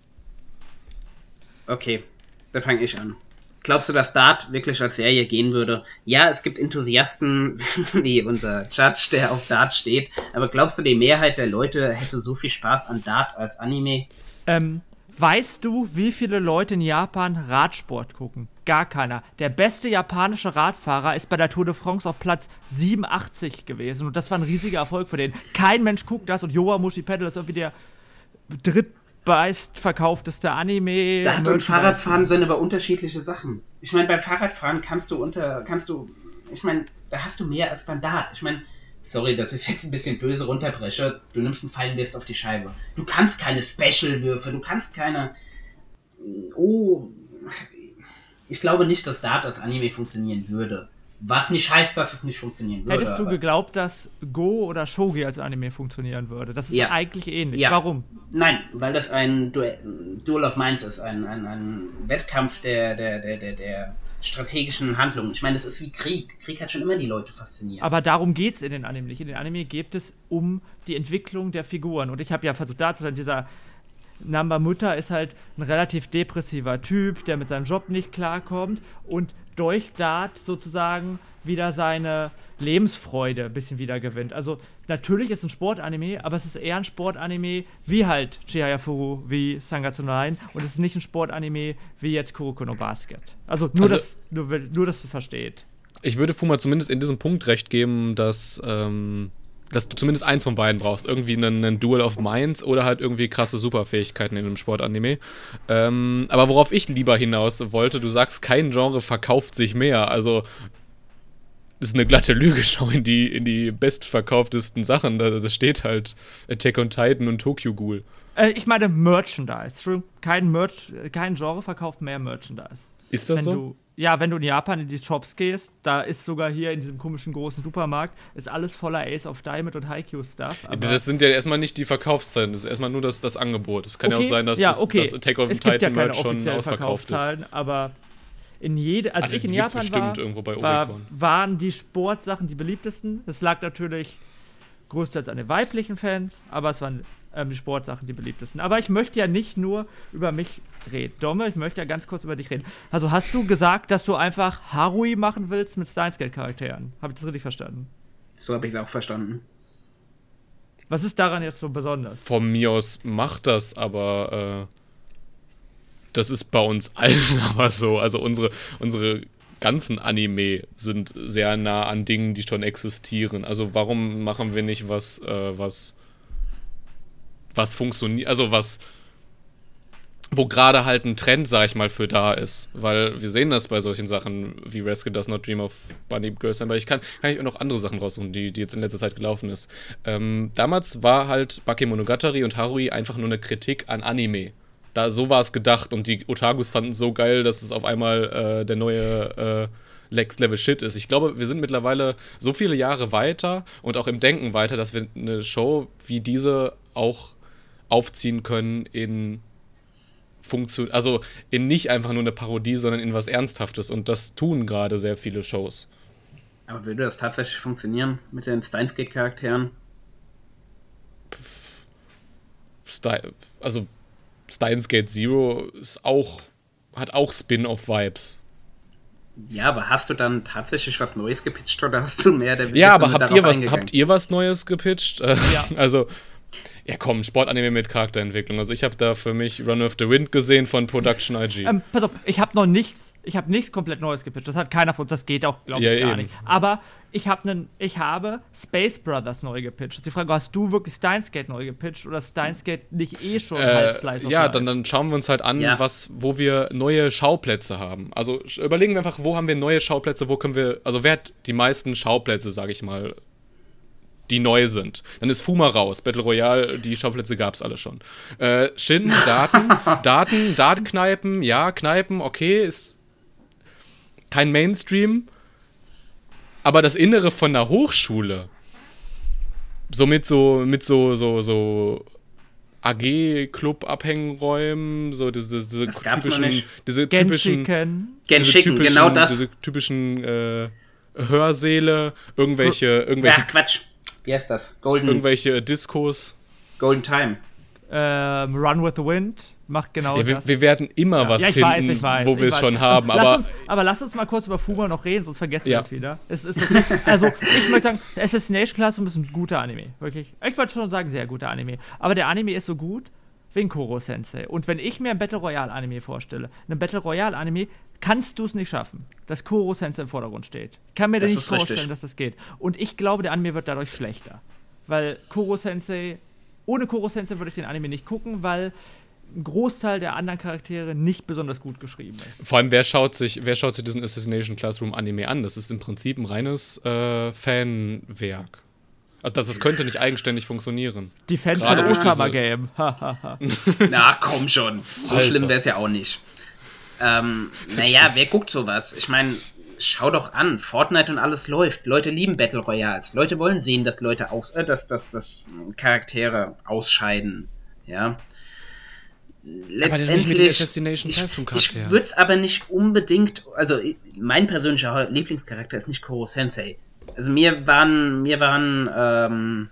Okay, dann fange ich an. Glaubst du, dass Dart wirklich als Serie gehen würde? Ja, es gibt Enthusiasten <laughs> wie unser Judge, der auf Dart steht. Aber glaubst du, die Mehrheit der Leute hätte so viel Spaß an Dart als Anime? Ähm, weißt du, wie viele Leute in Japan Radsport gucken? Gar keiner. Der beste japanische Radfahrer ist bei der Tour de France auf Platz 87 gewesen und das war ein riesiger Erfolg für den. Kein Mensch guckt das und Yoa Mushi Pedal ist irgendwie der drittmeistverkaufteste Anime. Dart und. Fahrradfahren sind aber unterschiedliche Sachen. Ich meine, beim Fahrradfahren kannst du unter, kannst du, ich meine, da hast du mehr als beim Dart. Ich meine, sorry, dass ich jetzt ein bisschen böse runterbreche. Du nimmst einen Pfeil und wirfst auf die Scheibe. Du kannst keine Special-Würfe, du kannst keine, oh, ich glaube nicht, dass Dart als Anime funktionieren würde. Was nicht heißt, dass es nicht funktionieren würde. Hättest du geglaubt, dass Go oder Shogi als Anime funktionieren würde? Das ist Ja. eigentlich ähnlich. Ja. Warum? Nein, weil das ein Duell, Duel of Minds ist, ein, ein, ein Wettkampf der, der, der, der, der strategischen Handlungen. Ich meine, das ist wie Krieg. Krieg hat schon immer die Leute fasziniert. Aber darum geht es in den Anime nicht. In den Anime geht es um die Entwicklung der Figuren. Und ich habe ja versucht darzustellen, dieser Namba Mutter ist halt ein relativ depressiver Typ, der mit seinem Job nicht klarkommt und durch Dart sozusagen wieder seine Lebensfreude ein bisschen wieder gewinnt. Also natürlich ist es ein Sportanime, aber es ist eher ein Sportanime wie halt Chihaya Furu, wie Sangatsu no Line und es ist nicht ein Sportanime wie jetzt Kuroko no Basket. Also nur, Also- dass, nur, nur, dass du versteht. Ich würde Fuma zumindest in diesem Punkt recht geben, dass, ähm, dass du zumindest eins von beiden brauchst. Irgendwie einen, einen Duel of Minds oder halt irgendwie krasse Superfähigkeiten in einem Sportanime. Ähm, aber worauf ich lieber hinaus wollte, du sagst, kein Genre verkauft sich mehr. Also ist eine glatte Lüge. <laughs> Schau in die, in die bestverkauftesten Sachen. Da, da steht halt Attack on Titan und Tokyo Ghoul. Äh, ich meine Merchandise. Kein, Merch, äh, kein Genre verkauft mehr Merchandise. Ist das wenn so? du, ja, wenn du in Japan in die Shops gehst, da ist sogar hier in diesem komischen großen Supermarkt, ist alles voller Ace of Diamond und Haikyuu-Stuff. das sind ja erstmal nicht die Verkaufszahlen, das ist erstmal nur das, das Angebot. Es kann ja auch Okay, sein, dass ja, das, okay. das Attack on ja Titan keine Merch schon ausverkauft ist. Aber in jede, als das ich in Japan war, irgendwo bei war, waren die Sportsachen die beliebtesten. Das lag natürlich größtenteils an den weiblichen Fans, aber es waren ähm, die Sportsachen die beliebtesten. Aber ich möchte ja nicht nur über mich reden. Domme, ich möchte ja ganz kurz über dich reden. Also hast du gesagt, dass du einfach Harui machen willst mit Steins Gate Charakteren? Habe ich das richtig verstanden? so habe ich es auch verstanden. Was ist daran jetzt so besonders? Von mir aus macht das, aber äh, das ist bei uns allen <laughs> aber so. Also unsere, unsere ganzen Anime sind sehr nah an Dingen, die schon existieren. Also warum machen wir nicht was, äh, was, was funktioniert, also was, wo gerade halt ein Trend, sag ich mal, für da ist. Weil wir sehen das bei solchen Sachen wie Rescue Does Not Dream of Bunny Girls, aber ich kann, kann ich auch noch andere Sachen raussuchen, die, die jetzt in letzter Zeit gelaufen ist. Ähm, damals war halt Bakemonogatari und Harui einfach nur eine Kritik an Anime. Da, so war es gedacht und die Otakus fanden es so geil, dass es auf einmal äh, der neue äh, Lex Level Shit ist. Ich glaube, wir sind mittlerweile so viele Jahre weiter und auch im Denken weiter, dass wir eine Show wie diese auch aufziehen können in Funktion, also in nicht einfach nur eine Parodie, sondern in was Ernsthaftes. Und das tun gerade sehr viele Shows. Aber würde das tatsächlich funktionieren mit den Steins Gate Charakteren? Sty also Steins Gate Zero ist auch, hat auch Spin-off-Vibes. Ja, aber hast du dann tatsächlich was Neues gepitcht oder hast du mehr der Ja, aber habt ihr, was, habt ihr was Neues gepitcht? Äh, Ja. <laughs> Also, ja komm, Sportanime mit Charakterentwicklung. Also ich habe da für mich Run of the Wind gesehen von Production IG. Ähm, pass auf, ich habe noch nichts, ich habe nichts komplett Neues gepitcht. Das hat keiner von uns, das geht auch, glaube ich, Ja, gar eben. nicht. Aber ich habe einen, ich habe Space Brothers neu gepitcht. Die Frage, hast du wirklich Steins Gate neu gepitcht oder Steins Gate nicht eh schon halb Äh, Slice of ja, dann, dann schauen wir uns halt an, Ja. was, wo wir neue Schauplätze haben. Also überlegen wir einfach, wo haben wir neue Schauplätze, wo können wir, also wer hat die meisten Schauplätze, sage ich mal, die neu sind. Dann ist Fuma raus, Battle Royale, die Schauplätze gab es alle schon. Äh, Shin, Daten, <laughs> Daten, Datenkneipen, ja, Kneipen, okay, ist kein Mainstream, aber das Innere von einer Hochschule, so mit so, mit so, so, so AG-Club-Abhängräumen, so diese, diese typischen, diese typischen, Genshiken. diese Genshiken, typischen, genau das. diese typischen äh, Hörsäle, irgendwelche, irgendwelche, Ach, Quatsch. Wie heißt das? Golden, irgendwelche Diskos. Golden Time. Ähm, Run with the Wind macht genau Ja, wir, das. wir werden immer was ja, ich finden, weiß, ich weiß. wo wir es schon haben, lass aber uns, aber lass uns mal kurz über Fuma noch reden, sonst vergessen Ja. wir es wieder. Es ist okay. Also, ich möchte sagen, Assassination Classroom ist ein guter Anime. Wirklich. Ich wollte schon sagen, sehr guter Anime. Aber der Anime ist so gut wegen Koro Sensei. Und wenn ich mir ein Battle Royale Anime vorstelle, ein Battle Royale Anime, kannst du es nicht schaffen, dass Koro Sensei im Vordergrund steht. Ich kann mir Das nicht vorstellen, richtig. dass das geht. Und ich glaube, der Anime wird dadurch schlechter. Weil Koro Sensei, ohne Koro Sensei würde ich den Anime nicht gucken, weil ein Großteil der anderen Charaktere nicht besonders gut geschrieben ist. vor allem, wer schaut sich, wer schaut sich diesen Assassination Classroom Anime an? Das ist im Prinzip ein reines äh, Fanwerk. Also das, das könnte nicht eigenständig funktionieren. Die Fans Gerade von Osama Game. Na, komm schon. So Alter. schlimm wäre es ja auch nicht. Ähm, naja, wer guckt sowas? Ich meine, schau doch an, Fortnite und alles läuft. Leute lieben Battle Royals. Leute wollen sehen, dass Leute aus, äh, dass, dass, dass Charaktere ausscheiden. Ja. Aber dann nicht mit den Letztendlich, ich, ich würde es aber nicht unbedingt, also mein persönlicher Lieblingscharakter ist nicht Koro Sensei. Also mir waren, mir waren, ähm,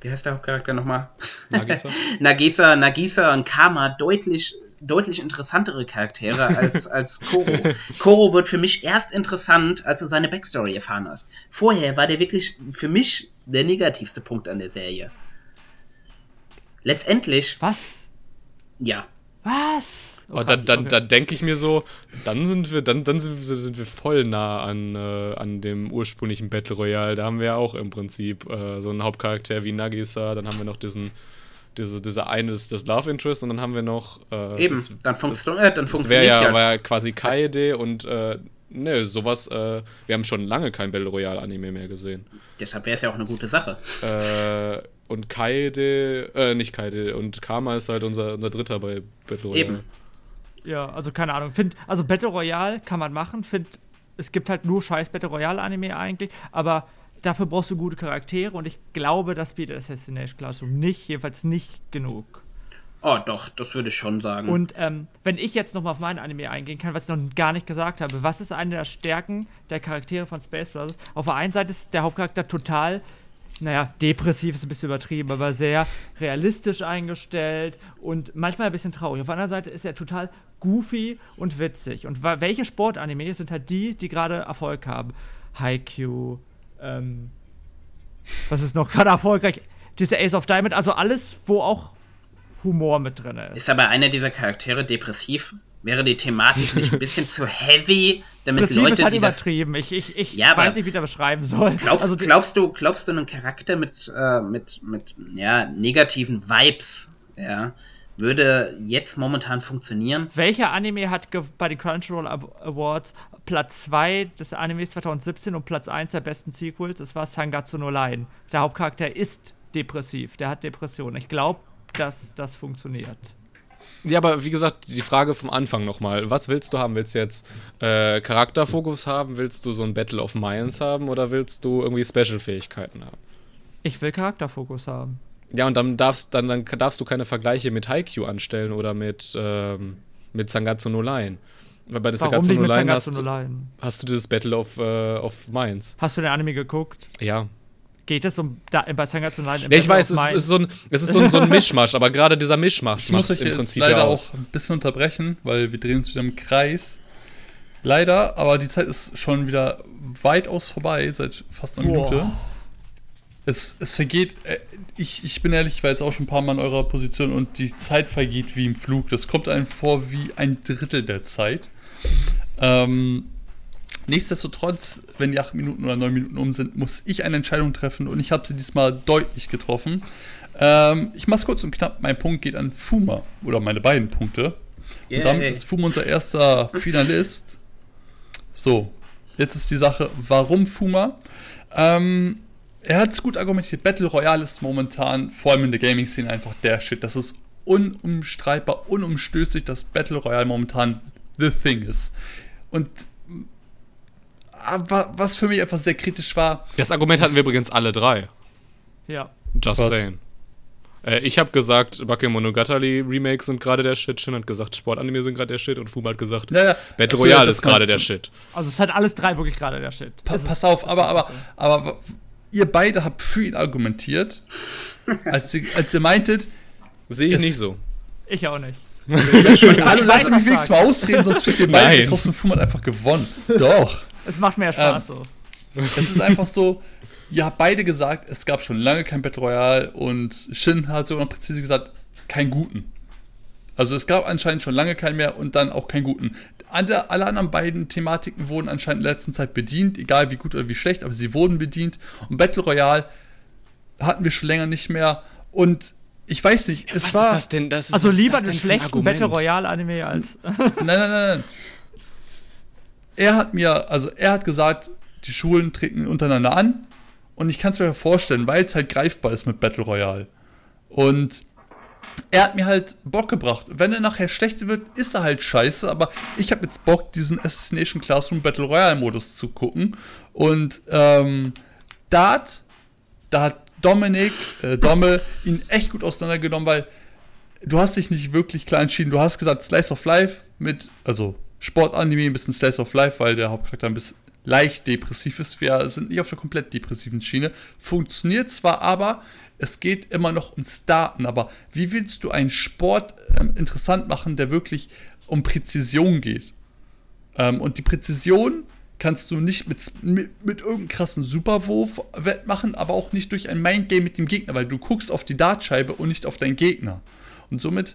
wie heißt der Hauptcharakter nochmal? Nagisa? <laughs> Nagisa, Nagisa und Kama deutlich, deutlich interessantere Charaktere als, <laughs> als Koro. Koro wird für mich erst interessant, als du seine Backstory erfahren hast. Vorher war der wirklich für mich der negativste Punkt an der Serie. Letztendlich, Was? ja. Was? Oh, Und dann, dann, okay. dann denke ich mir so, dann sind wir, dann, dann sind, wir- sind wir voll nah an, äh, an dem ursprünglichen Battle Royale. Da haben wir ja auch im Prinzip äh, so einen Hauptcharakter wie Nagisa, dann haben wir noch diesen, diese, diese eine, das, das Love Interest und dann haben wir noch äh, Eben, das, dann, funktio äh, dann das funktioniert wäre ja, ja. war ja quasi Kaede und äh, ne, sowas, äh, wir haben schon lange kein Battle Royale Anime mehr gesehen. Deshalb wäre es ja auch eine gute Sache. Äh, und Kaede, äh, nicht Kaede, und Karma ist halt unser, unser Dritter bei Battle Royale. Eben. Ja, also keine Ahnung. Find, also Battle Royale kann man machen. Find, es gibt halt nur scheiß Battle Royale Anime eigentlich, aber dafür brauchst du gute Charaktere und ich glaube, das bietet Assassination Classroom nicht, jedenfalls nicht genug. Oh, doch, das würde ich schon sagen. Und ähm, wenn ich jetzt nochmal auf mein Anime eingehen kann, was ich noch gar nicht gesagt habe, was ist eine der Stärken der Charaktere von Space Brothers? Auf der einen Seite ist der Hauptcharakter total, naja, depressiv ist ein bisschen übertrieben, aber sehr realistisch eingestellt und manchmal ein bisschen traurig. Auf der anderen Seite ist er total goofy und witzig. Und welche Sportanime sind halt die, die gerade Erfolg haben? Haikyuu, ähm, was ist noch gerade erfolgreich? Diese Ace of Diamond, also alles, wo auch Humor mit drin ist. ist aber einer dieser Charaktere depressiv? Wäre die Thematik nicht ein bisschen <laughs> zu heavy, damit Depressiv Leute, ist halt die das übertrieben. Ich, ich, ich Ja, weiß nicht, wie ich das beschreiben soll. Glaubst, also, glaubst du, glaubst du, einen Charakter mit, äh, mit, mit ja, negativen Vibes, ja, würde jetzt momentan funktionieren? welcher Anime hat bei den Crunchyroll Awards Platz 2 des Animes 2017 und Platz 1 der besten Sequels? Es war Sangatsu no Line. Der Hauptcharakter ist depressiv. Der hat Depressionen. Ich glaube, dass das funktioniert. Ja, aber wie gesagt, die Frage vom Anfang nochmal. Was willst du haben? Willst du jetzt äh, Charakterfokus haben? Willst du so ein Battle of Minds haben? Oder willst du irgendwie Special-Fähigkeiten haben? Ich will Charakterfokus haben. Ja, und dann darfst, dann, dann darfst du keine Vergleiche mit Haikyuu anstellen oder mit, ähm, mit Sangatsu no Line. Weil bei der Warum Sangatsu no Line hast, hast du dieses Battle of, äh, of Minds. Hast du den Anime geguckt? Ja. Geht es um da, bei Sangatsu no Line? im Ja, ich weiß, es ist so ein, es ist so ein, so ein Mischmasch, aber gerade dieser Mischmasch macht euch im jetzt Prinzip leider ja auch ein bisschen unterbrechen, weil wir drehen uns wieder im Kreis. Leider, aber die Zeit ist schon wieder weitaus vorbei, seit fast einer. Minute. Es, es vergeht, äh, ich, ich bin ehrlich, ich war jetzt auch schon ein paar Mal in eurer Position und die Zeit vergeht wie im Flug. Das kommt einem vor wie ein Drittel der Zeit. Ähm, nichtsdestotrotz, wenn die acht Minuten oder neun Minuten um sind, muss ich eine Entscheidung treffen und ich habe sie diesmal deutlich getroffen. Ähm, ich mach's kurz und knapp. Mein Punkt geht an Fuma oder meine beiden Punkte. Und damit Yay. ist Fuma unser erster Finalist. So, jetzt ist die Sache, warum Fuma? Ähm, er hat es gut argumentiert. Battle Royale ist momentan, vor allem in der Gaming-Szene, einfach der Shit. Das ist unumstreitbar, unumstößlich, dass Battle Royale momentan the thing ist. Und was für mich einfach sehr kritisch war, Das Argument hatten wir übrigens alle drei. Ja. Just Was? saying. Äh, ich habe gesagt, Bakemonogatari Remakes sind gerade der Shit. Shin hat gesagt, Sportanime sind gerade der Shit. Und Fuma hat gesagt, Ja, ja. Battle Royale ist gerade der. Shit. Also es hat alles drei wirklich gerade der Shit. Pa pass auf, aber, aber, aber ihr beide habt für ihn argumentiert, als ihr, als ihr meintet, Sehe ich Es- nicht so. Ich auch nicht. hallo, weiß, lass mich wenigstens mal ausreden, sonst wird ihr beide raus und Fuma hat einfach gewonnen. Doch. Es macht mehr Spaß so. Es ist einfach so, ihr habt beide gesagt, es gab schon lange kein Battle Royale und Shin hat sogar noch präzise gesagt, keinen guten. Also es gab anscheinend schon lange keinen mehr und dann auch keinen guten. Alle, alle anderen beiden Thematiken wurden anscheinend in letzter Zeit bedient, egal wie gut oder wie schlecht, aber sie wurden bedient. Und Battle Royale hatten wir schon länger nicht mehr. Und ich weiß nicht, es Was war. ist das denn? Das ist, Also lieber ein schlechten? Battle Royale Anime als. Nein, nein, nein, nein. Er hat mir, also er hat gesagt, die Schulen treten untereinander an und ich kann es mir vorstellen, weil es halt greifbar ist mit Battle Royale. Und er hat mir halt Bock gebracht. Wenn er nachher schlechter wird, ist er halt scheiße, aber ich habe jetzt Bock, diesen Assassination Classroom Battle Royale Modus zu gucken. Und ähm, da hat, da hat Dominik, äh, Domme, ihn echt gut auseinandergenommen, weil du hast dich nicht wirklich klar entschieden. Du hast gesagt Slice of Life mit, also Sportanime, ein bisschen Slice of Life, weil der Hauptcharakter ein bisschen leicht depressiv ist. Wir sind nicht auf der komplett depressiven Schiene. Funktioniert zwar, aber es geht immer noch ums Daten. Aber wie willst du einen Sport ähm, interessant machen, der wirklich um Präzision geht? Ähm, und die Präzision kannst du nicht mit, mit, mit irgendeinem krassen Superwurf wettmachen, aber auch nicht durch ein Mindgame mit dem Gegner, weil du guckst auf die Dartscheibe und nicht auf deinen Gegner. Und somit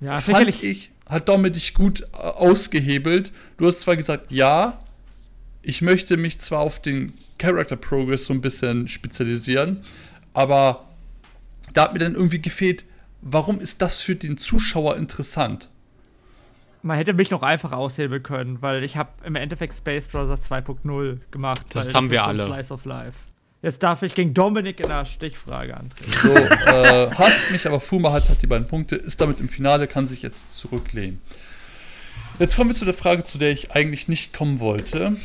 Ja, fand ich, hat Domme dich gut äh, ausgehebelt. Du hast zwar gesagt, ja, ich möchte mich zwar auf den Character Progress so ein bisschen spezialisieren, aber da hat mir dann irgendwie gefehlt, warum ist das für den Zuschauer interessant? Man hätte mich noch einfach aushebeln können, weil ich habe im Endeffekt Space Brothers 2.0 gemacht. Das weil haben ist wir alle. Slice of Life. Jetzt darf ich gegen Dominik in der Stichfrage antreten. So, äh, hasst mich, aber Fuma hat, hat die beiden Punkte, ist damit im Finale, kann sich jetzt zurücklehnen. Jetzt kommen wir zu der Frage, zu der ich eigentlich nicht kommen wollte.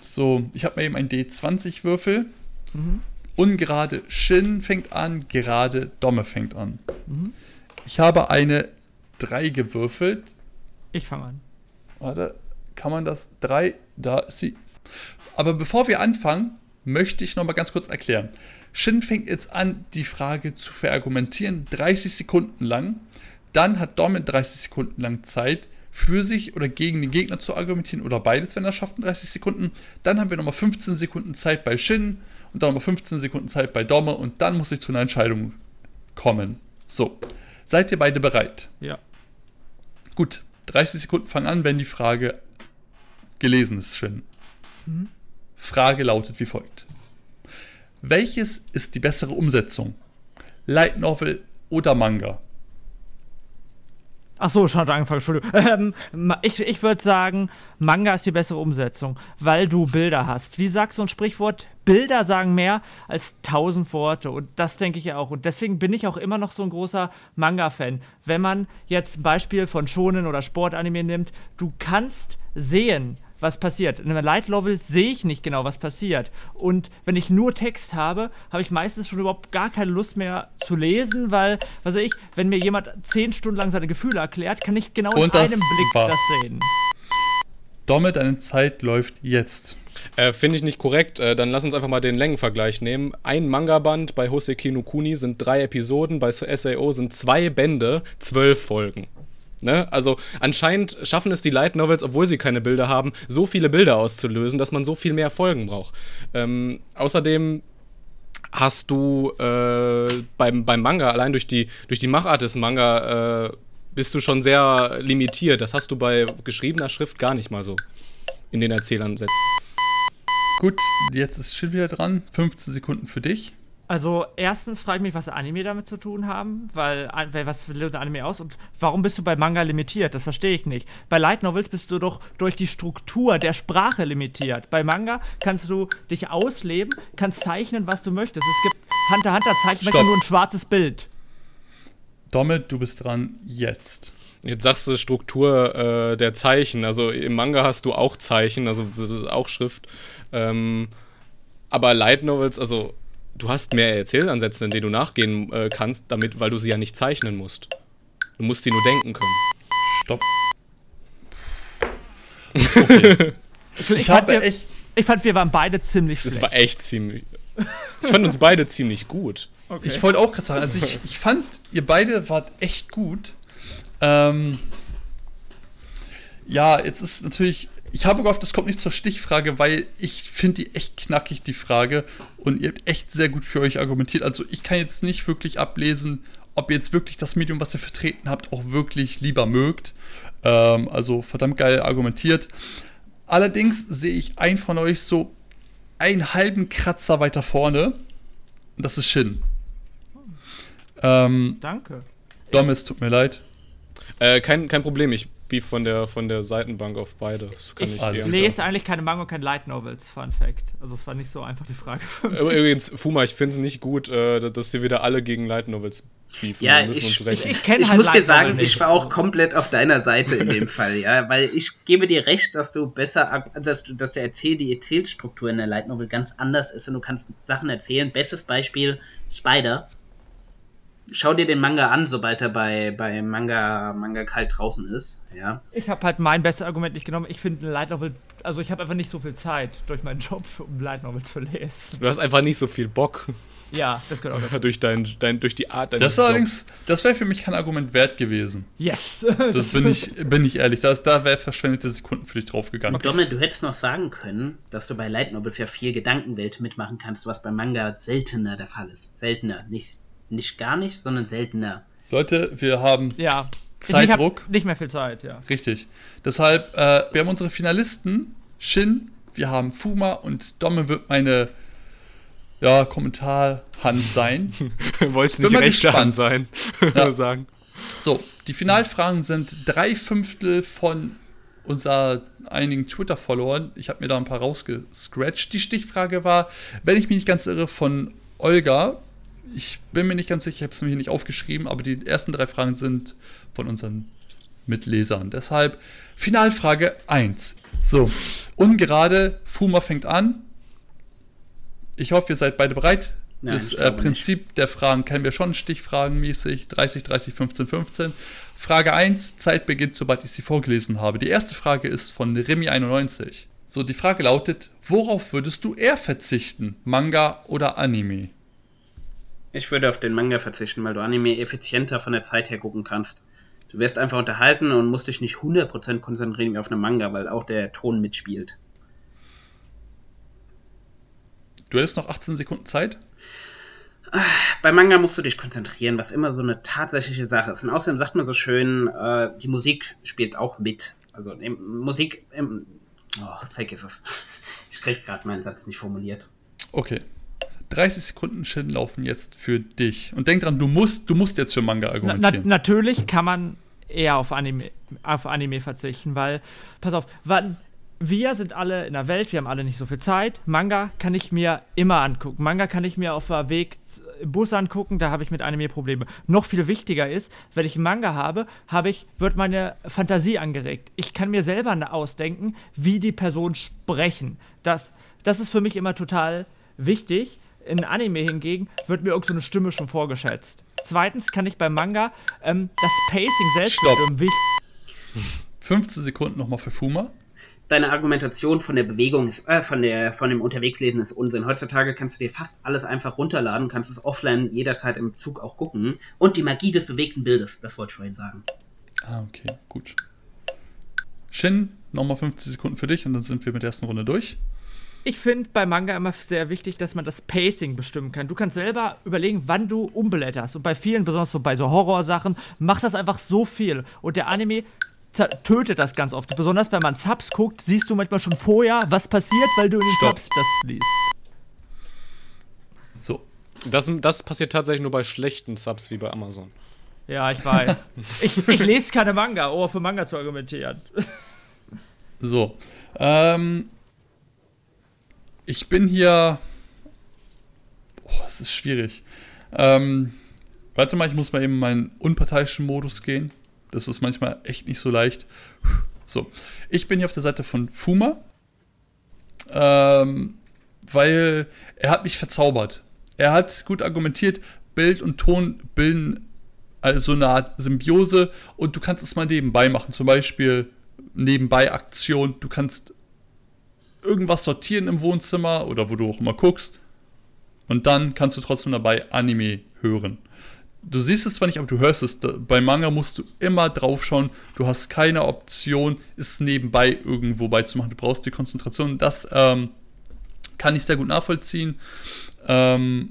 So, ich habe mir eben einen D20-Würfel. Ungerade Shin fängt an, gerade Domme fängt an. Ich habe eine 3 gewürfelt. Ich fange an. Warte, kann man das? 3, da ist sie. Aber bevor wir anfangen, möchte ich noch mal ganz kurz erklären. Shin fängt jetzt an, die Frage zu verargumentieren, 30 Sekunden lang. Dann hat Dom in 30 Sekunden lang Zeit, für sich oder gegen den Gegner zu argumentieren oder beides, wenn er schafft in 30 Sekunden. Dann haben wir nochmal 15 Sekunden Zeit bei Shin und dann nochmal 15 Sekunden Zeit bei Domme und dann muss ich zu einer Entscheidung kommen. So, seid ihr beide bereit? Ja. Gut, 30 Sekunden fangen an, wenn die Frage gelesen ist, Shin. Frage lautet wie folgt. Welches ist die bessere Umsetzung? Light Novel oder Manga? Ach so, schon hat angefangen, Entschuldigung. <laughs> Ähm, ich ich würde sagen, Manga ist die bessere Umsetzung, weil du Bilder hast. Wie sagt so ein Sprichwort? Bilder sagen mehr als tausend Worte. Und das denke ich ja auch. Und deswegen bin ich auch immer noch so ein großer Manga-Fan. Wenn man jetzt ein Beispiel von Shonen oder Sportanime nimmt, du kannst sehen, was passiert. In einem Light Novel sehe ich nicht genau, was passiert. Und wenn ich nur Text habe, habe ich meistens schon überhaupt gar keine Lust mehr zu lesen, weil, was weiß ich, wenn mir jemand zehn Stunden lang seine Gefühle erklärt, kann ich genau in Und das einem Blick war's. das sehen. Domme, deine Zeit läuft jetzt. Äh, Finde ich nicht korrekt. Äh, dann lass uns einfach mal den Längenvergleich nehmen. Ein Manga-Band bei Hoseki no Kuni sind drei Episoden, bei SAO sind zwei Bände, zwölf Folgen. Ne? Also anscheinend schaffen es die Light Novels, obwohl sie keine Bilder haben, so viele Bilder auszulösen, dass man so viel mehr Folgen braucht. Ähm, außerdem hast du äh, beim, beim Manga, allein durch die, durch die Machart des Manga, äh, bist du schon sehr limitiert. Das hast du bei geschriebener Schrift gar nicht mal so in den Erzählansätzen. Gut, jetzt ist Shin wieder dran. 15 Sekunden für dich. Also, erstens frage ich mich, was Anime damit zu tun haben, weil, weil was löst ein Anime aus und warum bist du bei Manga limitiert? Das verstehe ich nicht. Bei Light Novels bist du doch durch die Struktur der Sprache limitiert. Bei Manga kannst du dich ausleben, kannst zeichnen, was du möchtest. Es gibt Hunter Hunter zeichnet nur ein schwarzes Bild. Domme, du bist dran jetzt. Jetzt sagst du Struktur äh, der Zeichen. Also im Manga hast du auch Zeichen, also das ist auch Schrift. Ähm, aber Light Novels, also Du hast mehr Erzählansätze, in denen du nachgehen äh, kannst, damit, weil du sie ja nicht zeichnen musst. Du musst sie nur denken können. Stopp. Ich, Ich fand, wir, echt. ich fand, wir waren beide ziemlich Das schlecht. war echt ziemlich. Ich fand uns beide ziemlich gut. Ich wollte auch gerade sagen, also ich, ich fand, ihr beide wart echt gut. Ähm, ja, jetzt ist natürlich, ich habe gehofft, das kommt nicht zur Stichfrage, weil ich finde die echt knackig, die Frage. Und ihr habt echt sehr gut für euch argumentiert. Also ich kann jetzt nicht wirklich ablesen, ob ihr jetzt wirklich das Medium, was ihr vertreten habt, auch wirklich lieber mögt. Ähm, also verdammt geil argumentiert. Allerdings sehe ich einen von euch so einen halben Kratzer weiter vorne. Und das ist Shin. Ähm, Danke. Dom, es tut mir leid. Äh, kein, kein Problem, ich beef von der, von der Seitenbank auf beide. Das kann Ich ich, lese eigentlich keine Manga und keine Light Novels, Fun Fact. Also es war nicht so einfach die Frage für mich. Aber Übrigens, Fuma, ich finde es nicht gut, äh, dass wir wieder alle gegen Light Novels beefen. Ja, wir müssen ich- uns rächen. Ich kenne Ich halt muss dir Light Novel sagen, ich war auch komplett auf deiner Seite in dem Fall, ja, weil ich gebe dir recht, dass du besser, dass du, dass der Erzähl, die Erzählstruktur in der Light Novel ganz anders ist und du kannst Sachen erzählen. Bestes Beispiel, Spider. Schau dir den Manga an, sobald er bei, bei Manga, Manga kalt draußen ist, ja. Ich habe halt mein bestes Argument nicht genommen. Ich finde Light Novel, also ich habe einfach nicht so viel Zeit durch meinen Job, um Light Novel zu lesen. Du hast einfach nicht so viel Bock Ja, das gehört auch dazu. durch, dein, dein, durch die Art deines Das ist allerdings, das wäre für mich kein Argument wert gewesen. Yes! Das bin ich, bin ich ehrlich. Das, da wäre verschwendete Sekunden für dich draufgegangen. Domme, du hättest noch sagen können, dass du bei Light Novels ja viel Gedankenwelt mitmachen kannst, was beim Manga seltener der Fall ist. Seltener. Nicht, nicht gar nicht, sondern seltener. Leute, wir haben ja. Zeitdruck. Ich hab nicht mehr viel Zeit, ja. Richtig. Deshalb, äh, wir haben unsere Finalisten, Shin, wir haben Fuma und Domme wird meine ja, Kommentarhand sein. <laughs> Wolltest nicht rechte Hand sein, <laughs> Ja. sagen. So, die Finalfragen sind drei Fünftel von unser einigen Twitter-Followern. Ich habe mir da ein paar rausgescratcht. Die Stichfrage war, wenn ich mich nicht ganz irre, von Olga. Ich bin mir nicht ganz sicher, ich habe es mir hier nicht aufgeschrieben, aber die ersten drei Fragen sind von unseren Mitlesern. Deshalb Finalfrage 1. So, ungerade, Fuma fängt an. Ich hoffe, ihr seid beide bereit. Nein, das äh, Prinzip der Fragen kennen wir schon, stichfragenmäßig 30, 30, 15, 15. Frage 1, Zeit beginnt, sobald ich sie vorgelesen habe. Die erste Frage ist von Remy91. So, die Frage lautet, worauf würdest du eher verzichten? Manga oder Anime? Ich würde auf den Manga verzichten, weil du Anime effizienter von der Zeit her gucken kannst. Du wirst einfach unterhalten und musst dich nicht 100% konzentrieren wie auf einen Manga, weil auch der Ton mitspielt. Du hättest noch 18 Sekunden Zeit? Bei Manga musst du dich konzentrieren, was immer so eine tatsächliche Sache ist. Und außerdem sagt man so schön, äh, die Musik spielt auch mit. Also Musik im. Oh, vergiss es. Ich krieg gerade meinen Satz nicht formuliert. Okay. 30 Sekunden Shin laufen jetzt für dich. Und denk dran, du musst, du musst jetzt für Manga Na, argumentieren. na, natürlich kann man eher auf Anime, auf Anime verzichten, weil, pass auf, wann, wir sind alle in der Welt, wir haben alle nicht so viel Zeit. Manga kann ich mir immer angucken. Manga kann ich mir auf der Weg im Bus angucken, da habe ich mit Anime Probleme. Noch viel wichtiger ist, wenn ich Manga habe, habe ich, wird meine Fantasie angeregt. Ich kann mir selber ausdenken, wie die Personen sprechen. Das, das ist für mich immer total wichtig. In Anime hingegen wird mir irgend so eine Stimme schon vorgeschätzt. Zweitens kann ich beim Manga ähm, das Pacing selbst Stopp. bestimmen. Wie 15 Sekunden nochmal für Fuma. Deine Argumentation von der Bewegung ist, äh, von der, von dem Unterwegslesen ist Unsinn. Heutzutage kannst du dir fast alles einfach runterladen, kannst es offline jederzeit im Zug auch gucken. Und die Magie des bewegten Bildes, das wollte ich vorhin sagen. Ah, okay, gut. Shin, nochmal 50 Sekunden für dich und dann sind wir mit der ersten Runde durch. Ich finde bei Manga immer sehr wichtig, dass man das Pacing bestimmen kann. Du kannst selber überlegen, wann du umblätterst. Und bei vielen, besonders so bei so Horrorsachen, macht das einfach so viel. Und der Anime tötet das ganz oft. Besonders wenn man Subs guckt, siehst du manchmal schon vorher, was passiert, weil du in den Stopp. Subs das liest. So. Das, das passiert tatsächlich nur bei schlechten Subs wie bei Amazon. Ja, ich weiß. <laughs> ich, ich lese keine Manga, oh, für Manga zu argumentieren. So. Ähm, ich bin hier. Oh, es ist schwierig. Ähm, warte mal, ich muss mal eben in meinen unparteiischen Modus gehen. Das ist manchmal echt nicht so leicht. So. Ich bin hier auf der Seite von Fuma. Ähm, weil er hat mich verzaubert. er hat gut argumentiert, Bild und Ton bilden also so eine Art Symbiose und du kannst es mal nebenbei machen. Zum Beispiel nebenbei Aktion. Du kannst irgendwas sortieren im Wohnzimmer oder wo du auch immer guckst. Und dann kannst du trotzdem dabei Anime hören. Du siehst es zwar nicht, aber du hörst es. Bei Manga musst du immer drauf schauen. Du hast keine Option, es nebenbei irgendwo beizumachen. Du brauchst die Konzentration. Das ähm, kann ich sehr gut nachvollziehen. Ähm,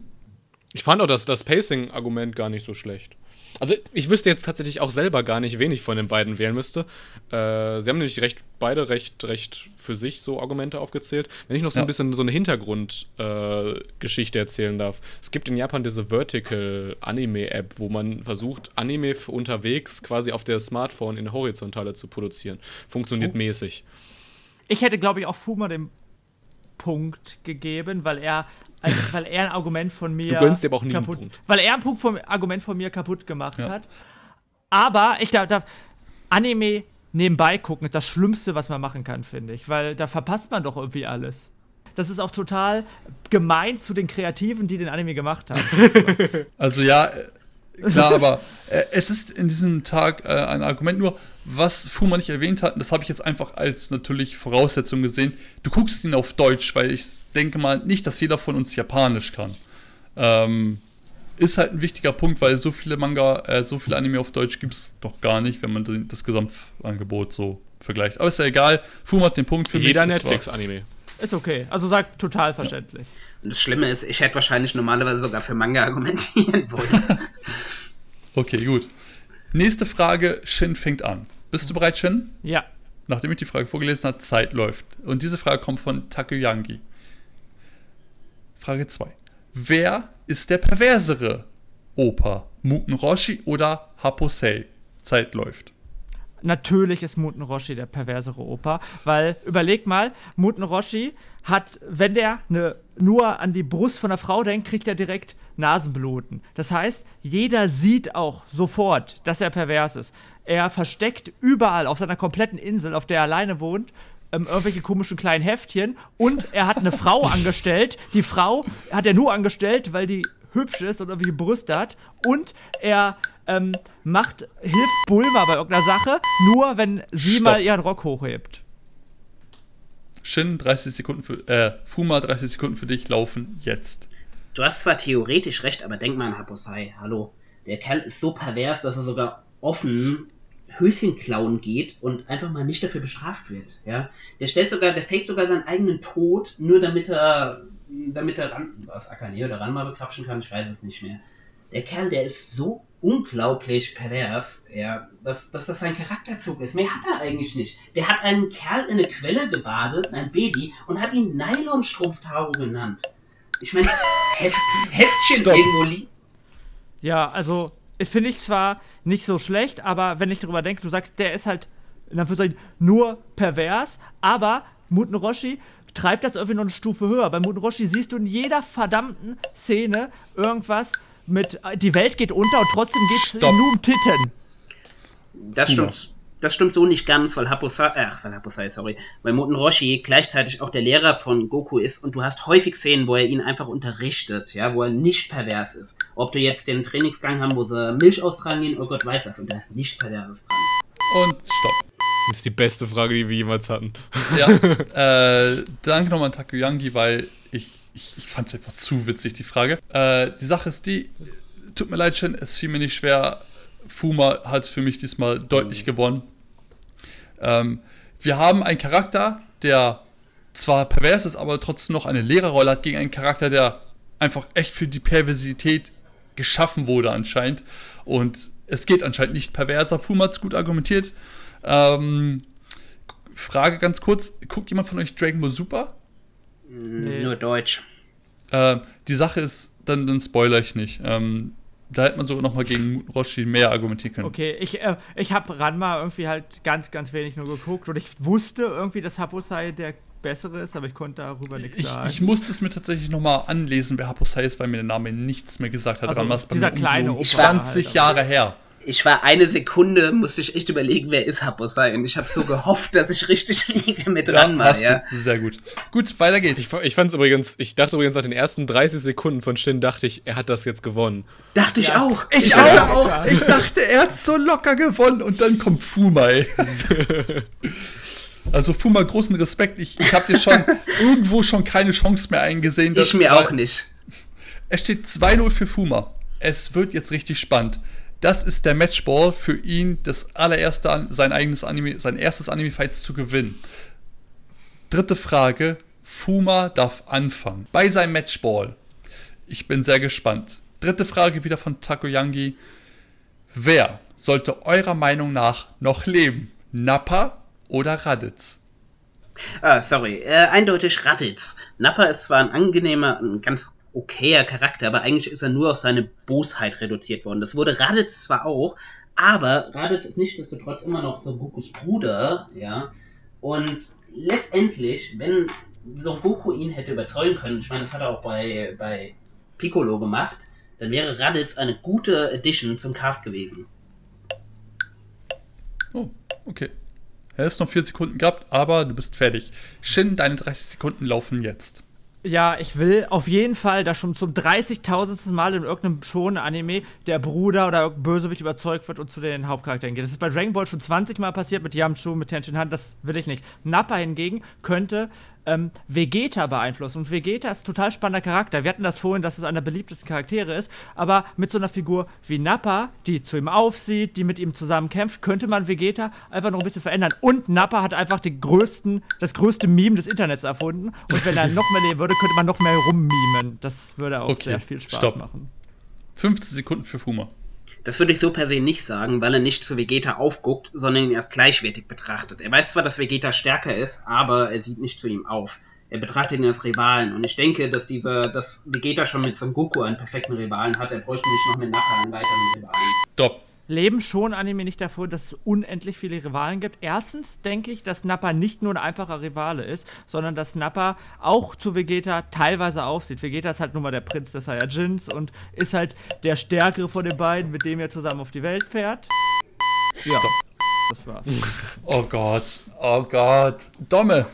ich fand auch das, das Pacing-Argument gar nicht so schlecht. Also ich wüsste jetzt tatsächlich auch selber gar nicht, wen ich von den beiden wählen müsste. Äh, sie haben nämlich recht, beide recht, recht für sich so Argumente aufgezählt. Wenn ich noch so ja. ein bisschen so eine Hintergrundgeschichte äh, erzählen darf. Es gibt in Japan diese Vertical Anime-App, wo man versucht, Anime unterwegs quasi auf der Smartphone in Horizontale zu produzieren. Funktioniert oh. mäßig. Ich hätte, glaube ich, auch Fuma den Punkt gegeben, weil er also, <laughs> weil er ein Argument von mir. Du gönnst dir aber auch nie kaputt, einen Punkt. Weil er ein Punkt vom Argument von mir kaputt gemacht ja. hat. Aber ich darf, Anime nebenbei gucken ist das Schlimmste, was man machen kann, finde ich. Weil da verpasst man doch irgendwie alles. Das ist auch total gemein zu den Kreativen, die den Anime gemacht haben. <laughs> also ja, Klar, <laughs> aber äh, es ist in diesem Tag äh, ein Argument nur, was Fuma nicht erwähnt hat, und das habe ich jetzt einfach als natürlich Voraussetzung gesehen. Du guckst ihn auf Deutsch, weil ich denke mal nicht, dass jeder von uns Japanisch kann. Ähm, ist halt ein wichtiger Punkt, weil so viele Manga, äh, so viele Anime auf Deutsch gibt es doch gar nicht, wenn man das Gesamtangebot so vergleicht. Aber ist ja egal, Fuma hat den Punkt für Jeder Netflix-Anime. Ist okay. Also sagt total verständlich. Ja. Und das Schlimme ist, ich hätte wahrscheinlich normalerweise sogar für Manga argumentieren wollen. <laughs> okay, gut. Nächste Frage, Shin fängt an. Bist du bereit, Shin? Ja. Nachdem ich die Frage vorgelesen habe, Zeit läuft. Und diese Frage kommt von Takuyangi. Frage 2. Wer ist der perversere Opa? Muten Roshi oder Haposei? Zeit läuft. Natürlich ist Muten Roshi der perversere Opa, weil überleg mal, Muten Roshi hat, wenn der ne, nur an die Brust von der Frau denkt, kriegt er direkt Nasenbluten. Das heißt, jeder sieht auch sofort, dass er pervers ist. Er versteckt überall auf seiner kompletten Insel, auf der er alleine wohnt, ähm, irgendwelche komischen kleinen Heftchen und er hat eine Frau <laughs> angestellt. Die Frau hat er nur angestellt, weil die hübsch ist und irgendwie Brüste hat und er ähm, macht, hilft Bulma bei irgendeiner Sache, nur wenn sie Stopp. mal ihren Rock hochhebt. Shin, 30 Sekunden für, äh, Fuma, 30 Sekunden für dich laufen jetzt. Du hast zwar theoretisch recht, aber denk mal an Haposai. Hallo. Der Kerl ist so pervers, dass er sogar offen Höschen klauen geht und einfach mal nicht dafür bestraft wird. Ja, der stellt sogar, der faked sogar seinen eigenen Tod, nur damit er, damit er ran, was Akane oder ran mal bekrapschen kann. Ich weiß es nicht mehr. Der Kerl, der ist so unglaublich pervers, ja, dass, dass das sein Charakterzug ist. Mehr hat er eigentlich nicht. Der hat einen Kerl in eine Quelle gebadet, ein Baby, und hat ihn Nylonstrumpftaro genannt. Ich meine, Heft, Heftchen Stopp. irgendwo liegt. Ja, also, das finde ich zwar nicht so schlecht, aber wenn ich darüber denke, du sagst, der ist halt in Anführungszeichen nur pervers, aber Muten Roshi treibt das irgendwie noch eine Stufe höher. Bei Muten Roshi siehst du in jeder verdammten Szene irgendwas, mit äh, die Welt geht unter und trotzdem geht es nur um Titten. Das stimmt. Das stimmt so nicht ganz, weil Haposai, ach, weil Haposai, sorry, weil Moten Roshi gleichzeitig auch der Lehrer von Goku ist und du hast häufig Szenen, wo er ihn einfach unterrichtet, ja, wo er nicht pervers ist. Ob du jetzt den Trainingsgang haben, wo sie Milch austragen gehen, oh Gott weiß das, und da ist nichts Perverses dran. Und stopp. Das ist die beste Frage, die wir jemals hatten. Ja, <laughs> äh, danke nochmal an Takuyangi, weil ich ich, fand es einfach zu witzig, die Frage. Äh, die Sache ist die, tut mir leid, schon, es fiel mir nicht schwer. Fuma hat für mich diesmal deutlich gewonnen. Ähm, wir haben einen Charakter, der zwar pervers ist, aber trotzdem noch eine Lehrerrolle hat, gegen einen Charakter, der einfach echt für die Perversität geschaffen wurde anscheinend. Und es geht anscheinend nicht perverser. Fuma hat es gut argumentiert. Ähm, Frage ganz kurz: Guckt jemand von euch Dragon Ball Super? Nee. Nur Deutsch. Äh, die Sache ist, dann, dann spoiler ich nicht. Ähm, da hätte man sogar noch mal gegen Roshi mehr argumentieren können. Okay, ich, äh, ich habe Ranma irgendwie halt ganz, ganz wenig nur geguckt und ich wusste irgendwie, dass Haposai der bessere ist, aber ich konnte darüber nichts ich, sagen. Ich musste es mir tatsächlich noch mal anlesen, wer Haposai ist, weil mir der Name nichts mehr gesagt hat. Also, Ranma ist dieser kleine Opa 20 halt, Jahre her. Ich war eine Sekunde, musste ich echt überlegen, wer ist Haposai. Und ich habe so gehofft, dass ich richtig <laughs> liege mit dran war, ja. Sehr gut. Gut, weiter geht's. Ich, ich fand's übrigens, ich dachte übrigens nach den ersten 30 Sekunden von Shin, dachte ich, er hat das jetzt gewonnen. Dachte ich auch. Ich, auch, auch. Ich dachte, er hat so locker gewonnen und dann kommt Fumai. <laughs> also Fuma, großen Respekt. Ich, ich habe dir schon <laughs> irgendwo schon keine Chance mehr eingesehen. Ich mir auch nicht. Es steht 2-0 für Fuma. Es wird jetzt richtig spannend. Das ist der Matchball für ihn, das allererste, sein eigenes Anime, sein erstes Anime-Fights zu gewinnen. Dritte Frage. Fuma darf anfangen. Bei seinem Matchball. Ich bin sehr gespannt. Dritte Frage wieder von Takoyangi. Wer sollte eurer Meinung nach noch leben? Nappa oder Raditz? Ah, sorry. Äh, eindeutig Raditz. Nappa ist zwar ein angenehmer, ein ganz okayer Charakter, aber eigentlich ist er nur auf seine Bosheit reduziert worden. Das wurde Raditz zwar auch, aber Raditz ist nichtsdestotrotz immer noch Son Gokus Bruder, ja. Und letztendlich, wenn Son Goku ihn hätte überzeugen können, ich meine, das hat er auch bei, bei Piccolo gemacht, dann wäre Raditz eine gute Addition zum Cast gewesen. Oh, okay. Er ist noch vier Sekunden gehabt, aber du bist fertig. Shin, deine 30 Sekunden laufen jetzt. Ja, ich will auf jeden Fall, dass schon zum 30.000. Mal in irgendeinem schon Anime der Bruder oder Bösewicht überzeugt wird und zu den Hauptcharakteren geht. Das ist bei Dragon Ball schon 20 Mal passiert mit Yamchu, mit Tenshin Han, das will ich nicht. Nappa hingegen könnte ähm, Vegeta beeinflussen. Und Vegeta ist ein total spannender Charakter. Wir hatten das vorhin, dass es einer der beliebtesten Charaktere ist. Aber mit so einer Figur wie Nappa, die zu ihm aufsieht, die mit ihm zusammen kämpft, könnte man Vegeta einfach noch ein bisschen verändern. Und Nappa hat einfach den größten, das größte Meme des Internets erfunden. Und wenn er noch mehr leben würde, könnte man noch mehr rummemen. Das würde auch okay, sehr viel Spaß stopp. machen. 15 Sekunden für Fuma. Das würde ich so per se nicht sagen, weil er nicht zu Vegeta aufguckt, sondern ihn erst gleichwertig betrachtet. Er weiß zwar, dass Vegeta stärker ist, aber er sieht nicht zu ihm auf. Er betrachtet ihn als Rivalen und ich denke, dass dieser, dass Vegeta schon mit Son Goku einen perfekten Rivalen hat. Er bräuchte nicht noch mit Nappa einen weiteren Rivalen. Stopp leben schon Anime nicht davor, dass es unendlich viele Rivalen gibt. Erstens denke ich, dass Nappa nicht nur ein einfacher Rivale ist, sondern dass Nappa auch zu Vegeta teilweise aufsieht. Vegeta ist halt nun mal der Prinz des Saiyajins und ist halt der Stärkere von den beiden, mit dem er zusammen auf die Welt fährt. Ja, das war's. <laughs> Oh Gott, oh Gott. Domme,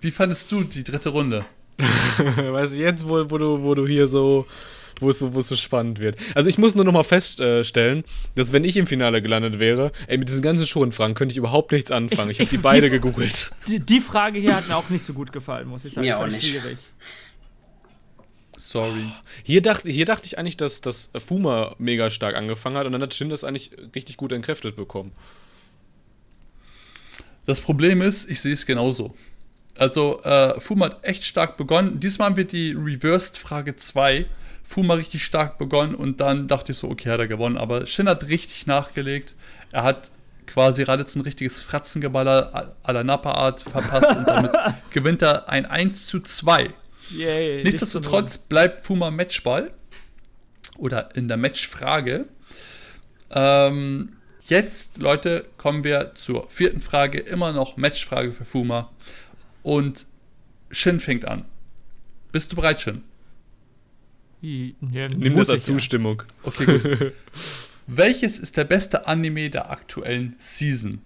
wie fandest du die dritte Runde? <laughs> weißt du, jetzt, wo, wo, du, wo du hier so wo es so, wo es so spannend wird. Also ich muss nur noch mal feststellen, dass wenn ich im Finale gelandet wäre, ey, mit diesen ganzen Schonfragen könnte ich überhaupt nichts anfangen. Ich, ich habe die beide <laughs> die, gegoogelt. Die, die, Frage hier hat mir auch nicht so gut gefallen, muss ich sagen. Ja, auch nicht. Schwierig. Sorry. Hier dachte, hier dachte ich eigentlich, dass, dass Fuma mega stark angefangen hat und dann hat Shin das eigentlich richtig gut entkräftet bekommen. Das Problem ist, ich sehe es genauso. Also, äh, Fuma hat echt stark begonnen. Diesmal haben wir die Reversed Frage 2 Fuma richtig stark begonnen und dann dachte ich so, okay, hat er gewonnen. Aber Shin hat richtig nachgelegt. Er hat quasi Raditz ein richtiges Fratzengeballer à la Nappa-Art verpasst und damit <laughs> gewinnt er ein 1 zu 2. Yay, Nichtsdestotrotz bleibt Fuma Matchball oder in der Matchfrage. Ähm, jetzt, Leute, kommen wir zur vierten Frage. Immer noch Matchfrage für Fuma. Und Shin fängt an. Bist du bereit, Shin? Ja, Nimm das als Zustimmung. Ja. Okay, gut. <laughs> Welches ist der beste Anime der aktuellen Season?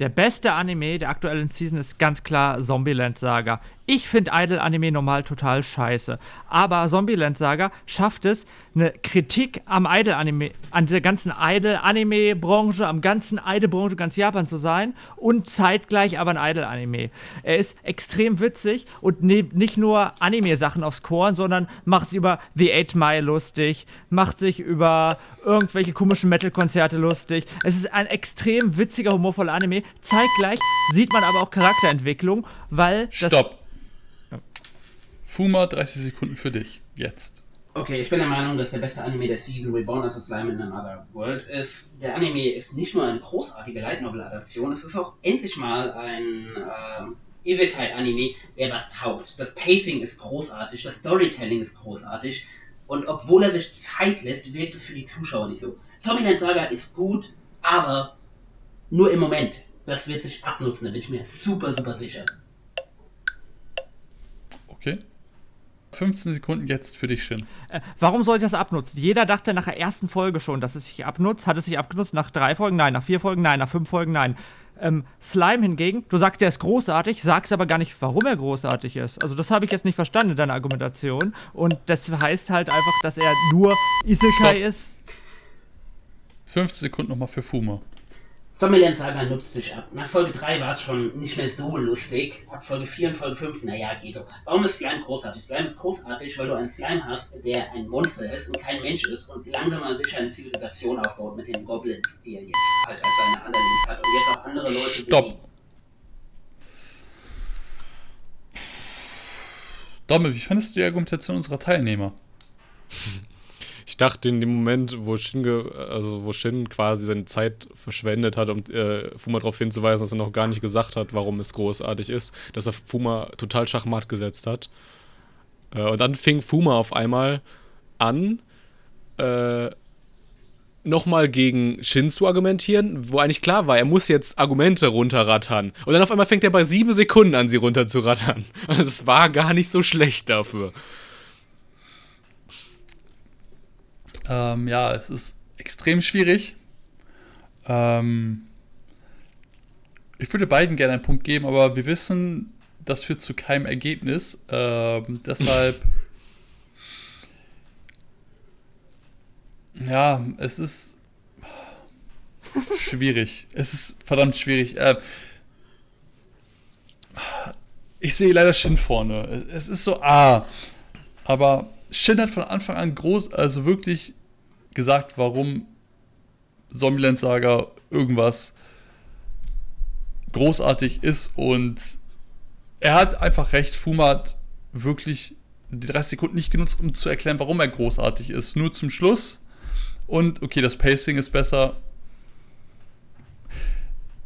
Der beste Anime der aktuellen Season ist ganz klar Zombieland Saga. Ich finde Idol-Anime normal total scheiße. Aber Zombieland Saga schafft es, eine Kritik am Idol-Anime, an der ganzen Idol-Anime-Branche, am ganzen Idol-Branche ganz Japan zu sein und zeitgleich aber ein Idol-Anime. Er ist extrem witzig und nimmt nicht nur Anime-Sachen aufs Korn, sondern macht sich über The Eight Mile lustig, macht sich über irgendwelche komischen Metal-Konzerte lustig. Es ist ein extrem witziger, humorvoller Anime. Zeitgleich sieht man aber auch Charakterentwicklung, weil. Stopp! Fuma, 30 Sekunden für dich. Jetzt. Okay, ich bin der Meinung, dass der beste Anime der Season Reborn as a Slime in Another World ist. Der Anime ist nicht nur eine großartige Light Novel Adaption, es ist auch endlich mal ein äh, Isekai-Anime, der was taugt. Das Pacing ist großartig, das Storytelling ist großartig und obwohl er sich Zeit lässt, wirkt es für die Zuschauer nicht so. Zombieland Saga ist gut, aber nur im Moment. Das wird sich abnutzen, da bin ich mir super, super sicher. Okay. 15 Sekunden jetzt für dich, Shin. Äh, warum soll ich das abnutzen? Jeder dachte nach der ersten Folge schon, dass es sich abnutzt. Hat es sich abgenutzt nach drei Folgen? Nein. Nach vier Folgen? Nein. Nach fünf Folgen? Nein. Ähm, Slime hingegen, du sagst, er ist großartig, sagst aber gar nicht, warum er großartig ist. Also das habe ich jetzt nicht verstanden in deiner Argumentation. Und das heißt halt einfach, dass er nur Isekai Stopp. ist. 15 Sekunden nochmal für Fuma. Zombieland Saga nutzt sich ab. Nach Folge 3 war es schon nicht mehr so lustig. Ab Folge 4 und Folge 5, naja, geht so. Warum ist Slime großartig? Slime ist großartig, weil du einen Slime hast, der ein Monster ist und kein Mensch ist und langsam aber sicher eine Zivilisation aufbaut mit den Goblins, die er jetzt halt als seine Underlings hat und jetzt auch andere Leute Stopp. Dommel, wie fandest du die Argumentation unserer Teilnehmer? <laughs> Ich dachte in dem Moment, wo Shin, also wo Shin quasi seine Zeit verschwendet hat, um äh, Fuma darauf hinzuweisen, dass er noch gar nicht gesagt hat, warum es großartig ist, dass er Fuma total schachmatt gesetzt hat. Äh, und dann fing Fuma auf einmal an, äh, nochmal gegen Shin zu argumentieren, wo eigentlich klar war, er muss jetzt Argumente runterrattern. Und dann auf einmal fängt er bei sieben Sekunden an, sie runterzurattern. <laughs> Also es war gar nicht so schlecht dafür. Ähm, ja, es ist extrem schwierig. Ähm, ich würde beiden gerne einen Punkt geben, aber wir wissen, das führt zu keinem Ergebnis. Ähm, <laughs> deshalb. ja, es ist schwierig. Es ist verdammt schwierig. Ähm, ich sehe leider Shin vorne. Es ist so, ah. Aber Shin hat von Anfang an groß, also wirklich gesagt, warum Zombieland Saga irgendwas großartig ist und er hat einfach recht. Fuma hat wirklich die 30 Sekunden nicht genutzt, um zu erklären, warum er großartig ist. Nur zum Schluss. Und okay, das Pacing ist besser.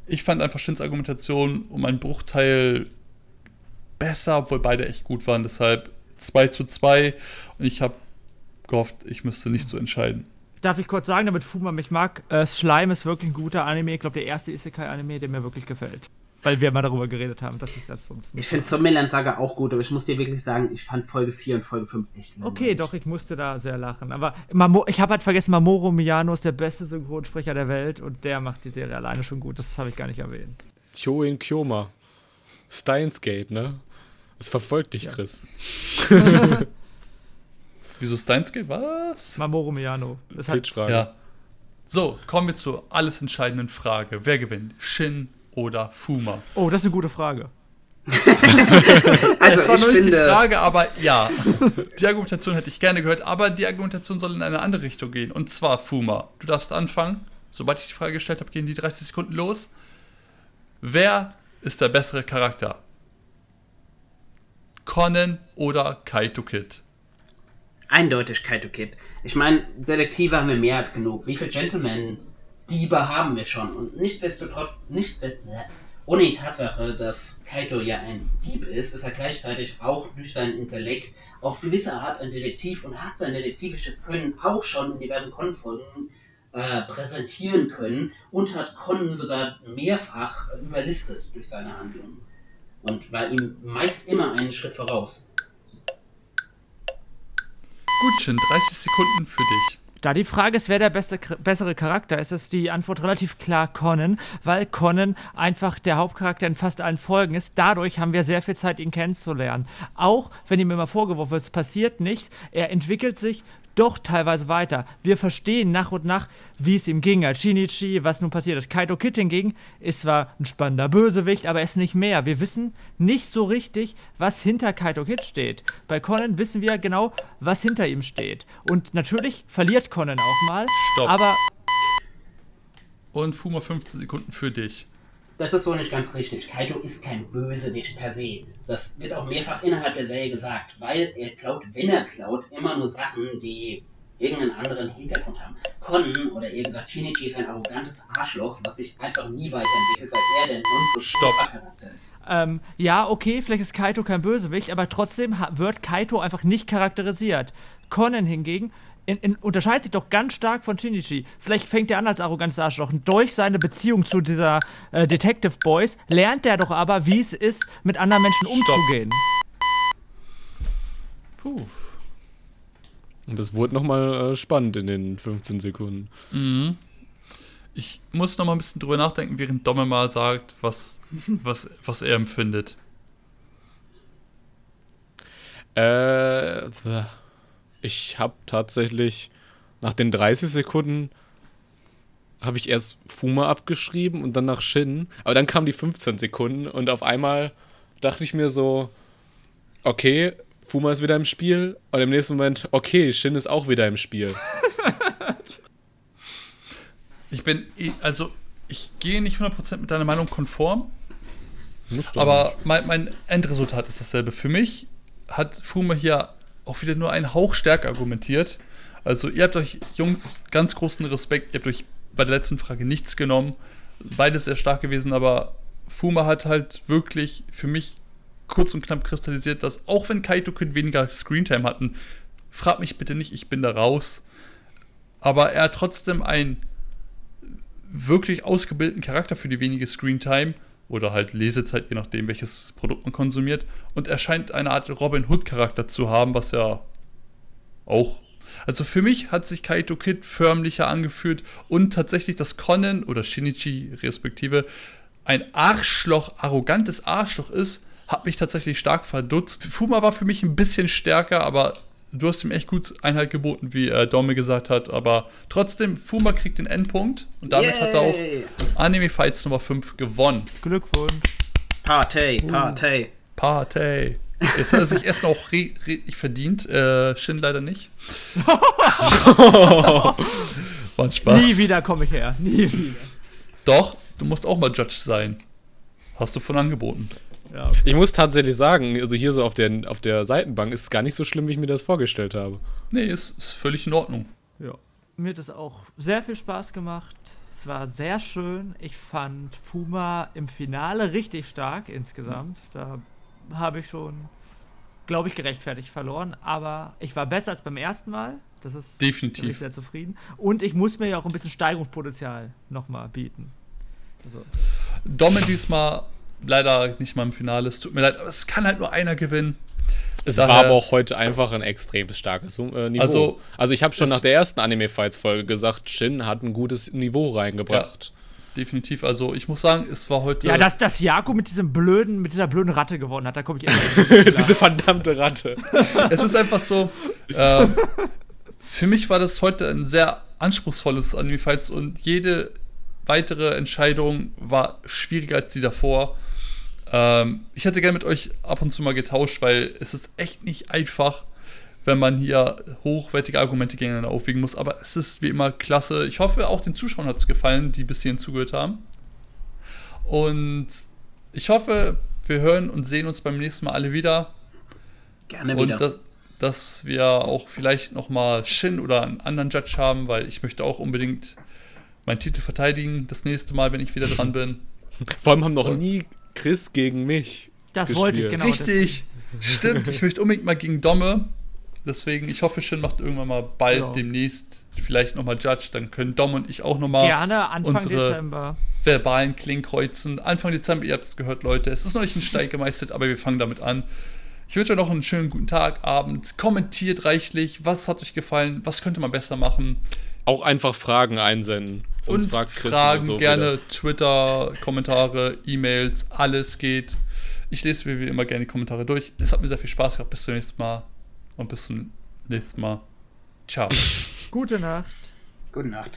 Ich fand einfach Shins Argumentation um einen Bruchteil besser, obwohl beide echt gut waren. Deshalb 2 zu 2 und ich habe gehofft, ich müsste nicht so entscheiden. Darf ich kurz sagen, damit Fuma mich mag, äh, Slime ist wirklich ein guter Anime. Ich glaube, der erste Isekai-Anime, der mir wirklich gefällt. Weil wir mal darüber geredet haben, dass ich das sonst nicht. Ich finde Zombieland Saga auch gut, aber ich muss dir wirklich sagen, ich fand Folge 4 und Folge 5 echt langweilig. Okay, doch, ich musste da sehr lachen. Aber Mamo ich habe halt vergessen, Mamoru Miyano ist der beste Synchronsprecher der Welt und der macht die Serie alleine schon gut. Das habe ich gar nicht erwähnt. Choin Kyoma. Steins Gate, ne? Es verfolgt dich, Chris. <laughs> Wieso Steins Gate? Was? Mamoru Miyano. Das hat. Ja. So, kommen wir zur alles entscheidenden Frage. Wer gewinnt? Shin oder Fuma? oh, das ist eine gute Frage. <laughs> Also es war nur nicht die Frage, aber ja. Die Argumentation hätte ich gerne gehört, aber die Argumentation soll in eine andere Richtung gehen. Und zwar, Fuma, du darfst anfangen. Sobald ich die Frage gestellt habe, gehen die 30 Sekunden los. Wer ist der bessere Charakter? Conan oder Kaito Kid? eindeutig Kaito Kid. Ich meine, Detektive haben wir mehr als genug. Wie viele Gentleman-Diebe haben wir schon? Und nicht, äh, ohne die Tatsache, dass Kaito ja ein Dieb ist, ist er gleichzeitig auch durch seinen Intellekt auf gewisse Art ein Detektiv und hat sein detektivisches Können auch schon in diversen Con-Folgen äh, präsentieren können und hat Con sogar mehrfach überlistet durch seine Handlungen. Und war ihm meist immer einen Schritt voraus. Gut, Shin, 30 Sekunden für dich. Da die Frage ist, wer der beste, bessere Charakter ist, ist die Antwort relativ klar Conan, weil Conan einfach der Hauptcharakter in fast allen Folgen ist. Dadurch haben wir sehr viel Zeit, ihn kennenzulernen. Auch wenn ihm immer vorgeworfen wird, es passiert nicht, er entwickelt sich doch teilweise weiter. Wir verstehen nach und nach, wie es ihm ging als Shinichi, was nun passiert ist. Kaito Kid hingegen ist zwar ein spannender Bösewicht, aber er ist nicht mehr. Wir wissen nicht so richtig, was hinter Kaito Kid steht. Bei Conan wissen wir genau, was hinter ihm steht. Und natürlich verliert Conan auch mal, Stopp. aber Und Fuma 15 Sekunden für dich. Das ist so nicht ganz richtig. Kaito ist kein Bösewicht per se. Das wird auch mehrfach innerhalb der Serie gesagt, weil er klaut, wenn er klaut, immer nur Sachen, die irgendeinen anderen Hintergrund haben. Kon, oder eher gesagt Shinichi, ist ein arrogantes Arschloch, was sich einfach nie weiterentwickelt, weil er der Stopp. Charakter ist. ähm, ja, okay, vielleicht ist Kaito kein Bösewicht, aber trotzdem wird Kaito einfach nicht charakterisiert. Conan hingegen in, in, unterscheidet sich doch ganz stark von Shinichi. Vielleicht fängt er an als arrogantes Arschloch. Und durch seine Beziehung zu dieser äh, Detective Boys lernt er doch aber, wie es ist, mit anderen Menschen umzugehen. Puh. Und das wurde nochmal äh, spannend in den 15 Sekunden. Mhm. Ich muss noch mal ein bisschen drüber nachdenken, während Domme mal sagt, was, was, was er empfindet. Äh, ich habe tatsächlich nach den 30 Sekunden habe ich erst Fuma abgeschrieben und dann nach Shin. Aber dann kamen die 15 Sekunden und auf einmal dachte ich mir so, okay, Fuma ist wieder im Spiel. Und im nächsten Moment, okay, Shin ist auch wieder im Spiel. <laughs> Ich bin, also, ich gehe nicht 100% mit deiner Meinung konform, aber mein, mein Endresultat ist dasselbe. Für mich hat Fuma hier auch wieder nur einen Hauch stärker argumentiert. Also, ihr habt euch, Jungs, ganz großen Respekt. Ihr habt euch bei der letzten Frage nichts genommen. Beides sehr stark gewesen, aber Fuma hat halt wirklich für mich kurz und knapp kristallisiert, dass auch wenn Kaito Kid weniger Screentime hatten, frag mich bitte nicht, ich bin da raus. Aber er hat trotzdem einen wirklich ausgebildeten Charakter für die wenige Screentime oder halt Lesezeit, je nachdem, welches Produkt man konsumiert. Und er scheint eine Art Robin Hood-Charakter zu haben, was ja auch. Also für mich hat sich Kaito Kid förmlicher angefühlt und tatsächlich das Conan oder Shinichi respektive ein Arschloch, arrogantes Arschloch ist, hat mich tatsächlich stark verdutzt. Fuma war für mich ein bisschen stärker, aber du hast ihm echt gut Einhalt geboten, wie äh, Dome gesagt hat. Aber trotzdem, Fuma kriegt den Endpunkt und damit hat er auch Yay. Anime Fights Nummer 5 gewonnen. Glückwunsch. Partey, Partey. Party. Jetzt hat er sich erst noch richtig verdient. Äh, Shin leider nicht. <laughs> War ein Spaß. Nie wieder komme ich her. Nie wieder. Doch, du musst auch mal Judge sein. Hast du von angeboten. Ja, Ich muss tatsächlich sagen, also hier so auf der, auf der Seitenbank ist es gar nicht so schlimm, wie ich mir das vorgestellt habe. Nee, ist, ist völlig in Ordnung. ja. Mir hat es auch sehr viel Spaß gemacht. Es war sehr schön. Ich fand Fuma im Finale richtig stark insgesamt. Da habe ich schon, glaube ich, gerechtfertigt verloren. Aber ich war besser als beim ersten Mal. Das ist Definitiv. Bin ich sehr zufrieden. Und ich muss mir ja auch ein bisschen Steigerungspotenzial nochmal bieten. Also, Domme diesmal leider nicht mal im Finale. Es tut mir leid, aber es kann halt nur einer gewinnen. Es Daher- war aber auch heute einfach ein extrem starkes äh, Niveau. Also, Also, ich habe schon nach der ersten Anime-Fights-Folge gesagt, Shin hat ein gutes Niveau reingebracht. Definitiv. Also ich muss sagen, es war heute. ja, dass, dass Jakob mit diesem blöden, mit dieser blöden Ratte gewonnen hat, da komme ich echt <laughs> Diese verdammte Ratte. <laughs> es ist einfach so. ähm, für mich war das heute ein sehr anspruchsvolles Anime Fights und jede weitere Entscheidung war schwieriger als die davor. Ähm, ich hätte gerne mit euch ab und zu mal getauscht, weil es ist echt nicht einfach, wenn man hier hochwertige Argumente gegeneinander aufwiegen muss. Aber es ist wie immer klasse. Ich hoffe, auch den Zuschauern hat es gefallen, die bis hierhin zugehört haben. Und ich hoffe, wir hören und sehen uns beim nächsten Mal alle wieder. Gerne Und wieder. dass, dass wir auch vielleicht nochmal Shin oder einen anderen Judge haben, weil ich möchte auch unbedingt meinen Titel verteidigen, das nächste Mal, wenn ich wieder dran bin. <laughs> Vor allem haben noch Und- nie Chris gegen mich. Das gespielt. wollte ich genau. Richtig, stimmt. Ich möchte unbedingt mal gegen Domme. Deswegen, ich hoffe, Shin macht irgendwann mal bald Ja. demnächst vielleicht nochmal Judge. Dann können Dom und ich auch nochmal Gerne Anfang unsere- Dezember. verbalen Klingen kreuzen. Anfang Dezember, ihr habt es gehört, Leute. Es ist noch nicht ein Steig gemeistert, aber wir fangen damit an. Ich wünsche euch noch einen schönen guten Tag, Abend. Kommentiert reichlich. Was hat euch gefallen? Was könnte man besser machen? Auch einfach Fragen einsenden. Sonst Und fragt Chris Fragen sowieso gerne wieder. Twitter, Kommentare, E-Mails, alles geht. Ich lese mir wie immer gerne die Kommentare durch. Es hat mir sehr viel Spaß gehabt. Bis zum nächsten Mal. Und bis zum nächsten Mal. Ciao. Gute Nacht. Gute Nacht.